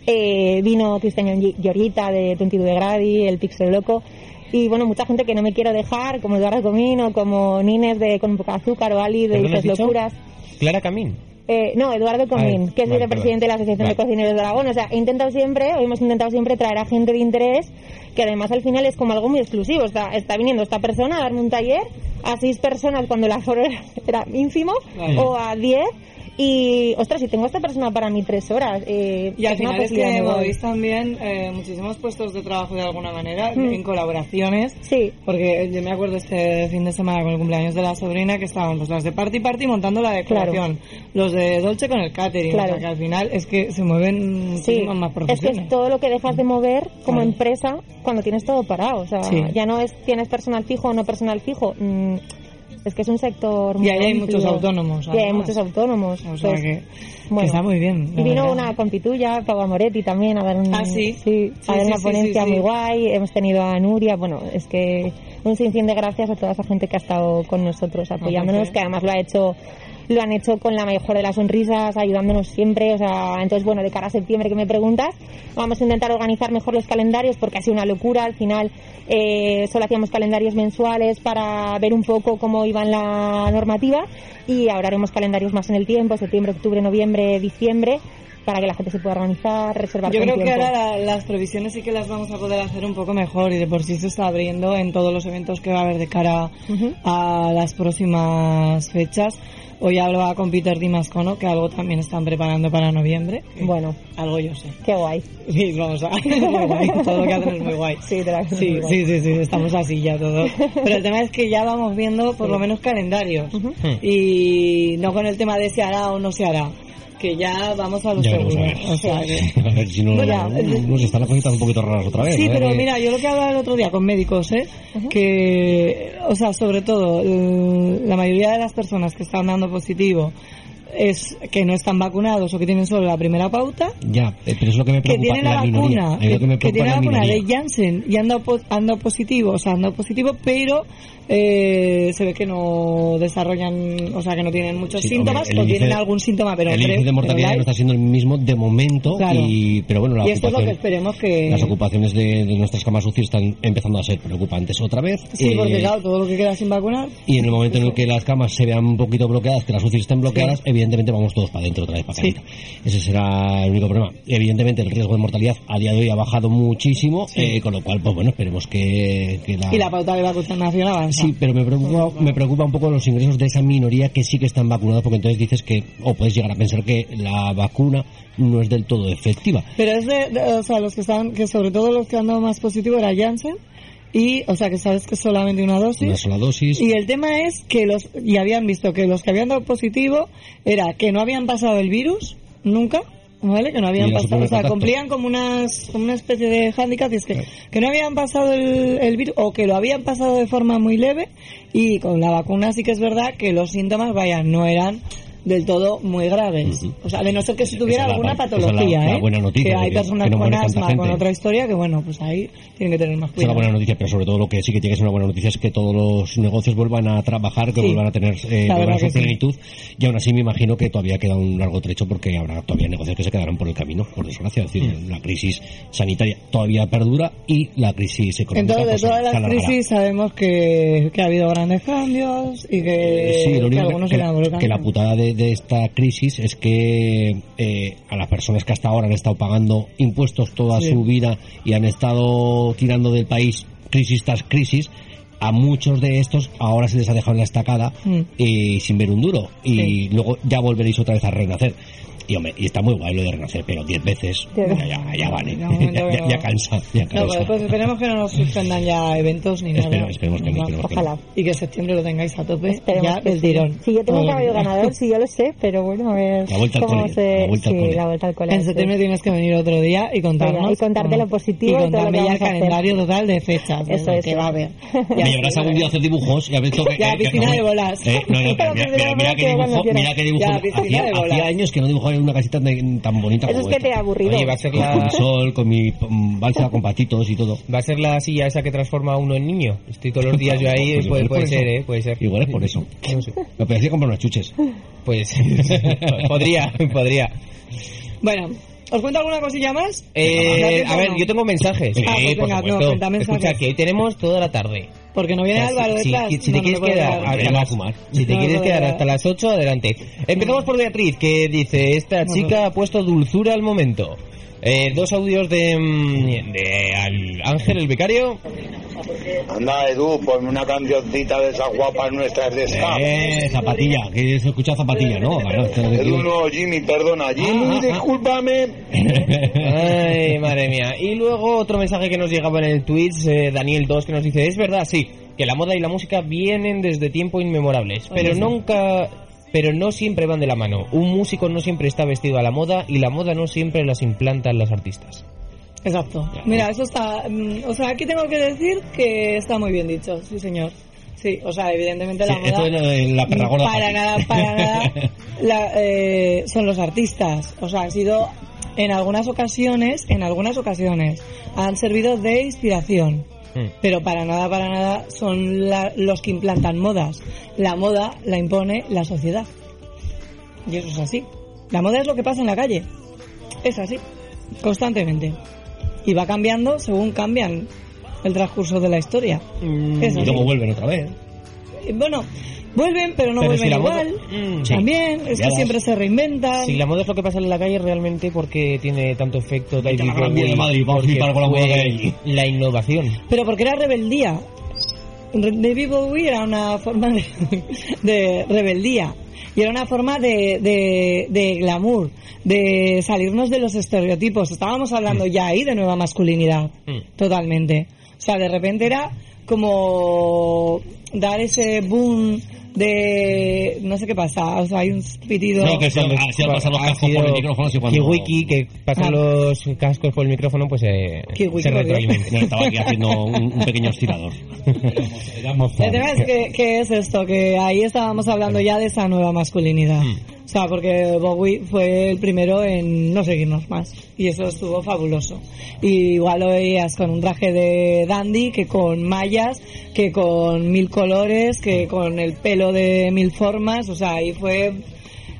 Eh, vino Cristian Giorgita de 22 de Gradi, el Pixel Loco. Y bueno, mucha gente que no me quiero dejar, como Eduardo Comino, como Nines de Con un poco de azúcar o Ali de ¿Perdón, has Dices? Locuras. Clara Camín. Eh, no, Eduardo Comín, que es vale, vicepresidente de la Asociación vale. de Cocineros de Aragón. O sea, he intentado siempre, o hemos intentado siempre traer a gente de interés, que además al final es como algo muy exclusivo. Está, está viniendo esta persona a darme un taller a seis personas cuando el aforo era, era ínfimo, o a diez. Y, ostras, si tengo a esta persona para mí tres horas. Eh, Y al es final es que movéis también eh, muchísimos puestos de trabajo de alguna manera, Mm. en colaboraciones. Sí. Porque yo me acuerdo este fin de semana con el cumpleaños de la sobrina que estaban pues las de Party Party montando la decoración, los de Dolce con el catering, Claro. o sea que al final es que se mueven Sí, más es que profesiones. es todo lo que dejas de mover como Claro. empresa cuando tienes todo parado. O sea, Sí. ya no es tienes personal fijo o no personal fijo. mm, es que es un sector muy Y ahí hay amplio. muchos autónomos, Y hay muchos autónomos. O sea Pues, que, bueno. que está muy bien. Y vino verdad. una compituya, Pau Moretti también, a dar un, Ah, ¿sí? a Sí, dar sí, una sí, ponencia sí, sí. muy guay. Hemos tenido a Nuria, bueno, es que un sinfín de gracias a toda esa gente que ha estado con nosotros apoyándonos, sí. que además lo ha hecho lo han hecho con la mejor de las sonrisas, ayudándonos siempre, o sea, entonces bueno, de cara a septiembre que me preguntas, vamos a intentar organizar mejor los calendarios porque ha sido una locura, al final eh, solo hacíamos calendarios mensuales para ver un poco cómo iba en la normativa y ahora haremos calendarios más en el tiempo, septiembre, octubre, noviembre, diciembre, para que la gente se pueda organizar, reservar Yo creo que ahora la- las previsiones sí que las vamos a poder hacer un poco mejor y de por sí se está abriendo en todos los eventos que va a haber de cara a las próximas fechas. Hoy hablaba con Peter Dimascono que algo también están preparando para noviembre. Bueno, algo yo sé. Qué guay. Sí, vamos a muy guay. Todo lo que hacen es muy guay. Sí, Sí, muy guay. sí, sí, sí, estamos así ya todos. Pero el tema es que ya vamos viendo por Sí. lo menos calendarios. Y no con el tema de se hará o no se hará. Que ya vamos a lo Ya veremos, seguro. a ver. O sea que- A ver si no, Bueno, nos están las cositas un poquito raras otra vez. Sí, pero mira, yo lo que hablaba el otro día con médicos, ¿eh? Que, o sea, sobre todo, eh, la mayoría de las personas que están dando positivo es que no están vacunados o que tienen solo la primera pauta, Ya, eh, pero es lo que me que preocupa. tienen la, minoría. vacuna, lo que me que tienen la la vacuna de Janssen y han dado, han dado positivo, o sea, han dado positivo, pero eh, se ve que no desarrollan, o sea, que no tienen muchos Sí, síntomas hombre, o tienen algún síntoma, pero el índice de mortalidad no está siendo el mismo de momento, Claro. y, pero bueno, la y esto es lo que esperemos que... las ocupaciones de, de nuestras camas UCI están empezando a ser preocupantes otra vez. Sí, eh, porque claro, todo lo que queda sin vacunar, y en el momento en el que las camas se vean un poquito bloqueadas, que las UCI estén bloqueadas, Sí. evidentemente evidentemente vamos todos para adentro otra vez para casita. Ese será el único problema. Evidentemente el riesgo de mortalidad a día de hoy ha bajado muchísimo, eh, con lo cual, pues bueno, esperemos que, que la... Y la pauta de vacunación avanza. Sí, pero me preocupa, me preocupa un poco los ingresos de esa minoría que sí que están vacunados, porque entonces dices que, o puedes llegar a pensar que la vacuna no es del todo efectiva. Pero es de, de- o sea, los que estaban, que sobre todo los que han dado más positivo era Janssen, y, o sea, que sabes que solamente una dosis. Una sola dosis. Y el tema es que los, y habían visto que los que habían dado positivo era que no habían pasado el virus, nunca, ¿vale? Que no habían pasado, o sea, cumplían como unas, como una especie de hándicap, y es que, que no habían pasado el, el virus, o que lo habían pasado de forma muy leve, y con la vacuna sí que es verdad que los síntomas, vaya, no eran del todo muy graves. O sea, de no ser que si tuviera Esa la- alguna la- patología, la ¿eh? buena noticia, que hay que- personas que no con asma, con otra historia, que bueno, pues ahí tienen que tener más Esa es la cuidado. buena noticia, pero sobre todo lo que sí que tiene que ser una buena noticia es que todos los negocios vuelvan a trabajar, que Sí. vuelvan a tener eh, La vuelvan a su que sí. plenitud. Y aún así me imagino que todavía queda un largo trecho porque habrá todavía negocios que se quedarán por el camino, por desgracia. Es decir, Mm. la crisis sanitaria todavía perdura y la crisis económica Entonces, de pues, todas se las crisis sabemos que, que ha habido grandes cambios y que, Sí, lo que único algunos que, que camino. la putada de, de esta crisis es que eh, a las personas que hasta ahora han estado pagando impuestos toda Sí. su vida y han estado tirando del país crisis tras crisis, a muchos de estos ahora se les ha dejado en la estacada Mm. y sin ver un duro y Sí. luego ya volveréis otra vez a renacer. Y hombre, y está muy guay lo de renacer, pero 10 veces ya, ya, ya vale, Ya, ya, que ya- no. ya cansa, No, cansa. pues, pues esperemos que no nos suspendan ya eventos ni nada. Espero- esperemos que no, esperemos que Ojalá. Y que septiembre lo tengáis a tope Esperemos ya que sí. tirón. Sí, yo tengo un el caballo ganador, sí, yo lo sé, pero bueno, a ver La vuelta al cómo cole, se... la vuelta al sí, cole. la vuelta al cole. En septiembre tienes que venir otro día y contarnos. Venga, y contarte lo positivo y todo lo que contarme ya el calendario total de fechas. Eso es. que va a haber. Me llevarás algún día a hacer dibujos y a ver esto que... Ya, que- que- piscina de bolas. Eh, no, no, mira, mira, mira qué dibujo, mira qué dibujo. Ya, piscina hacía, de bolas. hacía años que no dibujaba una casita tan, tan bonita Eso como es que te ha aburrido. Oye, va a ser Con, con la... mi sol, con mi balsa, con patitos y todo. Va a ser la silla esa que transforma a uno en niño. Estoy todos los días yo ahí, Pues puede, ser, eso. ¿eh? Puede ser. Igual es por eso. No sé. Me parecía comprar unas chuches. Pues podría, podría. Bueno, ¿os cuento alguna cosilla más? Eh, ¿Da tiempo a ver, yo tengo mensajes. Ah, pues Sí, por venga, no, cuenta mensajes. Escucha, que hoy tenemos toda la tarde. Porque no viene O sea, Álvaro si, detrás. si- si no, te no quieres quedar, Ya va a las- fumar. si te quieres quedar hasta las 8, adelante. Empezamos por Beatriz, que dice, esta chica ha puesto dulzura al momento. Eh, dos audios de, mm, de al Ángel, el becario. Anda, Edu, ponme una cancioncita de esas guapas nuestras de ska. Eh, zapatilla, que se escucha zapatilla, ¿no? Claro, esto es lo que Edu, no, Jimmy, perdona. Jimmy, Ah, ah, ah. discúlpame. Ay, madre mía. Y luego otro mensaje que nos llegaba en el Twitch, eh, Daniel 2, que nos dice, es verdad, sí, que la moda y la música vienen desde tiempo inmemorables, pero nunca... Pero no siempre van de la mano. Un músico no siempre está vestido a la moda y la moda no siempre las implantan las artistas. Exacto. Mira, eso está. mm, O sea, aquí tengo que decir que está muy bien dicho, sí, señor. Sí, o sea, evidentemente la Sí, moda. esto es la perra gorda Para fácil. nada, para nada. la- eh, son los artistas. O sea, han sido. En algunas ocasiones, en algunas ocasiones, han servido de inspiración. Hmm. Pero para nada, para nada son la- los que implantan modas. La moda la impone la sociedad. Y eso es así. La moda es lo que pasa en la calle. Es así. Constantemente. Y va cambiando según cambian el transcurso de la historia. Es Y luego vuelven otra vez. Bueno, vuelven, pero no Pero vuelven si la moda- igual. Mm, sí. También, es que siempre se reinventan. Si la moda es lo que pasa en la calle realmente porque tiene tanto efecto David la Bowie, Madrid, vamos a con la moda fue que hay allí. la innovación. Pero porque era rebeldía. Re- David Bowie era una forma de, de rebeldía. Y era una forma de, de, de glamour, de salirnos de los estereotipos. Estábamos hablando ya ahí de nueva masculinidad, Mm. totalmente. O sea, de repente era como dar ese boom de... No sé qué pasa, o sea, hay un pitido... No, que se han se han pasado los Ha cascos por el micrófono y cuando... Kiwiki, que pasan Ah. los cascos por el micrófono, pues eh, se retroalimenta. No, estaba aquí haciendo un, un pequeño estirador. El tema es que, que es esto, que ahí estábamos hablando ya de esa nueva masculinidad. O sea, porque Bowie fue el primero en no seguirnos más. Y eso estuvo fabuloso. Y igual lo veías con un traje de dandy, que con mallas, que con mil colores, que con el pelo de mil formas. O sea, ahí fue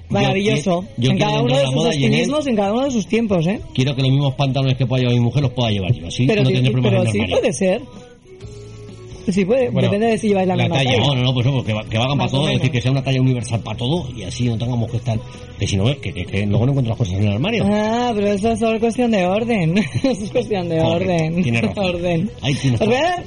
maravilloso. yo en cada uno de sus estilismos, en cada uno de sus tiempos, ¿eh? Quiero que los mismos pantalones que pueda llevar mi mujer los pueda llevar yo. Así Pero, no sí, problemas pero sí puede ser. Sí, puede, Bueno, depende de si lleváis la, La misma talla, talla. no, no, no, pues no, que, va- que valgan para todo, es decir, que sea una talla universal para todo y así no tengamos que estar. Que si no, que, que, que luego no encuentras cosas en el armario. Ah, pero eso es solo cuestión de orden. eso es cuestión de orden. tienes razón. orden. Ahí tienes Os voy a razón.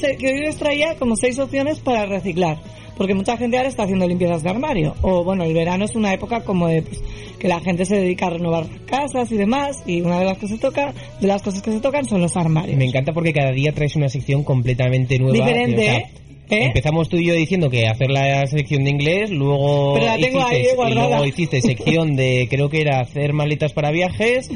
dar, que hoy os traía como seis opciones para reciclar. Porque mucha gente ahora está haciendo limpiezas de armario. O bueno, el verano es una época como de pues, que la gente se dedica a renovar casas y demás. Y una de las que se toca, de las cosas que se tocan son los armarios. Me encanta porque cada día traes una sección completamente nueva. Diferente, o sea, ¿eh? Empezamos tú y yo diciendo que hacer la sección de inglés, luego Pero la tengo ahí hiciste, y guardada. luego hiciste sección de creo que era hacer maletas para viajes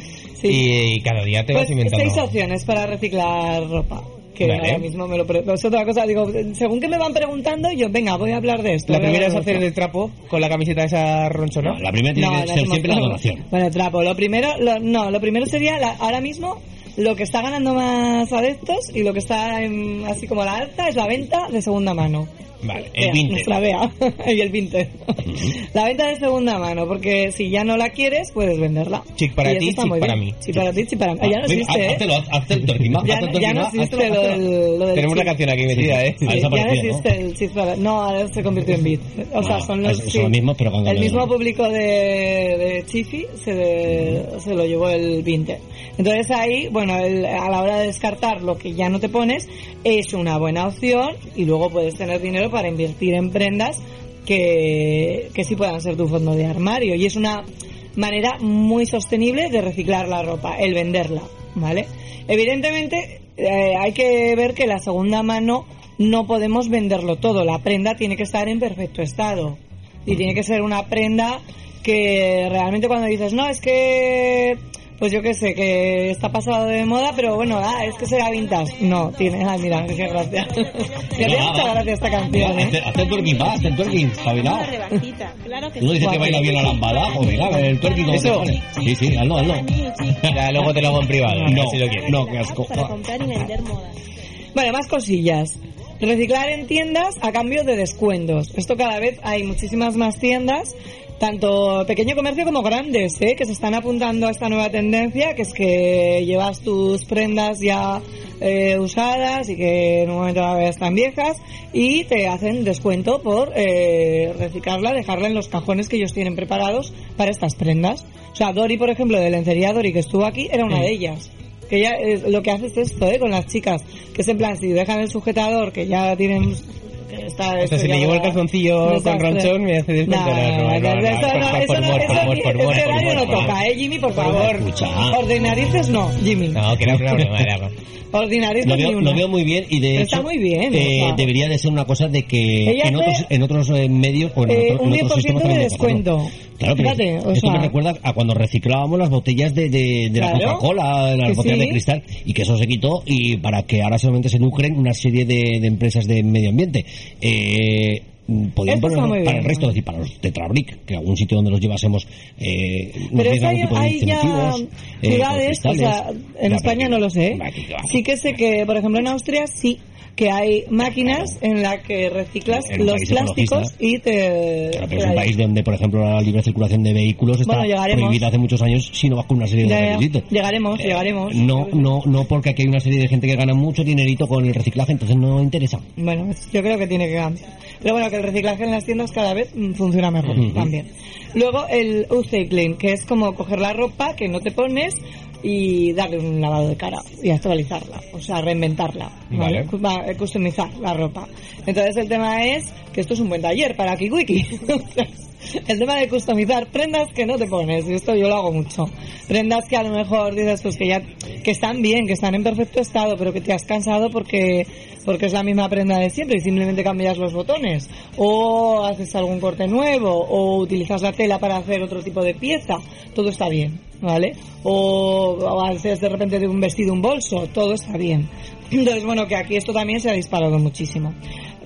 y, y cada día te Pues vas inventando. seis opciones para reciclar ropa. Que Vale. ahora mismo me lo es otra cosa, digo, según que me van preguntando, yo, venga, voy a hablar de esto. La a primera es de hacer el trapo con la camiseta esa ronchona. la primera No, no hacemos trapo. Bueno, trapo. Lo primero, lo- no, lo primero sería la- ahora mismo lo que está ganando más adeptos y lo que está en- así como la alta es la venta de segunda mano. Vale, el 20. Nuestra vea. y el vintage. la venta de segunda mano, porque si ya no la quieres, puedes venderla. Chic para ti, chic para mí. Chic para ti, chic para mí. Ah, ya no Venga, existe, ¿eh? Hazlo, hazte el twerking, va, Ya, hazte el ya no existe lo del, lo del Tenemos la chip. canción aquí metida, ¿eh? Sí, Ha ya no desaparecido, ¿no? existe el chip para- No, ahora se convirtió en beat. O sea, Ah, son los. son los mismos, pero con El mismo de público de, de Chifi se, se lo llevó el Vinted. Entonces ahí, bueno, el- a la hora de descartar lo que ya no te pones, es una buena opción y luego puedes tener dinero para invertir en prendas que, que sí puedan ser tu fondo de armario. Y es una manera muy sostenible de reciclar la ropa, el venderla, ¿vale? Evidentemente, eh, hay que ver que la segunda mano no podemos venderlo todo. La prenda tiene que estar en perfecto estado. Y tiene que ser una prenda que realmente cuando dices, no, es que, pues yo qué sé, que está pasado de moda, pero bueno, ah, es que será vintage. No, tiene, ah, mira, qué gracia. Hace va, mucha gracia esta canción, Hazte ¿eh? hazte el twerking, va, hazte el twerking, espabilado. rebajita, claro que Uno dice que baila bien la lambada, pues venga, el twerking como ¿Eso? Sí, sí, hazlo, hazlo. Ya, luego te lo hago en privado, No, si lo quieres. no, qué asco. para comprar y vender moda. Bueno, más cosillas. Reciclar en tiendas a cambio de descuentos. Esto cada vez hay muchísimas más tiendas, tanto pequeño comercio como grandes, ¿eh? que se están apuntando a esta nueva tendencia, que es que llevas tus prendas ya eh, usadas y que en un momento dado están viejas y te hacen descuento por eh, reciclarla, dejarla en los cajones que ellos tienen preparados para estas prendas. O sea, Dori, por ejemplo, de lencería Dori que estuvo aquí, era una Sí. de ellas que ya eh, lo que hace es esto, ¿eh? Con las chicas, que es en plan, si dejan el sujetador, que ya tienen... Está O sea, si me llevo el calzoncillo con ronchón, me hace descuento. No, no, no, no, eso no, por no, este horario no toca, ¿eh, Jimmy? Por favor. Ordinarices no, Jimmy. No, que era una broma, era broma. Ordinarices Lo veo, lo veo muy bien y de Está hecho muy bien, eh, debería de ser una cosa de que Ella en otros, en otros eh, medios o en, Eh, otro- un en otros 10% sistemas de descuento. Claro, Fíjate, o esto sea- me recuerda a cuando reciclábamos las botellas de, de, de la Coca-Cola, las botellas sí. de cristal, y que eso se quitó y para que ahora solamente se lucren una serie de, de empresas de medio ambiente. Eh, podían muy para bien. el resto, es decir, para los Tetrabric, que algún sitio donde los llevásemos eh, Pero eso hay, algún tipo de hay ya eh, ciudades, o sea, en España no lo sé. Va. Sí que sé que, por ejemplo, en Austria sí que hay máquinas en las que reciclas En los plásticos y te... Claro, pero es un país donde, por ejemplo, la libre circulación de vehículos está Bueno, prohibida hace muchos años si no vas con una serie de requisitos. Llegaremos, Eh, llegaremos. No, no, no, porque aquí hay una serie de gente que gana mucho dinerito con el reciclaje, entonces no interesa. Bueno, es- yo creo que tiene que cambiar. Pero bueno, que el reciclaje en las tiendas cada vez mm, funciona mejor también. Luego el upcycling, que es como coger la ropa que no te pones y darle un lavado de cara y actualizarla, o sea, reinventarla, ¿vale? Va- eh, Customizar la ropa. Entonces el tema es que esto es un buen taller para Kiwiki. El tema de customizar prendas que no te pones, y esto yo lo hago mucho. Prendas que a lo mejor dices pues que ya que están bien, que están en perfecto estado, pero que te has cansado porque porque es la misma prenda de siempre y simplemente cambias los botones o haces algún corte nuevo o utilizas la tela para hacer otro tipo de pieza, todo está bien, ¿vale? O, o haces de repente de un vestido un bolso, todo está bien. Entonces, bueno, que aquí esto también se ha disparado muchísimo.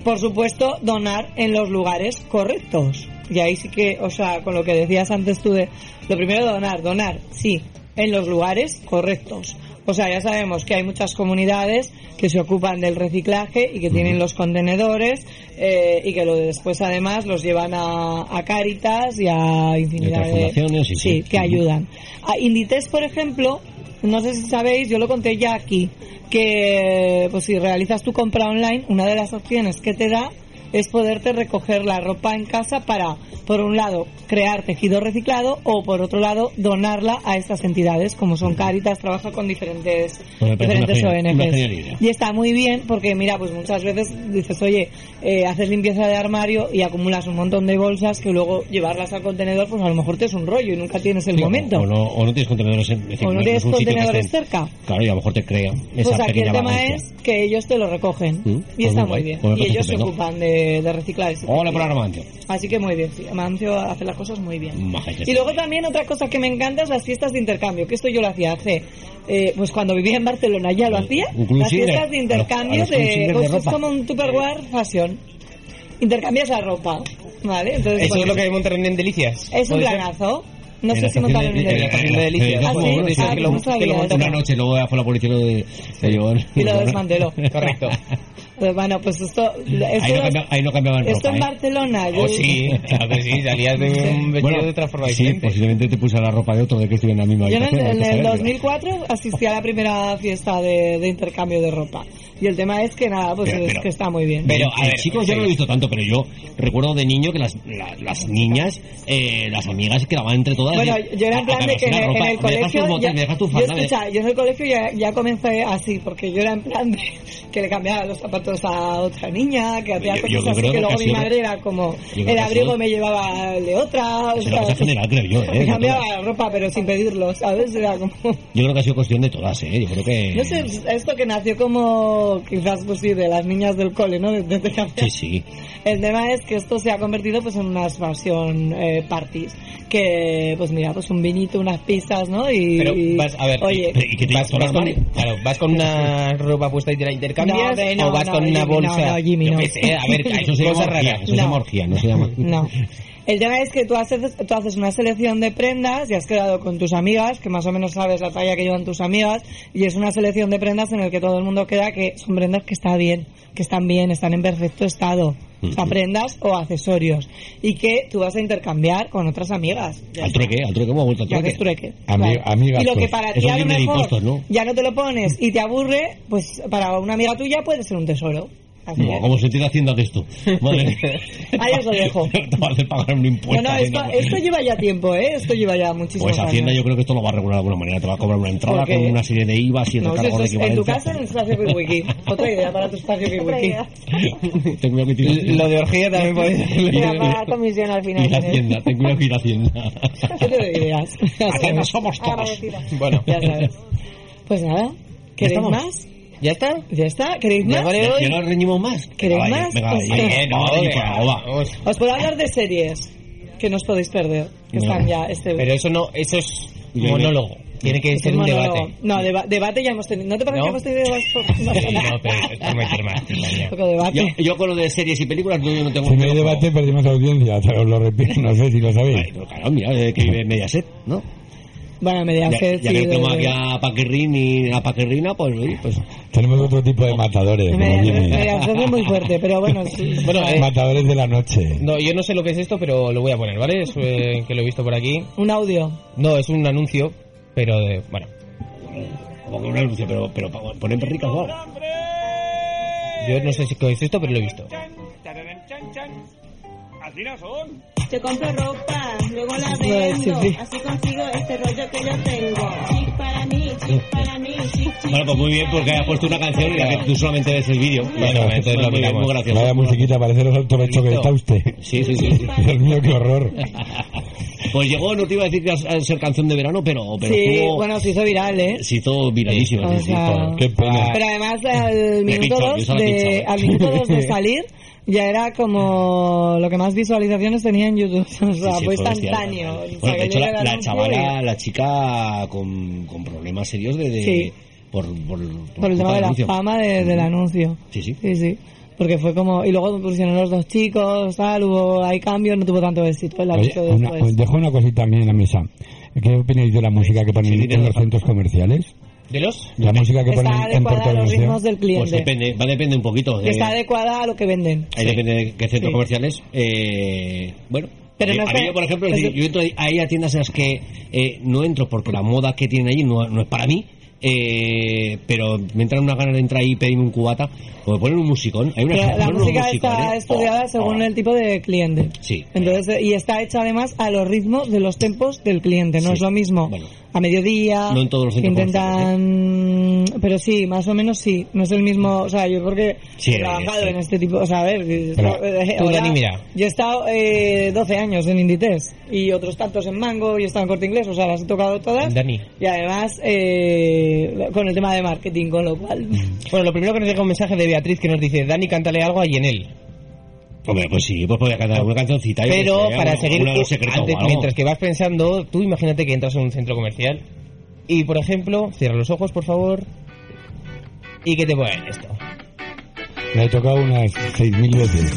Por supuesto, donar en los lugares correctos. Y ahí sí que, o sea, con lo que decías antes tú de, lo primero donar, donar, sí, en los lugares correctos. O sea, ya sabemos que hay muchas comunidades que se ocupan del reciclaje y que tienen los contenedores eh, y que lo después además los llevan a, a Cáritas y a infinidad de fundaciones, sí, sí. que ayudan. A Inditex, por ejemplo, no sé si sabéis, yo lo conté ya aquí, que pues si realizas tu compra online, una de las opciones que te da es poderte recoger la ropa en casa para, por un lado, crear tejido reciclado o, por otro lado, donarla a estas entidades, como son Caritas, trabaja con diferentes, Pues diferentes. ONGs. Y está muy bien porque, mira, pues muchas veces dices, oye, eh, haces limpieza de armario y acumulas un montón de bolsas que luego llevarlas al contenedor, pues a lo mejor te es un rollo y nunca tienes el Sí, momento. O, no, o no tienes contenedores en, es decir, O no es tienes un sitio que contenedores estén- cerca. Claro, y a lo mejor te crea esa Pues aquí el tema vagancia. es que ellos te lo recogen Mm, y pues está muy bien. Pues y ellos se ocupan de, de reciclar ese Hola por Armancio. Así que muy bien, sí. Amancio hace las cosas muy bien. Que Y luego también otra cosa que me encanta es las fiestas de intercambio, que esto yo lo hacía hace, eh, pues cuando vivía en Barcelona ya lo hacía, las fiestas de A los- intercambio a los de, singer de pues es como un Tupperware fashion. Intercambias la ropa, ¿vale? Entonces, Eso pues, es lo que montaron en Delicias. es un planazo. No En sé si montaron de- en en la el estación de Delicias. Ah, sí, Sí, ah, que lo- no sabía que lo eso. Una noche luego fue la policía lo de, de llevar. Y lo desmanteló. Correcto. Pues bueno, pues esto... Ahí esto no, cambia- ahí no cambiaban esto ropa, en ¿eh? Barcelona. Oh, sí, claro que sí, salías de un vestido de otra forma sí, posiblemente te puse la ropa de otro de que estuviera en la misma Yo en en el saberlo. 2004 asistí a la primera fiesta de, de intercambio de ropa. Y el tema es que nada, pues Pero- es pero- que está muy bien. Pero, a ver, chicos, yo no lo he visto tanto, pero yo recuerdo de niño que las, la- las niñas, eh, las amigas quedaban entre todas. Bueno, y- yo era en a- plan a de que en la en el ropa, me dejas tus colegio... botas, ya- me dejas tu yo, falda, me- escucha, yo en el colegio ya, ya comencé así, porque yo era en plan de que le cambiaba los zapatos a otra niña, que hacía cosas yo así, que que luego mi madre era como... que El abrigo sido- me llevaba el de otra... o una cosa sea, general, creo yo, ¿eh? Me cambiaba la ropa, pero sin pedirlo, ¿sabes? Era como... Yo creo que ha sido cuestión de todas, ¿eh? Yo creo que... No sé, esto que nació como quizás pues sí, de las niñas del cole, ¿no? De, de-. Sí, sí. El tema es que esto se ha convertido pues en unas fashion eh, parties. Que, pues mira, pues un vinito, unas pizzas, ¿no? Y, Pero vas, a ver, oye, vas, vas con, claro, vas con una ropa puesta y te la intercambias No, no, o vas no, con una Jimmy, bolsa. no, no, Jimmy, yo no. qué sé, a ver, Eso se llama orgía, eso se llama orgía, no se llama... No. El tema es que tú haces, tú haces una selección de prendas y has quedado con tus amigas, que más o menos sabes la talla que llevan tus amigas, y es una selección de prendas en el que todo el mundo queda que son prendas que están bien, que están bien, están en perfecto estado. O sea, prendas o accesorios. Y que tú vas a intercambiar con otras amigas. Al trueque, al truque, hemos vuelto al trueque. trueque. Ami- Vale. amigas, y lo que pues, para ti a lo mejor ¿no? ya no te lo pones y te aburre, pues para una amiga tuya puede ser un tesoro. Así No, como se tira haciendo de esto. Madre mía. Ahí os lo dejo. Te va a hacer pagar un impuesto. No, no, esto, Hacienda. esto lleva ya tiempo, ¿eh? Esto lleva ya muchísimo Pues Hacienda años. yo creo que esto lo va a regular de alguna manera. Te va a cobrar una entrada con una serie de IVAs y No, recargos eso de es en tu casa en el espacio Wiki. Otra idea para tu espacio Wiki. Ten cuidado que tienes- Lo de orgía también puede ser. Y- Mira, para la comisión al final. Y la Hacienda, ten cuidado que ir a Hacienda. ¿Qué te doy ideas? Hacienda somos todos. Agradecida. Bueno, Ya sabes. Pues nada, ¿queréis más? ¿Ya está? ¿Ya está? ¿Queréis ¿Ya más? vale ¿Ya no reñimos más? ¿Queréis Venga, más? Venga, Pues venga, sí. Os puedo hablar de series que no os podéis perder, que No. están ya este Pero eso no, eso es monólogo. Tiene que es ser un debate. No, deba- debate ya hemos tenido. ¿No te parece ¿No? que hemos tenido debate? Sí, no, pero es por meter más cizaña. Poco debate. Yo, yo con lo de series y películas no, yo no tengo Si no hay debate, perdimos audiencia, te os lo repito, no sé si lo sabéis. Ay, pero claro, mira, eh, que vive Mediaset, ¿no? Bueno, Ya, Mediaset ya sí, que no tenemos aquí a Paquirrin y a Paquirrina, pues, pues Tenemos otro tipo de matadores, como Mediaset viene. Mediaset es muy fuerte, pero bueno, sí. Bueno, eh, Matadores de la noche. no, yo no sé lo que es esto, pero lo voy a poner, ¿vale? Es, eh, que lo he visto por aquí. un audio. No, es un anuncio, pero de, bueno, como un anuncio, pero, pero ponen perricas o algo. yo no sé si qué es esto, pero lo he visto. No son. Yo compro ropa, luego la vendo. sí. Así consigo este rollo que yo tengo. Chic para mí, chic para mí, chic, chic. Bueno, pues muy bien, porque has puesto una canción y la que tú solamente ves el vídeo. Bueno, entonces lo muy, bien, quitamos. muy gracioso. Vaya musiquita, parece los autobechos que está usted. Sí, sí, sí. sí. Dios mío, qué horror. Pues llegó, no te iba a decir que a ser canción de verano, pero, pero Sí, estuvo- bueno, se hizo viral, ¿eh? se hizo viralísimo. Sí, sí, sea, todo. Qué pena. Pero además al minuto pincho, yo dos se la de, pincho, ¿eh? al minuto dos de salir ya era como lo que más visualizaciones tenía en YouTube. O sea, Sí, sí, fue instantáneo. O sea, Bueno, de hecho, la, la chavala, la chica con, con problemas serios de, de- Sí. por, por, por el tema de la anuncio. fama de- del anuncio. Sí, sí. Sí, sí. Porque fue como... Y luego pusieron los dos chicos, tal, hubo... Hay cambios, no tuvo tanto éxito. El aviso una- después. dejo una cosita también en la mesa. ¿Qué opináis de la música que ponen Sí, en los centros comerciales? ¿De los? La música que ponen Está en adecuada a los ritmos del Pues cliente. depende, va a depender un poquito. De- está adecuada a lo que venden. Ahí depende de qué centros Sí. comerciales. Eh, bueno, Pero eh, no a mí yo, por ejemplo, es yo entro ahí a tiendas en las que eh, no entro porque la moda que tienen allí no, no es para mí. eh, pero me entran unas ganas de entrar ahí y pedirme un cubata, o me ponen un musicón. Hay una la ponen música está estudiada según el tipo de cliente. Sí. Entonces, eh, y está hecha además a los ritmos de los tempos del cliente. No Sí. es lo mismo a mediodía. No en todos los que centros intentan, pero sí, más o menos sí. No es el mismo, o sea, yo porque Sí, he trabajado sí. en este tipo, o sea, a ver, Pero, eh, tú, ahora- Dani, mira. yo he estado eh, 12 años en Inditex y otros tantos en Mango y he estado en Corte Inglés, o sea, las he tocado todas. Dani. Y además eh, con el tema de marketing, con lo cual. Bueno, lo primero que nos llega un mensaje de Beatriz que nos dice, Dani, cántale algo a Yenel. Hombre, pues sí, pues podría cantar una cancioncita. Pero sé, para una- seguir, antes, mientras que vas pensando, tú imagínate que entras en un centro comercial y, por ejemplo, cierra los ojos, por favor, y que te ponen esto. Me he tocado unas 6.000 veces.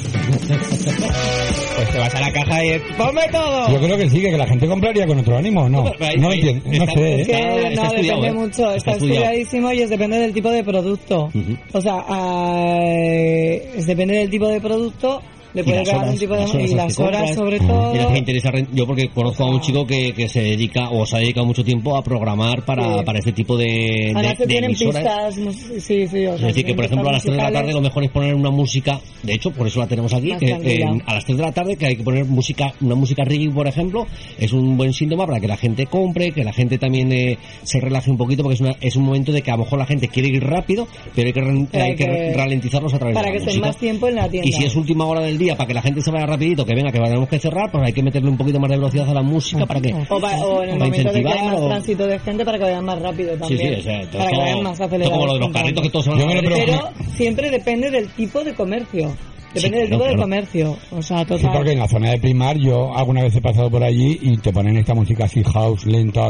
Pues te vas a la caja y ¡ponme todo! Yo creo que sí, que la gente compraría con otro ánimo, ¿no? No entiendo, no sé. Es que ¿eh? no, depende mucho, está, estudiadísimo y es depende del tipo de producto. O sea, ah, es depende del tipo de producto, le puede horas, un tipo de... las horas y las que horas compras. sobre Y las todo... que interesa, re- yo porque conozco a un chico que, que se dedica o se ha dedicado mucho tiempo a programar para, Sí. para este tipo de, Además de, que de tienen emisoras. pistas, sí, sí, o Es sea, decir, que por ejemplo a las 3 de la tarde lo mejor es poner una música, de hecho por eso la tenemos aquí, que eh, a las 3 de la tarde que hay que poner música, una música reggae por ejemplo, es un buen síntoma para que la gente compre, que la gente también eh, se relaje un poquito porque es, una- es un momento de que a lo mejor la gente quiere ir rápido, pero hay que, hay que que- ralentizarlos a través para de que la estén música. más tiempo en la tienda. Y si es última hora del día, para que la gente se vaya rapidito, que venga, que tenemos que cerrar, pues hay que meterle un poquito más de velocidad a la música para que... O, pa- o en el para momento de que hay más o- tránsito de gente para que vayan más rápido también. sí, o sea, todo para que vayan más acelerados. como lo de los comprando. carritos que todos se van a la derecha. Pero siempre depende del tipo de comercio. Depende Sí, del claro, tipo de claro. comercio. O sea, Sí, total. porque en la zona de Primar yo alguna vez he pasado por allí y te ponen esta música así house, lenta,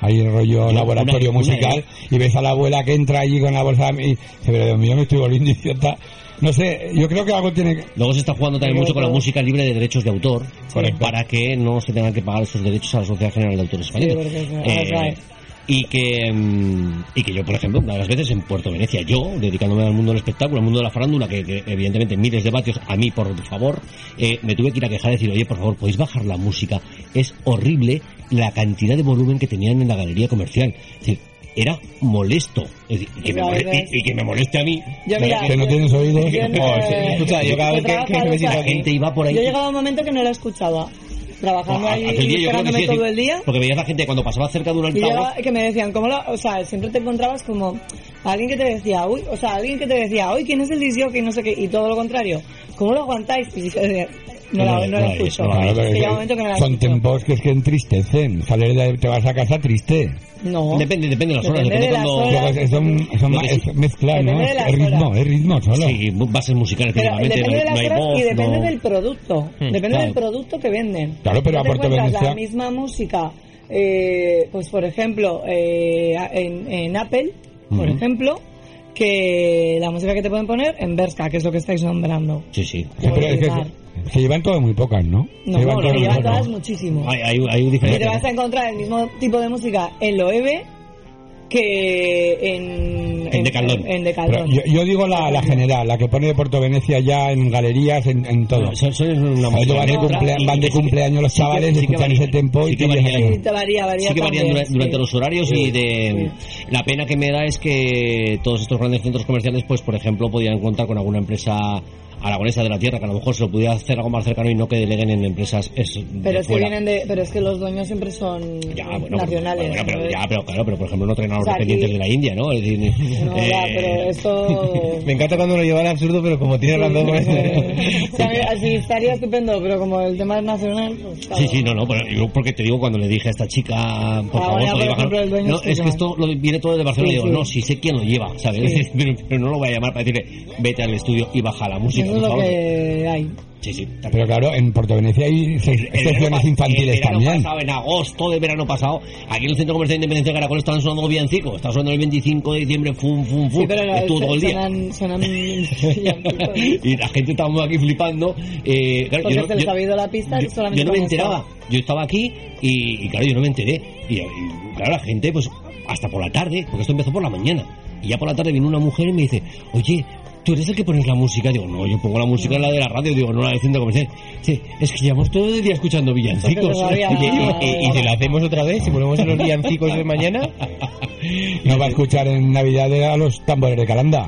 ahí el rollo Yo, laboratorio una- una, musical ¿eh? y ves a la abuela que entra allí con la bolsa y dice, pero Dios mío me estoy volviendo idiota. No sé, yo creo que algo tiene que... Luego se está jugando también mucho con la música libre de derechos de autor, Correcto. para que no se tengan que pagar esos derechos a la Sociedad General de Autores Españoles. Eh, y que mm, y que yo, por ejemplo, una de las veces en Puerto Venecia, yo, dedicándome al mundo del espectáculo, al mundo de la farándula, que, que evidentemente miles de vatios, a mí, por favor, eh, me tuve que ir a quejar y decir, oye, por favor, podéis bajar la música. Es horrible la cantidad de volumen que tenían en la galería comercial. Es decir, era molesto. Y que, me La mole- verdad es- y- que me moleste a mí. Yo, mira, que no tienes oídos. yo cada vez que, La aquí, gente iba por ahí. Yo llegaba un momento que no la escuchaba. Trabajando Ah, ahí, esperándome todo el día. Porque veías la gente cuando pasaba cerca de un altavoz. que me decían, ¿cómo o sea, siempre te encontrabas como alguien que te decía, uy, o sea, alguien que te decía, uy, ¿quién es el disc y no sé qué, y todo lo contrario, ¿cómo lo aguantáis? Y yo decía, no la, no la escucho. No la son escucho. tiempos que es que entristecen. Salir de, te vas a casa triste. No. Depende, depende de las horas. Depende Depende, de las cuando. horas. Son, es mezclar, ¿no? Depende de Es, ritmo, horas. es ritmo solo. Sí, bases musicales principalmente, depende de las no hay horas voz. y depende no- del producto. Hmm, depende claro. del producto que venden. Claro, pero No a te Puerto encuentras Venecia- la misma música, eh, pues por ejemplo, eh, en, en Apple, por Ujú. ejemplo, que la música que te pueden poner en Berska, que es lo que estáis nombrando. Sí, sí. Sí, pero es que se llevan todas muy pocas, ¿no? No, se llevan no, todas se llevan todas muchísimo. Hay, hay, hay Y te vas a encontrar el mismo tipo de música en Loewe que en, En Decathlon. En, en Decathlon. yo, yo digo la, la general, la que pone de Puerto Venecia ya en galerías, en, en todo. Son, son una van de, cumplea- van de sí que- cumpleaños los sí que- chavales, sí que escuchan varía, ese tempo sí y que varía. Sí, varía, varía Sí que varían también, dura- sí. durante los horarios y de la pena que me da es que todos estos grandes centros comerciales pues por ejemplo podían contar con alguna empresa aragonesa de la tierra que a lo mejor se lo pudiera hacer algo más cercano y no que deleguen en empresas es, Pero es que vienen de, pero es que los dueños siempre son Ya, bueno, nacionales. bueno, pero, ya, pero claro, pero por ejemplo no traen a los O sea, dependientes aquí- de la India, ¿no? Es decir, No, ya, eh, pero esto... Me encanta cuando lo lleva al absurdo, pero como tiene razón... pues- O sea, así estaría estupendo, pero como el tema es nacional, pues claro. Sí, sí, no, no, pero yo porque te digo cuando le dije a esta chica, por Ah, favor, podéis por ejemplo, el dueño No, es que esto lo- viene todo de Barcelona Sí, y digo, sí. no, sí sé quién lo lleva, ¿sabes? Sí. Pero, pero no lo voy a llamar para decirle, vete al estudio y baja la música, Eso es lo que hay. Sí, sí. Pero claro, en Puerto Venecia hay secciones infantiles el también. pasado, en agosto del verano pasado, aquí en el Centro Comercial de Independencia de Caracol estaban sonando villancicos. Estaba sonando el 25 de diciembre, fum, fum, fum. Sí, pero estuvo todo el día. sonan, sonan y la gente estábamos aquí flipando. Eh, claro, porque yo, no- se les yo- ha habido la pista yo, solamente yo no me enteraba. Yo estaba aquí y, y, claro, yo no me enteré. Y, y, claro, la gente, pues hasta por la tarde, porque esto empezó por la mañana. Y ya por la tarde vino una mujer y me dice, oye, tú eres el que pones la música. Digo, no, yo pongo la música en la de la radio, digo, no la de centro comercial. Sí, es que llevamos todo el día escuchando villancicos. Oye, y, y- y si lo hacemos otra vez, si ponemos los villancicos de mañana, No va a escuchar en Navidad a los tambores de Calanda.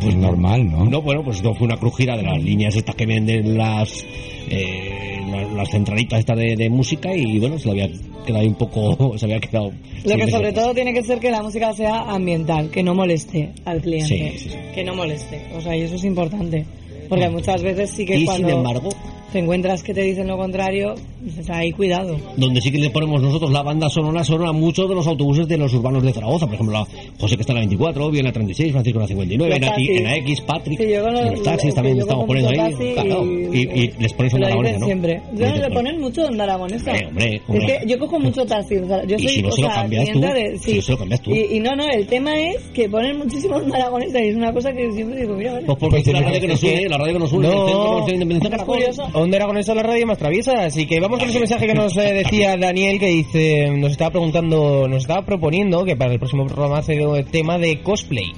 Pues normal, ¿no? No, bueno, pues esto fue una crujida de las líneas estas que venden las eh, las, las centralitas estas de, de música y bueno, se le había quedado un poco, se había quedado... Lo que sobre todo tiene que ser que la música sea ambiental, que no moleste al cliente. Sí, sí, sí. Que no moleste. O sea, y eso es importante. Porque muchas veces sí que Y cuando sin embargo, te encuentras que te dicen lo contrario, dices, ahí cuidado. donde sí que le ponemos nosotros la banda sonora sonora muchos de los autobuses de los urbanos de Zaragoza, por ejemplo, la José que está en la 24, bien la 36, Francisco en la 59, en, aquí, en la X, Patrick, Sí, yo con los- en los taxis también yo estamos poniendo mucho ahí, taxi claro, y- y, y les pones lo aragonesa, ¿no? siempre. Yo Dices, le ponen mucho onda aragonesa. Hombre, hombre, Es que yo cojo mucho taxi. O sea, yo Y soy, si no o se lo cambias tú, de, si no se lo cambias tú. Y, y no, no, el tema es que ponen muchísimo onda aragonesa y es una cosa que siempre digo, mira, vale. Pues porque es la radio que nos une, la radio que nos une, el Centro de Independencia Caracol. Onda Aragonesa la radio más traviesa. Así que vamos con ese mensaje que nos eh, decía Daniel, que dice, nos estaba preguntando, nos estaba proponiendo que para el próximo programa hace el tema de cosplay.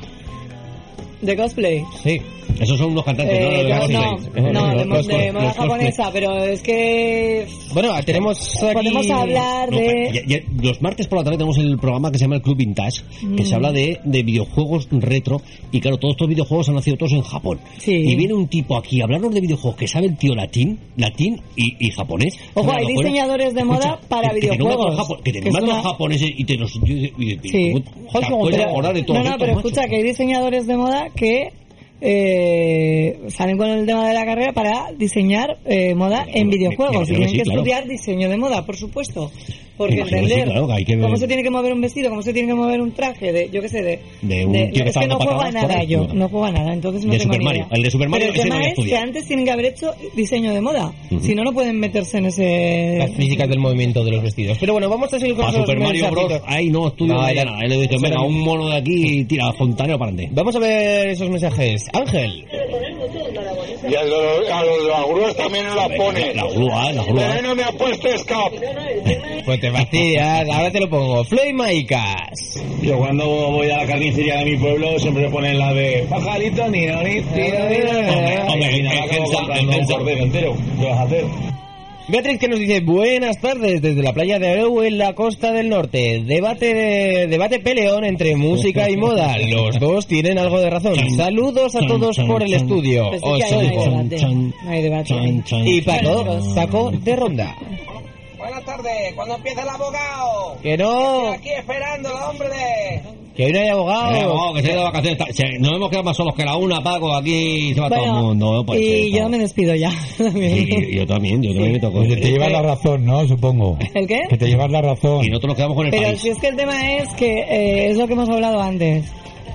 ¿De cosplay? Sí. Esos son unos cantantes, ¿no? Eh, Los de no, no, no, de, Los- de moda japonesa, pero es que Bueno, tenemos aquí... podemos hablar No, de... ya- ya- los martes por la tarde tenemos el programa que se llama el Club Vintage, que Mm. se habla de, de videojuegos retro. Y claro, todos estos videojuegos han nacido todos en Japón. Y viene un tipo aquí a hablarnos de videojuegos que sabe el tío latín, latín y, y japonés. Ojo, hay diseñadores de moda para que, que videojuegos. que te que una- japoneses y te los... y- y- Sí. y- te de todo no, no, pero escucha que hay diseñadores de moda que eh, salen con el tema de la carrera para diseñar eh, moda en videojuegos. y tienen que estudiar diseño de moda, por supuesto. Porque entender claro, hay que ver- cómo se tiene que mover un vestido, cómo se tiene que mover un traje, de, yo qué sé, de... De un de- tío que es que no juega nada yo, No. no juega nada, entonces no De tengo Super Mario. idea. El de Super Mario, Pero el tema es que antes tienen que haber hecho diseño de moda, si no, no pueden meterse en ese... Las físicas del movimiento de los vestidos. Pero bueno, vamos a seguir con A Super Mario Bros. Ahí no estudio No, nada. Él le dice, venga, un mono de aquí y tira fontanero para adelante. Vamos a ver esos mensajes. Ángel. Y a los, a los de las grúas también no la pone. La grúa, la grúa. Pero no me apuestes, cap. Pues te fastidias, ahora te lo pongo. Floyd Maicas. Yo cuando voy a la carnicería de mi pueblo siempre ponen la de pajarito, ni no, ni tiro, ni no. Hombre, Y nada, en comprando en cordero entero. ¿Qué vas a hacer? Beatriz que nos dice buenas tardes desde la playa de Areu en la costa del norte. Debate de- debate peleón entre música y moda. Los dos tienen algo de razón. Saludos a todos por el estudio. Pues es Os. Y Paco, Paco de ronda. Buenas tardes, ¿cuándo empieza el abogado? Que no, Estoy aquí esperando el hombre de... que hoy no hay Eh, abogado. oh, que se ha ido de vacaciones. Está- se- Nos hemos quedado más solos que la una, Paco. Aquí se va todo el Bueno, mundo. no ser, y yo me despido ya. Y- y yo también, yo también me tocó. Pues te llevas la razón, ¿no? Supongo. ¿El qué? Que te llevas la razón. Y nosotros nos quedamos con el Pero país. si es que el tema es que eh, es lo que hemos hablado antes.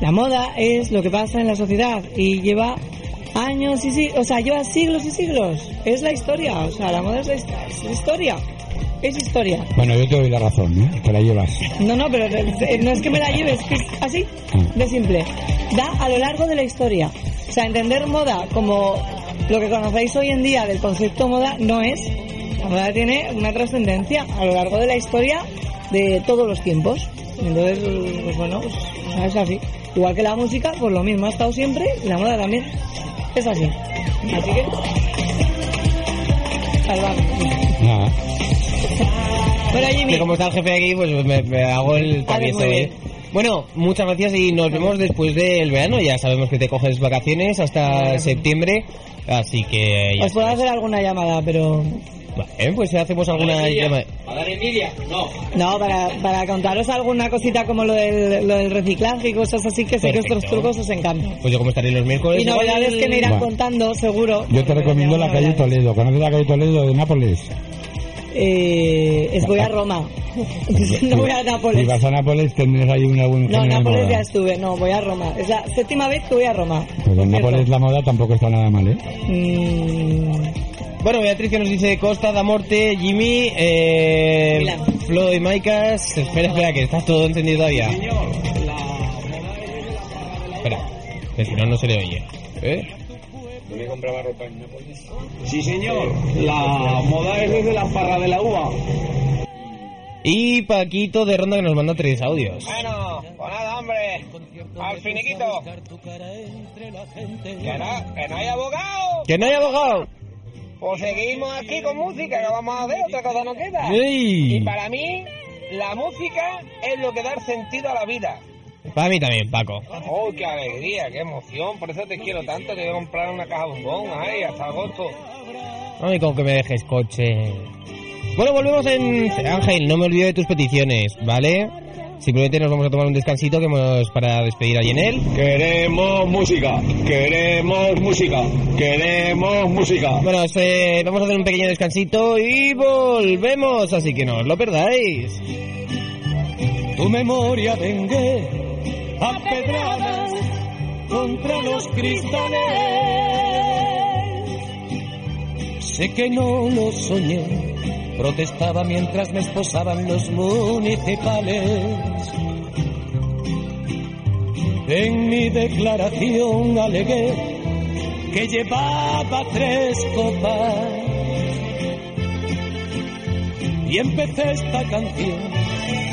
La moda es lo que pasa en la sociedad y lleva años y sí, o sea, lleva siglos y siglos. Es la historia, o sea, la moda es la, es la historia. Es historia. Bueno, yo te doy la razón, ¿eh? Te la llevas. No, no, pero no es que me la lleves, que es así de simple. Da a lo largo de la historia. O sea, entender moda como lo que conocéis hoy en día del concepto moda no es. La moda tiene una trascendencia a lo largo de la historia de todos los tiempos. Entonces, pues bueno, pues, es así. Igual que la música, pues lo mismo ha estado siempre y la moda también. Es así. Así que. Salvamos. Nada. Bueno, Jimmy. Que como está el jefe aquí, pues me, me hago el travieso, ¿eh? Bueno, muchas gracias y nos vemos después del verano. Ya sabemos que te coges vacaciones hasta septiembre, así que ya Os puedo hacer alguna llamada, pero. Vale, pues hacemos alguna llamada. ¿A dar envidia? No. No, para, para contaros alguna cosita como lo del, lo del reciclaje y cosas así, que sé que Perfecto. estos trucos os encantan. Pues yo como estaré los miércoles... Y novedades igual- que me irán Va. contando, seguro. Yo te recomiendo la calle Toledo. ¿Conoces la calle Toledo de Nápoles? Eh, es voy a Roma. no voy a Si Nápoles. vas a Nápoles tendrás ahí una buena No, Nápoles moda. ya estuve. No, voy a Roma. Es la séptima vez que voy a Roma. Pues en Nápoles la moda tampoco está nada mal, ¿eh? Mm, Bueno, Beatriz que nos dice Costa da Morte, Jimmy, eh, Milán. Flo y Maicas. Espera, espera, que está todo encendido todavía. Espera, que si no, no se le oye. ¿Eh? ¿Dónde compraba ropa en Sí, señor. La moda es desde la parra de la uva. Y Paquito de Ronda que nos manda tres audios. Bueno, pues nada, hombre. Al finiquito. Que no, que no hay abogado. ¡Que no hay abogado! Pues seguimos aquí con música, que vamos a hacer, otra cosa no queda. Y para mí, la música es lo que da sentido a la vida. Para mí también, Paco. ¡Oh, qué alegría, qué emoción! Por eso te quiero tanto, te voy a comprar una caja de bombón, ay, hasta agosto. Ay, con que me dejes coche. Bueno, volvemos en... Ángel, no me olvido de tus peticiones, ¿vale? Simplemente nos vamos a tomar un descansito que hemos para despedir a Yenel. Queremos música, queremos música, queremos música. Bueno, eh, vamos a hacer un pequeño descansito y volvemos, así que no os lo perdáis. Tu memoria vengué a pedradas contra los cristales. Sé que no lo soñé, protestaba mientras me esposaban los municipales. En mi declaración alegué que llevaba tres copas y empecé esta canción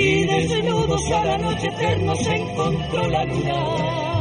Y desnudos al anochecer nos encontró la luna.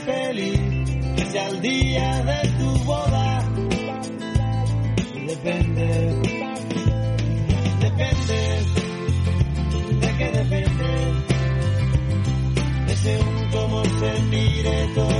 Feliz, que sea el día de tu boda. Depende depende, de que depende, de según cómo se mire, todo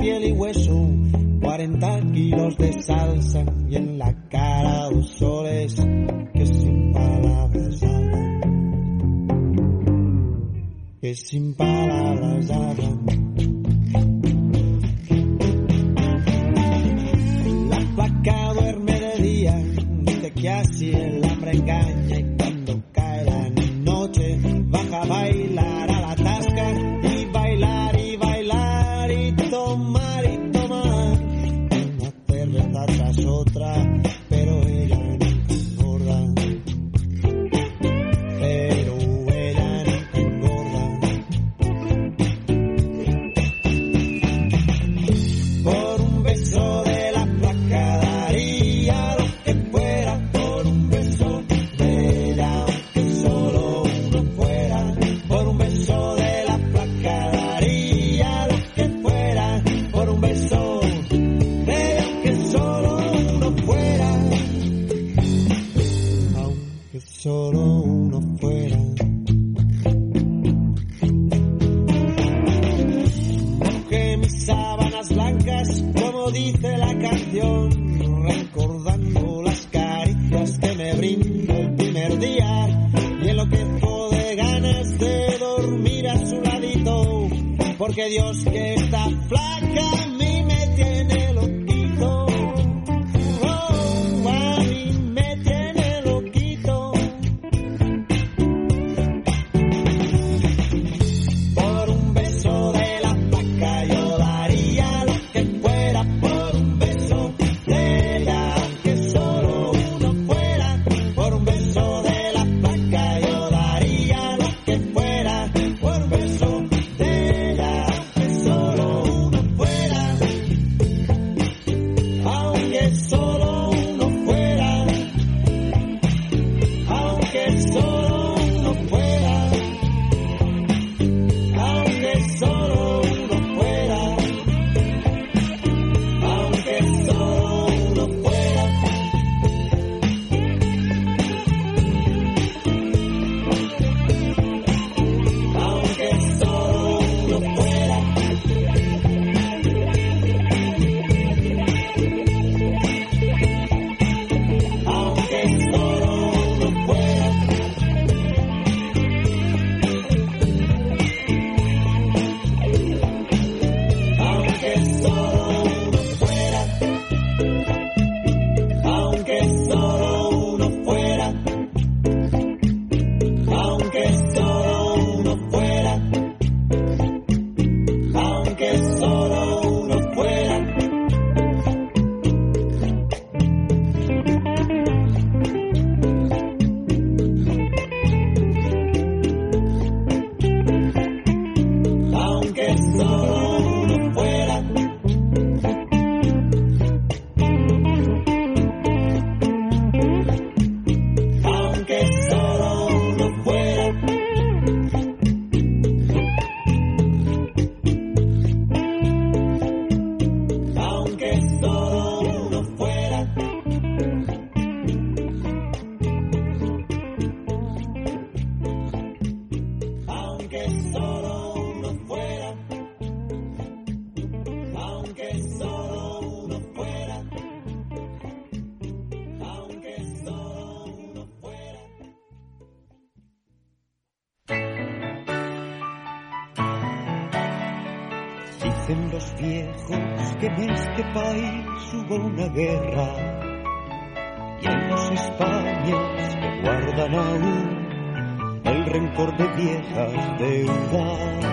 piel y hueso, 40 kilos de salsa y en guerra y en las Españas que guardan aún el rencor de viejas deudas.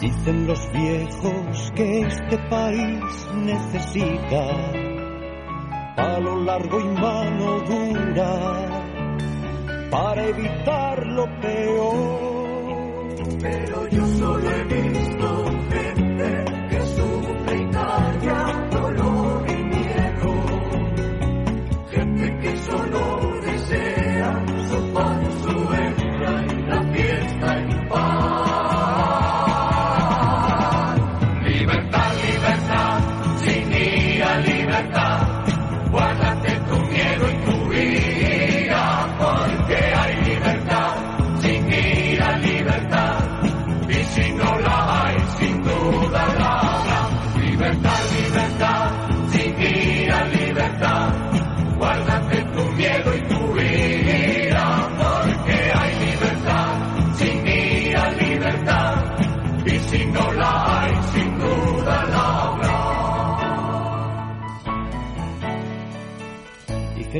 Dicen los viejos que este país necesita palo largo y mano dura para evitar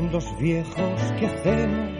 los viejos que hacemos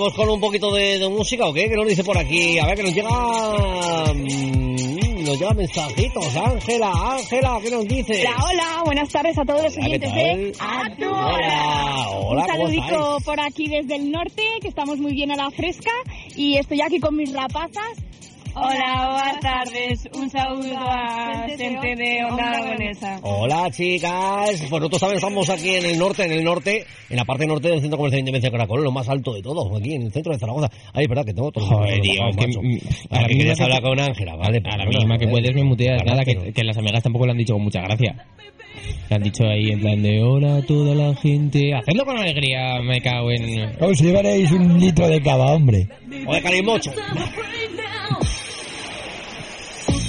¿Seguimos con un poquito de, de música o qué? ¿Qué nos dice por aquí? A ver, que nos llega... mm, Nos llega mensajitos. Ángela, Ángela, ¿qué nos dice? Hola, hola, buenas tardes a todos los Hola, ¿qué oyentes de A tu Hola, hora. hola, Un ¿cómo saludico estáis? por aquí desde el norte, que estamos muy bien a la fresca y estoy aquí con mis rapazas. Hola, buenas tardes. Un saludo a gente de Onda Aragonesa. Hola chicas, pues nosotros también estamos aquí en el norte, en el norte, en la parte norte del centro comercial de Independencia de Caracol, lo más alto de todo, aquí en el centro de Zaragoza. Ay, es verdad que tengo todo. Joder, tío, es que, a la que que- hablar con Ángela, vale. A la misma que ¿eh? puedes me muteas, nada, que, que las amigas tampoco lo han dicho con mucha gracia. Le han dicho ahí en plan de hola a toda la gente. Hacedlo con alegría, me cago en... Os llevaréis un litro de cava, hombre. O de calimocho.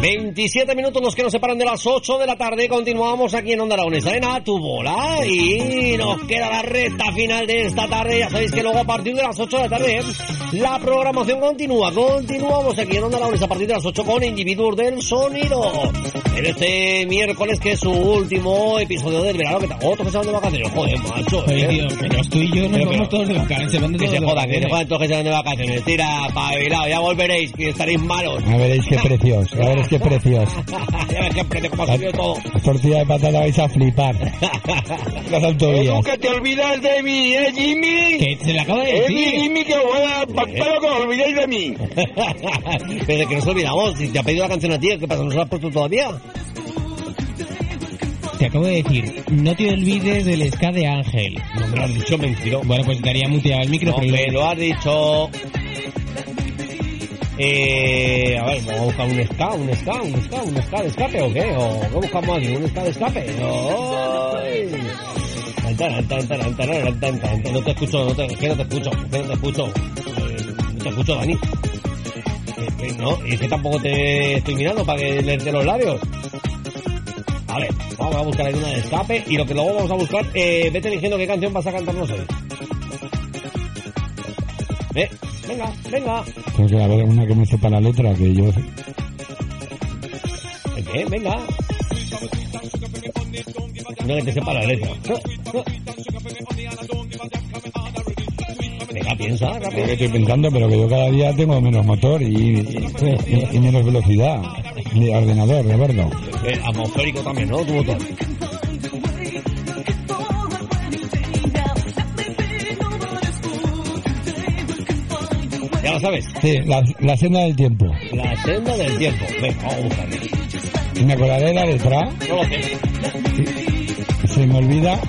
27 minutos los que nos separan de las 8 de la tarde. Continuamos aquí en Onda Aragonesa en A tu bola. Y nos queda la recta final de esta tarde. Ya sabéis que luego a partir de las 8 de la tarde ¿eh? la programación continúa. Continuamos aquí en Onda Aragonesa a partir de las 8 con Individuos del Sonido. En este miércoles que es su último episodio del verano. Que otro que se van de vacaciones. Joder, macho. ¿eh? tío, pero tú y yo nos Pero, vamos pero- todos de vacaciones. Se van de Que se jodan, que se jodan todos que se van de vacaciones. Tira, pabilado, ya volveréis, que estaréis malos. Ya veréis qué precios, ya veréis qué precios. ya ves qué precio, cómo ha subido todo. La tortilla de patata vais a flipar. Las autovías. que te olvidas de mí, ¿eh, Jimmy? Que se le acaba de Eh, decir. Jimmy, que buena, pero que os olvidéis de mí. Pero que nos olvidamos, si te ha pedido la canción a ti, ¿qué pasa? ¿No se la has puesto todavía? Te acabo de decir, no te olvides del ska de Ángel. No me lo has dicho, mentiro. Bueno, pues estaría muteado el micro, No pero me lo has dicho. Eh, a ver, vamos a buscar un ska, un ska, un ska, un de escape o qué? ¿O qué buscamos aquí? ¿Un ska de escape? ¡Ay! No te escucho, no te, que no te escucho, que no te escucho. Eh, no te escucho, Dani. Eh, eh, no, y es que tampoco te estoy mirando para que lees de los labios. A ver, vamos a buscar alguna de escape y lo que luego vamos a buscar, vete diciendo qué canción vas a cantarnos hoy. Eh, venga, venga. Tengo que haber una que me sepa la letra, que yo... ¿El qué? Venga. No que te sepa la letra. Venga, piensa, que estoy pensando, pero que yo cada día tengo menos motor y, y- y menos velocidad de ordenador, de bordo. Eh, atmosférico también, ¿no? Tu motor. Ya lo sabes. Sí, la, la senda del tiempo. La senda del tiempo. Venga, vamos a buscarlo. Y me acordaré de la letra, No lo sé. se me olvida.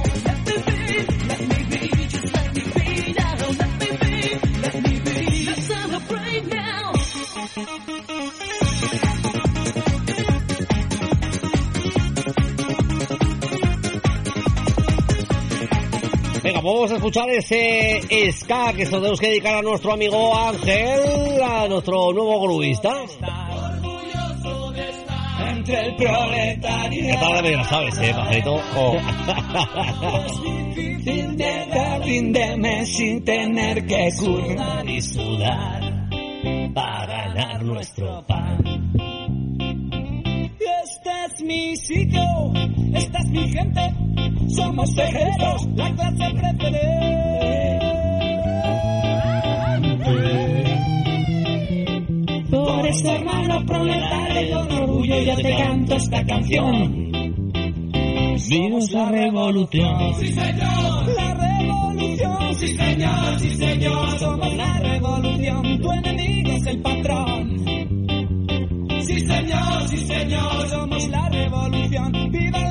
Vamos a escuchar ese ska que se lo tenemos que dedicar a nuestro amigo Ángel, a nuestro nuevo gruista. Entre el proletario. Ya tarde me lo sabes, eh, pajarito. Oh. Ríndeme sin tener que currar y sudar para ganar nuestro pan. Este es mi sitio, esta es mi gente, somos tejeros, la clase preferente. Por eso, hermano proletario, con orgullo yo te canto esta canción. Vivimos la revolución. Sí, señor. La revolución, sí, señor, sí, señor. Somos la revolución. Tu enemigo es el patrón. Señor, sí, señor. Somos la revolución. ¡Viva la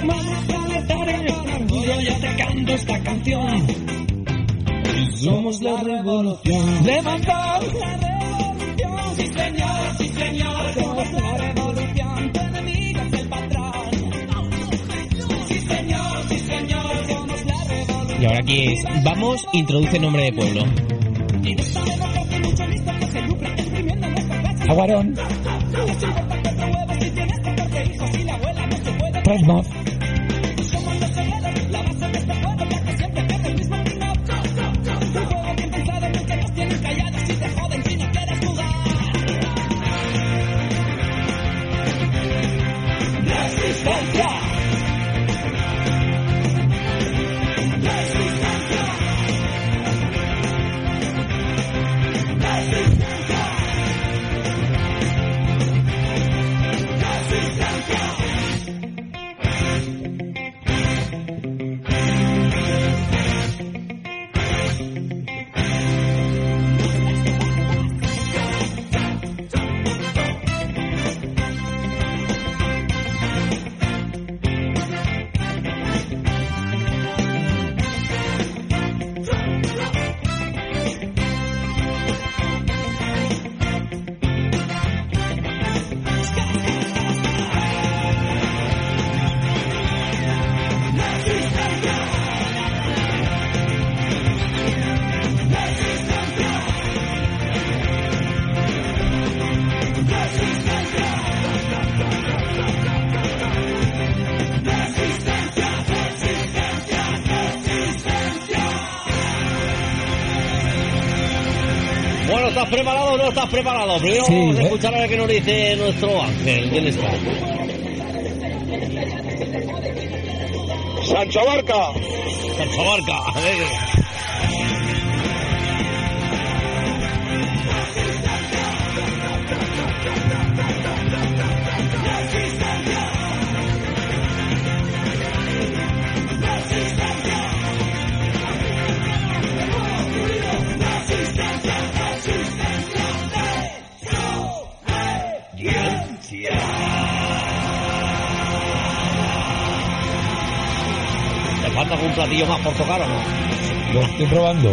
Planetarias, te canto esta canción. Somos la revolución. La revolución, sí señor, sí señor. Somos la revolución, tu enemigo es el patrón. Sí señor, sí señor, somos la revolución. Y ahora aquí es, vamos, introduce nombre de pueblo. Y de preparado o no estás preparado? Primero Sí, vamos a escuchar a ver qué nos dice nuestro ángel. ¿Quién está? Sancho Barca. Sancho Barca. Algún platillo más por tocar o no? Lo estoy probando.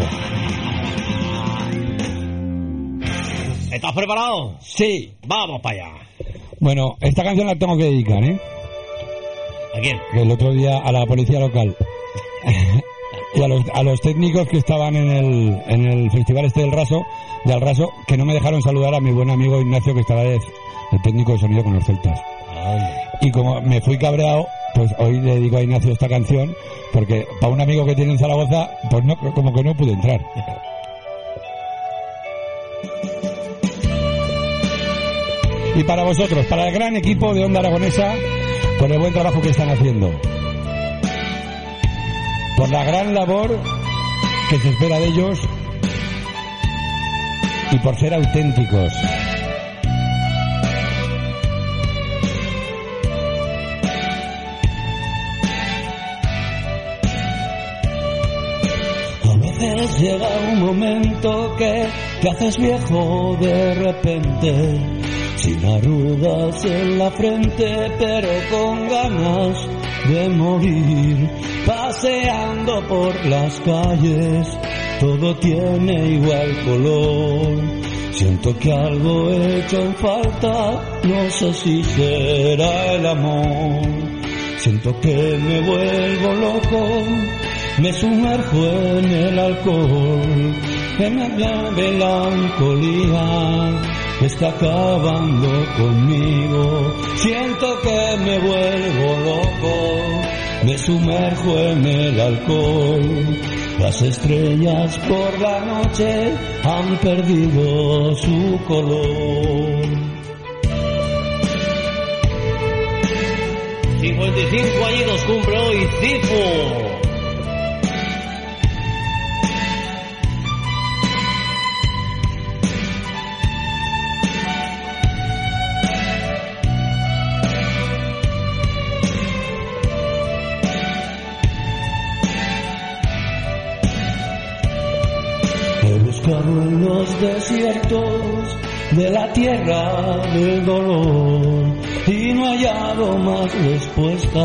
¿Estás preparado? Sí. Vamos para allá. Bueno, esta canción la tengo que dedicar, ¿eh? ¿A quién? El otro día a la policía local. y a los, a los técnicos que estaban en el, en el festival este del Raso, de Al Raso, que no me dejaron saludar a mi buen amigo Ignacio, que estaba de, el técnico de sonido con los celtas. Y como me fui cabreado, pues hoy le dedico a Ignacio esta canción, porque para un amigo que tiene en Zaragoza, pues no, como que no pude entrar. Y para vosotros, para el gran equipo de Onda Aragonesa, por el buen trabajo que están haciendo. Por la gran labor que se espera de ellos y por ser auténticos. Llega un momento que te haces viejo de repente, sin arrugas en la frente, pero con ganas de morir, paseando por las calles, todo tiene igual color. Siento que algo he hecho en falta, no sé si será el amor. Siento que me vuelvo loco, me sumerjo en el alcohol, en la melancolía está acabando conmigo. Siento que me vuelvo loco, me sumerjo en el alcohol. Las estrellas por la noche han perdido su color. 55 añitos cumple hoy Cifu. En los desiertos de la tierra del dolor y no hallado más respuesta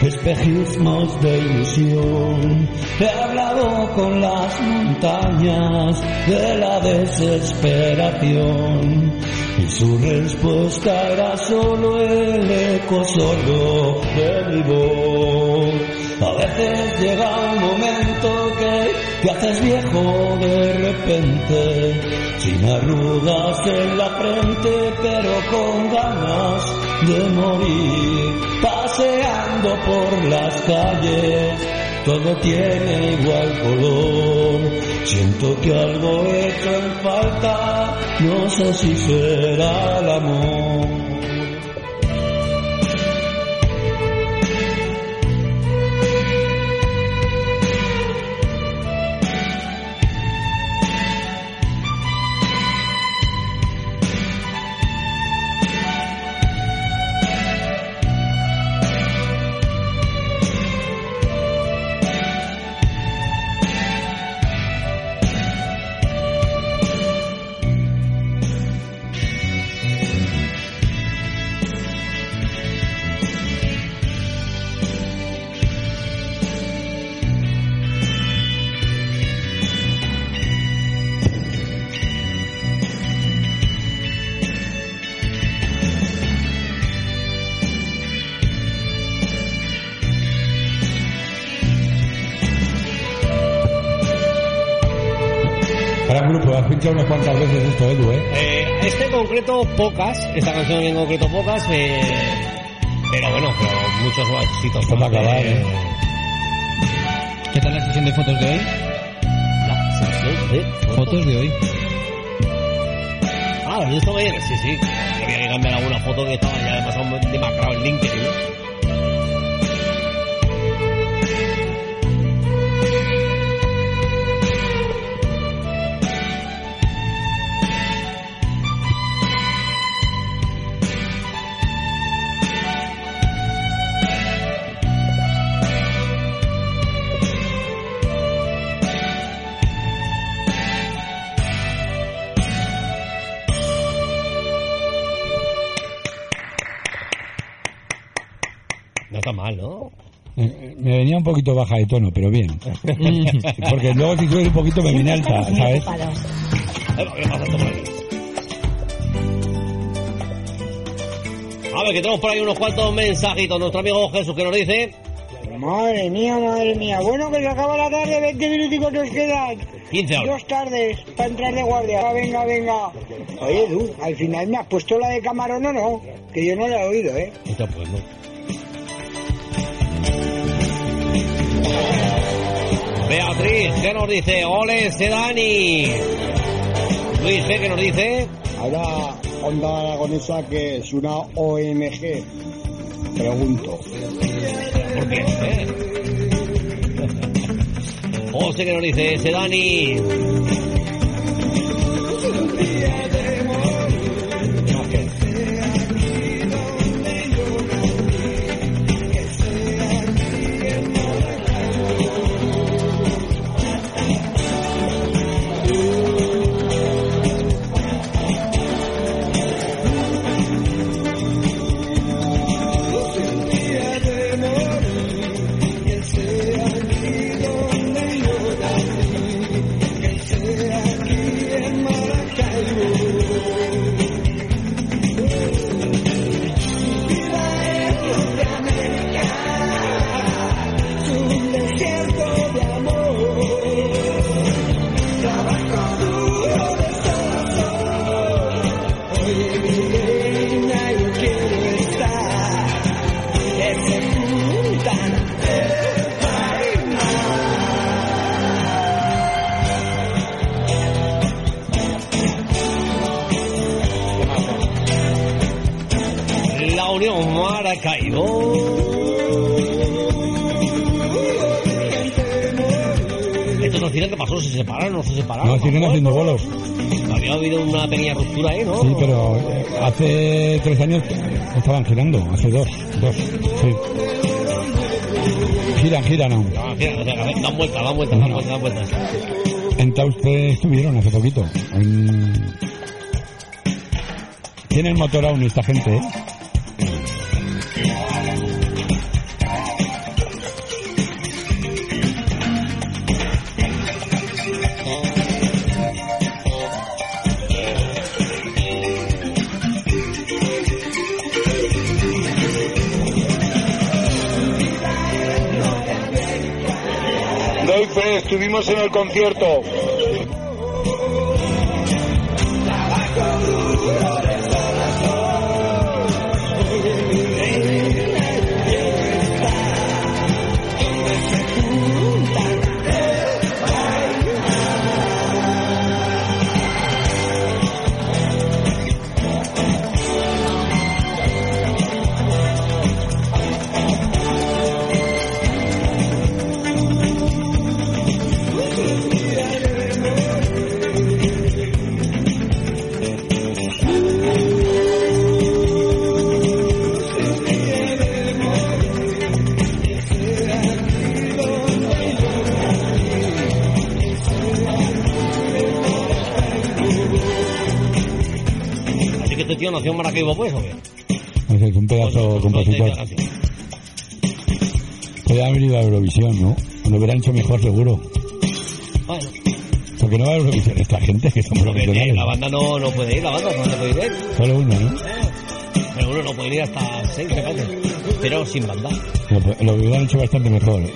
espejismos de ilusión. He hablado con las montañas de la desesperación y su respuesta era solo el eco solo de mi voz. A veces llega un momento te haces viejo de repente, sin arrugas en la frente, pero con ganas de morir, paseando por las calles. Todo tiene igual color. Siento que algo he hecho en falta. No sé si será el amor. Concreto, pocas. Esta canción en concreto, pocas. eh, pero bueno, pero muchos éxitos. Esto va a acabar, ¿eh? ¿Qué tal la sesión de fotos de hoy? La sesión de Fotos de hoy. Ah, ¿lo visto bien? Sí, sí. Había que cambiar alguna foto que estaba ya demasiado demacrado en LinkedIn. Poquito baja de tono, pero bien. Porque luego si subes un poquito me viene alta, ¿sabes? A ver, que tenemos por ahí unos cuantos mensajitos. Nuestro amigo Jesús que nos dice... Madre mía, madre mía. Bueno, que se acaba la tarde, 20 minuticos nos quedan. 15 horas. Dos tardes para entrar de guardia. Ah, venga, venga. Oye, tú, al final me has puesto la de camarón o no, que yo no la he oído, ¿eh? Hostia, pues no. Beatriz, ¿qué nos dice? Ole, Sedani. Luis G, ¿qué nos dice? Ahora, Onda Aragonesa, que es una ONG. Pregunto. ¿Por qué? ¿Eh? José, ¿qué nos dice? Sedani. Al final, ¿qué pasó? ¿Se separaron o no se separaron? No, siguen haciendo bolos. Había habido una pequeña ruptura ahí, ¿no? Sí, pero eh, hace tres años estaban girando, hace dos, dos, sí. Giran, giran aún. Ah, mira, o sea, dan vueltas, dan vueltas, dan vueltas, dan vueltas. En Tauste estuvieron hace poquito. En- Tienen motor aún esta gente, ¿eh? El concierto. En Maracaibo, pues, ¿o qué? No sé, es un pedazo compositor. Podría haber ido a Eurovisión, ¿no? Lo hubieran hecho mejor, seguro. Bueno, Porque no va a Eurovisión esta gente que son profesionales. la banda no, no puede ir, la banda no puede ir. Solo uno, ¿no? Pero uno no puede ir hasta seis, parece. Pero sin banda. Lo, hubieran hecho bastante mejor. ¿eh?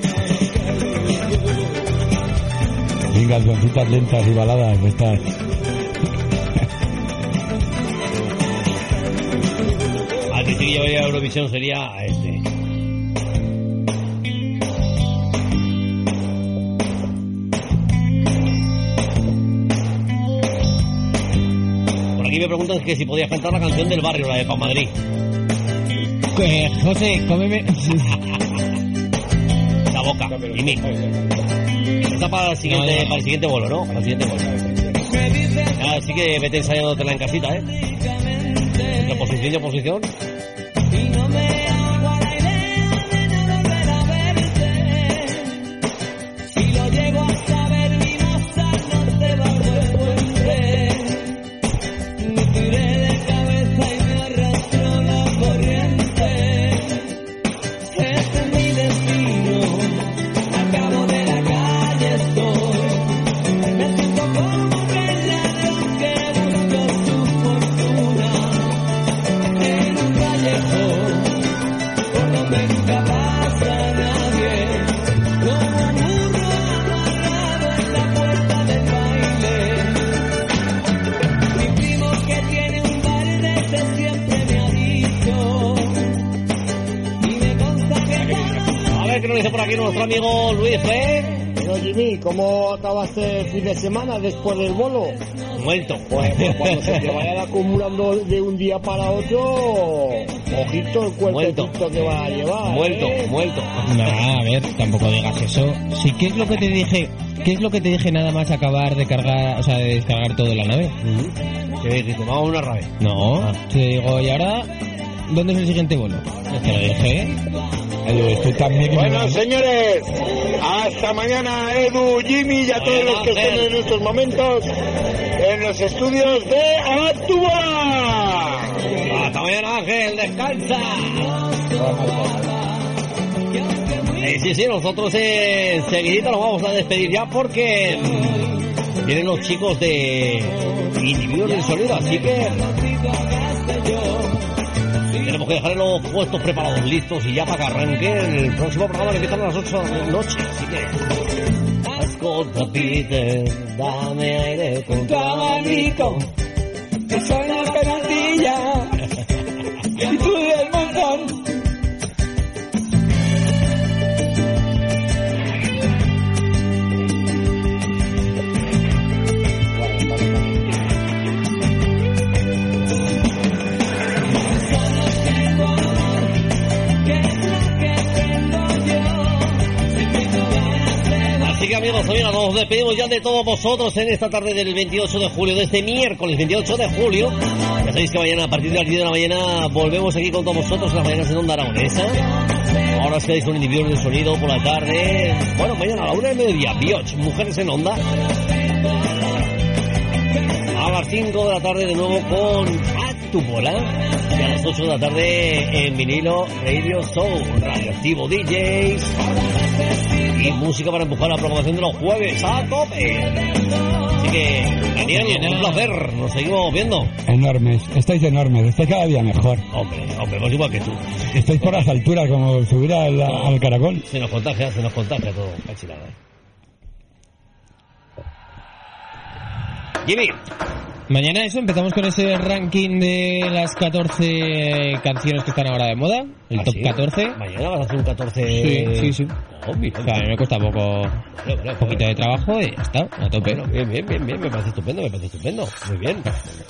Sin cancioncitas lentas y baladas estas. Que llevaría a Eurovisión sería a este. Por aquí me preguntan que si podías cantar la canción del barrio, la de Pan Madrid. Eh, José, cómeme. La boca, y mí. Está para el siguiente, para el siguiente bolo, ¿no? Para el siguiente bolo. Así que vete ensayándotela en casita, ¿eh? Entre posición y oposición. De semana después del bolo? Muerto. Pues, pues cuando se te vayan acumulando de un día para otro, ojito el cuerpecito que va a llevar. Muerto, ¿eh? muerto. No, a ver, tampoco digas eso. Sí, ¿qué es lo que te dije? ¿Qué es lo que te dije nada más acabar de cargar, o sea, de descargar todo en la nave? ¿Qué dijiste? Vamos a una rave. No, te digo, ¿y ahora dónde es el siguiente vuelo? Te lo dije. Bueno, señores, hasta mañana, Edu, Jimmy y a todos los que estén en estos momentos en los estudios de Actúa. Hasta mañana, Ángel, descansa. Eh, sí, sí, nosotros eh, enseguidita nos vamos a despedir ya porque vienen los chicos de Individuos del Sonido, así que que dejar los puestos preparados, listos y ya para que arranque el próximo programa que empieza a las 8 de la noche, así que... Escolta, Peter, dame aire con tu abanico. que soy una penatilla. Y tú del montón. Amigos, amigas, nos despedimos ya de todos vosotros en esta tarde del 28 de julio, de este miércoles 28 de julio. Ya sabéis que mañana, a partir de las 10 de la mañana, volvemos aquí con todos vosotros en las mañanas en Onda Aragonesa. Ahora os quedáis con individuos del sonido por la tarde. Bueno, mañana a la una de mediodía, Bioch, Mujeres en Onda. A las 5 de la tarde de nuevo con Actupola. Y a las 8 de la tarde en vinilo Radio Soul, Radioactivo DJs. Y música para empujar la programación de los jueves a tope. Así que, Daniel, un placer. Nos seguimos viendo. Enormes. Estáis enormes. Estáis cada día mejor. Hombre, hombre, pues igual que tú. Estáis por las alturas, como subir al, al caracol. Se nos contagia, se nos contagia todo. Cachilada. Eh. Jimmy. Mañana eso, empezamos con ese ranking de las 14 canciones que están ahora de moda, el ¿Ah, top sí? 14. Mañana vas a hacer un 14... Sí, sí, sí. Oh, bien. O sea, a mí me cuesta poco, un poquito de trabajo y ya está, a tope. Bueno, bien, bien, bien, bien, me parece estupendo, me parece estupendo. Muy bien.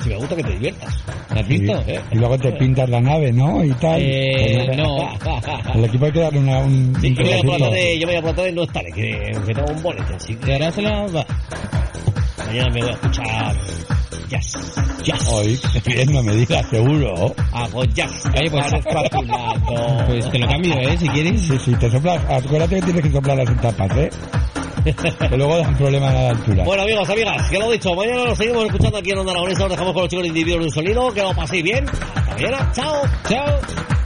Si me gusta que te diviertas. ¿Has Sí. visto? Y luego te pintas la nave, ¿no? Y tal. Eh, Pues no. Al equipo hay que darle una, un, Sí, un yo me voy a por la tarde, yo voy a por la tarde no estaré, que, que tengo un bolete, así que ¿Te harás la...? Va. mañana me voy a escuchar jazz. Jazz. Hoy, no me digas, seguro. Hago jazz. Oye, pues, pues te lo cambio, ¿eh? Si quieres. Sí, sí, te soplas. Acuérdate que tienes que soplar las etapas, ¿eh? que luego dan problemas a la altura. Bueno, amigos, amigas, que lo he dicho, mañana nos seguimos escuchando aquí en Onda Aragonesa, nos dejamos con los chicos de individuos de un sonido, que lo paséis bien. Hasta mañana, chao. Chao.